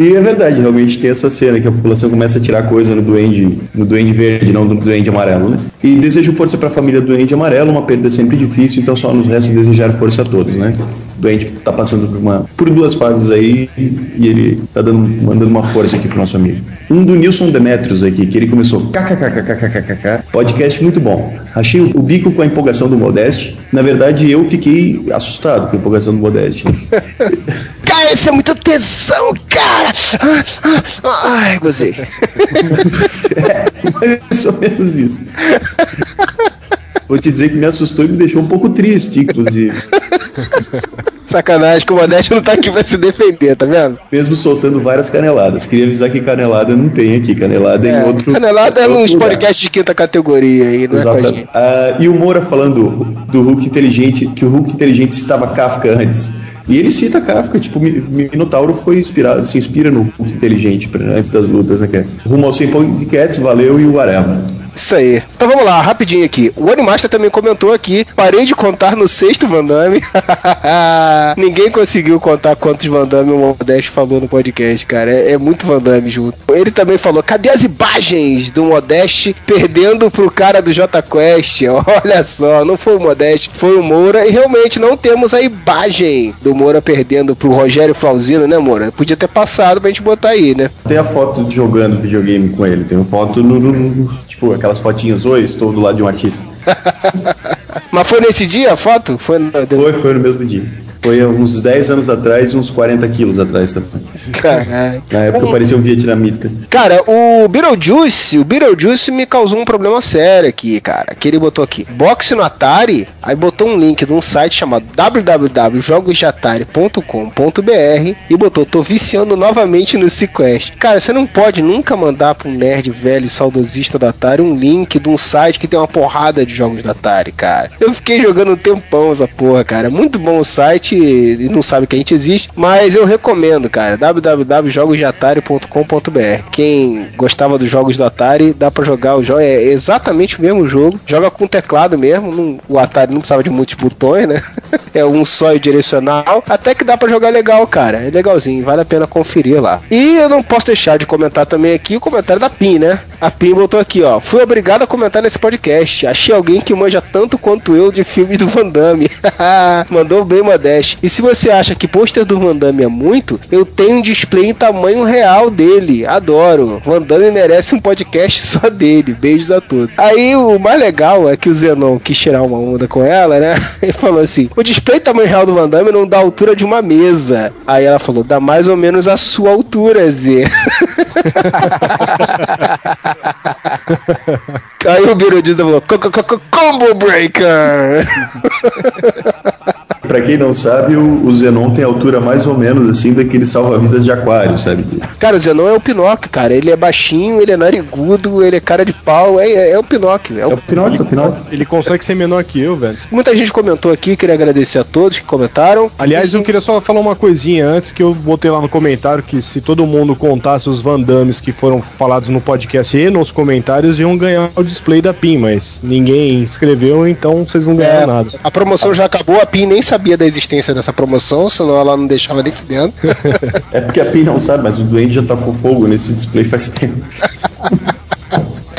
E é verdade, realmente tem essa cena que a população começa a tirar coisa no duende, no duende verde, não no duende amarelo, né? E desejo força pra família do duende amarelo, uma perda sempre difícil, então só nos resta desejar força a todos, né? O duende tá passando por, uma, por duas fases aí e ele tá dando, mandando uma força aqui pro nosso amigo. Um do Nilson Demetrios aqui, que ele começou kkkkkkkk, podcast muito bom. Achei o bico com a empolgação do Modeste. Na verdade, eu fiquei assustado com a empolgação do Modeste. [laughs] Isso é muita tesão, cara. Ai, gozei. Mais ou menos isso. Vou te dizer que me assustou e me deixou um pouco triste, inclusive. Sacanagem que o Modeste não tá aqui pra se defender, tá vendo? Mesmo soltando várias caneladas. Queria avisar que canelada não tem aqui. Canelada é, em outro. Canelada é outro nos lugar. podcasts de quinta categoria aí, não é Exatamente. gente. Ah, e o Moura falando do Hulk inteligente, que o Hulk inteligente citava Kafka antes. E ele cita Kafka, tipo, Minotauro foi inspirado, se inspira no inteligente pra- antes das lutas, né? É Rumo ao 100 Cats, valeu e o whatever. Isso aí. Então vamos lá, rapidinho aqui. O Animaster também comentou aqui, parei de contar no sexto Van Damme. [laughs] Ninguém conseguiu contar quantos Van Damme o Modeste falou no podcast, cara. É, é muito Van Damme junto. Ele também falou, cadê as imagens do Modeste perdendo pro cara do J Quest? [laughs] Olha só, não foi o Modeste, foi o Moura. E realmente não temos a imagem do Moura perdendo pro Rogério Flauzino, né, Moura? Podia ter passado pra gente botar aí, né? Tem a foto jogando videogame com ele, tem foto no, no- no- tipo aquelas fotinhas, oi, estou do lado de um artista. [laughs] Mas foi nesse dia a foto? Foi, no... Foi, foi no mesmo dia. Foi uns 10 anos atrás e uns 40 quilos atrás também. Caralho. Na época eu parecia um vietnamita. Cara, o Beetlejuice, o Beetlejuice me causou um problema sério aqui, cara. Que ele botou aqui, boxe no Atari, aí botou um link de um site chamado www.jogosdeatari.com.br e botou, tô viciando novamente no Sequest. Cara, você não pode nunca mandar pra um nerd velho e saudosista do Atari um link de um site que tem uma porrada de jogos do Atari, cara. Eu fiquei jogando um tempão essa porra, cara. Muito bom o site e não sabe que a gente existe, mas eu recomendo, cara, www.jogosdeatari.com.br. Quem gostava dos jogos do Atari, dá pra jogar o jogo, é exatamente o mesmo jogo, joga com teclado mesmo, não- o Atari não precisava de muitos botões, né? [laughs] é um só e direcional, até que dá pra jogar legal, cara, é legalzinho, vale a pena conferir lá. E eu não posso deixar de comentar também aqui o comentário da PIN, né? A PIN botou aqui, ó, fui obrigado a comentar nesse podcast, achei alguém que manja tanto quanto eu de filmes do Van Damme. [laughs] Mandou bem E se você acha que pôster do Van Damme é muito, eu tenho um display em tamanho real dele. Adoro. Van Damme merece um podcast [laughs] só dele. Beijos a todos. Aí o mais legal é que o Zenon quis tirar uma onda com ela, né? [laughs] Ele falou assim: o display tamanho real do Van Damme não dá a altura de uma mesa. Aí ela falou: dá mais ou menos a sua altura, Z. [laughs] Aí o Birodista falou: "Co- co- co- Combo Breaker! [laughs] Pra quem não sabe, o, o Zenon tem altura mais ou menos assim daquele salva-vidas de aquário, sabe? Cara, o Zenon é o Pinóquio, cara. Ele é baixinho, ele é narigudo, ele é cara de pau. É, é, é o Pinóquio. É o Pinóquio, Pinóquio. Ele consegue ser menor que eu, velho. Muita gente comentou aqui, queria agradecer a todos que comentaram. Aliás, eu queria só falar uma coisinha antes que eu botei lá no comentário que se todo mundo contasse os Van Dammes que foram falados no podcast e nos comentários iam ganhar o display da PIN, mas ninguém escreveu, então vocês não ganharam É, nada. a promoção já acabou, a PIN nem sabia da existência dessa promoção, senão ela não deixava nem dentro. [laughs] É porque a PIN não sabe, mas o doente já tacou fogo nesse display faz tempo. [laughs]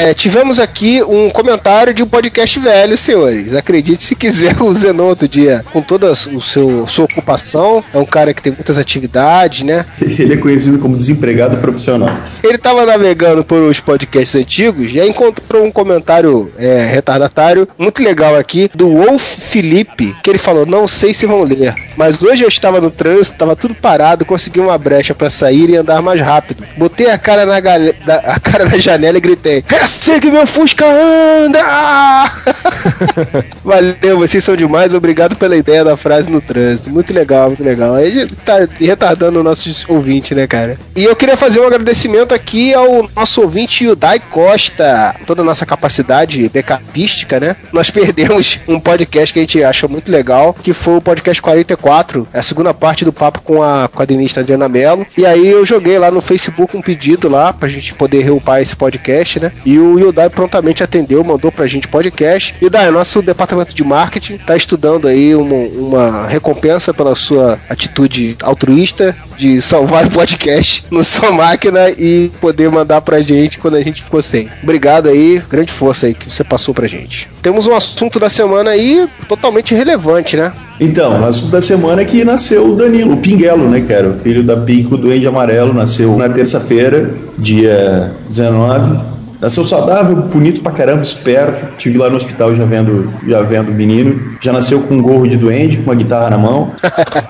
É, tivemos aqui um comentário de um podcast velho, senhores. Acredite se quiser, [laughs] o Zenon outro dia, com toda a seu, sua ocupação, é um cara que tem muitas atividades, né? [laughs] Ele é conhecido como desempregado profissional. Ele tava navegando por os podcasts antigos e aí encontrou um comentário é, retardatário muito legal aqui do Wolf Felipe, que ele falou: Não sei se vão ler, mas hoje eu estava no trânsito, tava tudo parado, consegui uma brecha para sair e andar mais rápido. Botei a cara na, da- a cara na janela e gritei: Assim que meu Fusca anda! [laughs] Valeu, vocês são demais, obrigado pela ideia da frase no trânsito. Muito legal, muito legal. Aí tá retardando o nosso ouvinte, né, cara? E eu queria fazer um agradecimento aqui ao nosso ouvinte Yudai Costa. Toda a nossa capacidade backupística, né? Nós perdemos um podcast que a gente achou muito legal, que foi o podcast 44, a segunda parte do papo com a quadrinista Adriana Mello. E aí eu joguei lá no Facebook um pedido lá pra gente poder reupar esse podcast, né? E o Yudai prontamente atendeu, mandou pra gente podcast. Yudai, nosso departamento de marketing tá estudando aí uma, uma recompensa pela sua atitude altruísta de salvar o podcast [laughs] no sua máquina e poder mandar pra gente quando a gente ficou sem. Obrigado aí, grande força aí que você passou pra gente. Temos um assunto da semana aí totalmente relevante, né? Então, o assunto da semana é que nasceu o Danilo, o Pinguelo, né, cara? O filho da Pico do Duende Amarelo, nasceu na terça-feira, dia 19. Nasceu saudável, bonito pra caramba, esperto. Tive lá no hospital já vendo, já vendo o menino. Já nasceu com um gorro de duende, com uma guitarra na mão.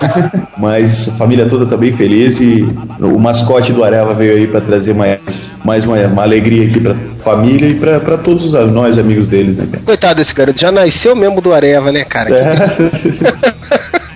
[laughs] Mas a família toda tá bem feliz e o mascote do Areva veio aí pra trazer mais, mais uma, uma alegria aqui pra família e pra, pra todos os- nós amigos deles, né, cara? Coitado desse garoto, já nasceu mesmo do Areva, né, cara? [laughs] [laughs]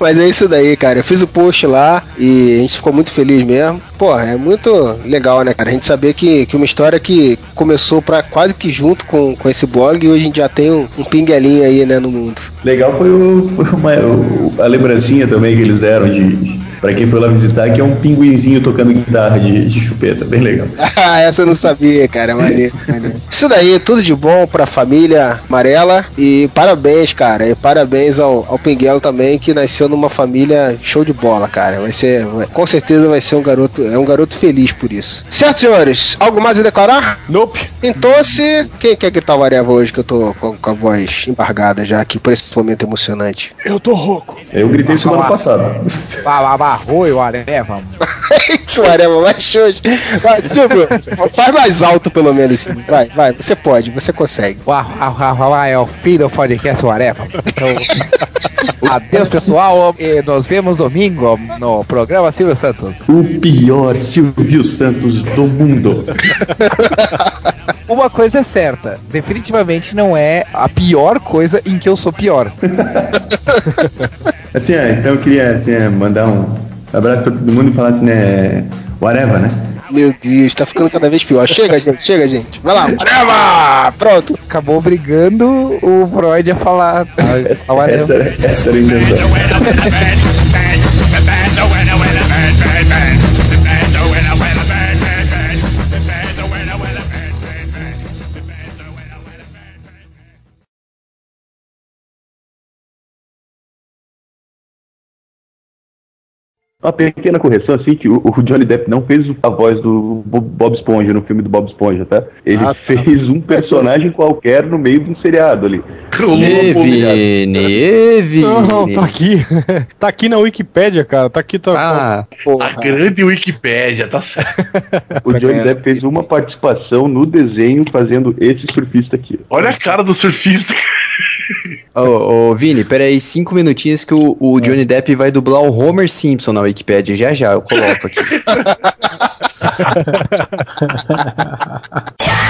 Mas é isso daí, cara. Eu fiz o post lá e a gente ficou muito feliz mesmo. Pô, é muito legal, né, cara? A gente saber que, que uma história que começou pra quase que junto com, com esse blog e hoje a gente já tem um, um pinguelinho aí, né, no mundo. Legal foi, o, foi uma- o- a lembrancinha também que eles deram de, Pra quem foi lá visitar, que é um pinguinzinho tocando guitarra de, de chupeta, bem legal. [laughs] Ah, essa eu não sabia, cara. Maneiro, [laughs] maneiro. Isso daí, tudo de bom pra família amarela. E parabéns, cara. E parabéns ao, ao Pinguelo também, que nasceu numa família show de bola, cara. Vai ser. vai- com certeza vai ser um garoto. É um garoto feliz por isso. Certo, senhores? Algo mais a declarar? Nope. Então, se. Quem quer gritar o Areva hoje, que eu tô com, com a voz embargada já aqui por esse momento emocionante? Eu tô rouco. Eu gritei semana passada. Arroio, Areva. o [laughs] Areva mais hoje. Vai, Silvio, faz mais alto pelo menos. Vai, vai, você pode, você consegue. é o filho do podcast, o Areva. Então, [laughs] adeus, pessoal. E nos vemos domingo no programa Silvio Santos. O pior Silvio Santos do mundo. Uma coisa é certa, definitivamente não é a pior coisa em que eu sou pior. [laughs] Assim, ah, então eu queria assim, ah, mandar um abraço pra todo mundo e falar assim, né? Whatever, né? Meu Deus, tá ficando cada vez pior. Chega, gente, chega, gente. Vai lá, Areva! Pronto. Acabou obrigando o Freud a falar. [laughs] Essa, essa, era- essa era a intenção. [laughs] Uma pequena correção, assim, que o, o Johnny Depp não fez a voz do Bo- Bob Esponja no filme do Bob Esponja, tá? Ele Ah, tá. fez um personagem [laughs] qualquer no meio de um seriado ali. Evine, Evine. Não, tá aqui. [laughs] tá aqui na Wikipédia, cara. Tá aqui. Tá, Ah, A grande Wikipédia, tá certo. O Johnny Depp fez uma participação no desenho fazendo esse surfista aqui. Olha a cara do surfista. Ô, ô, Vini, peraí, cinco minutinhos que o, o Johnny Depp vai dublar o Homer Simpson na Wikipedia. Já já, eu coloco aqui. [laughs]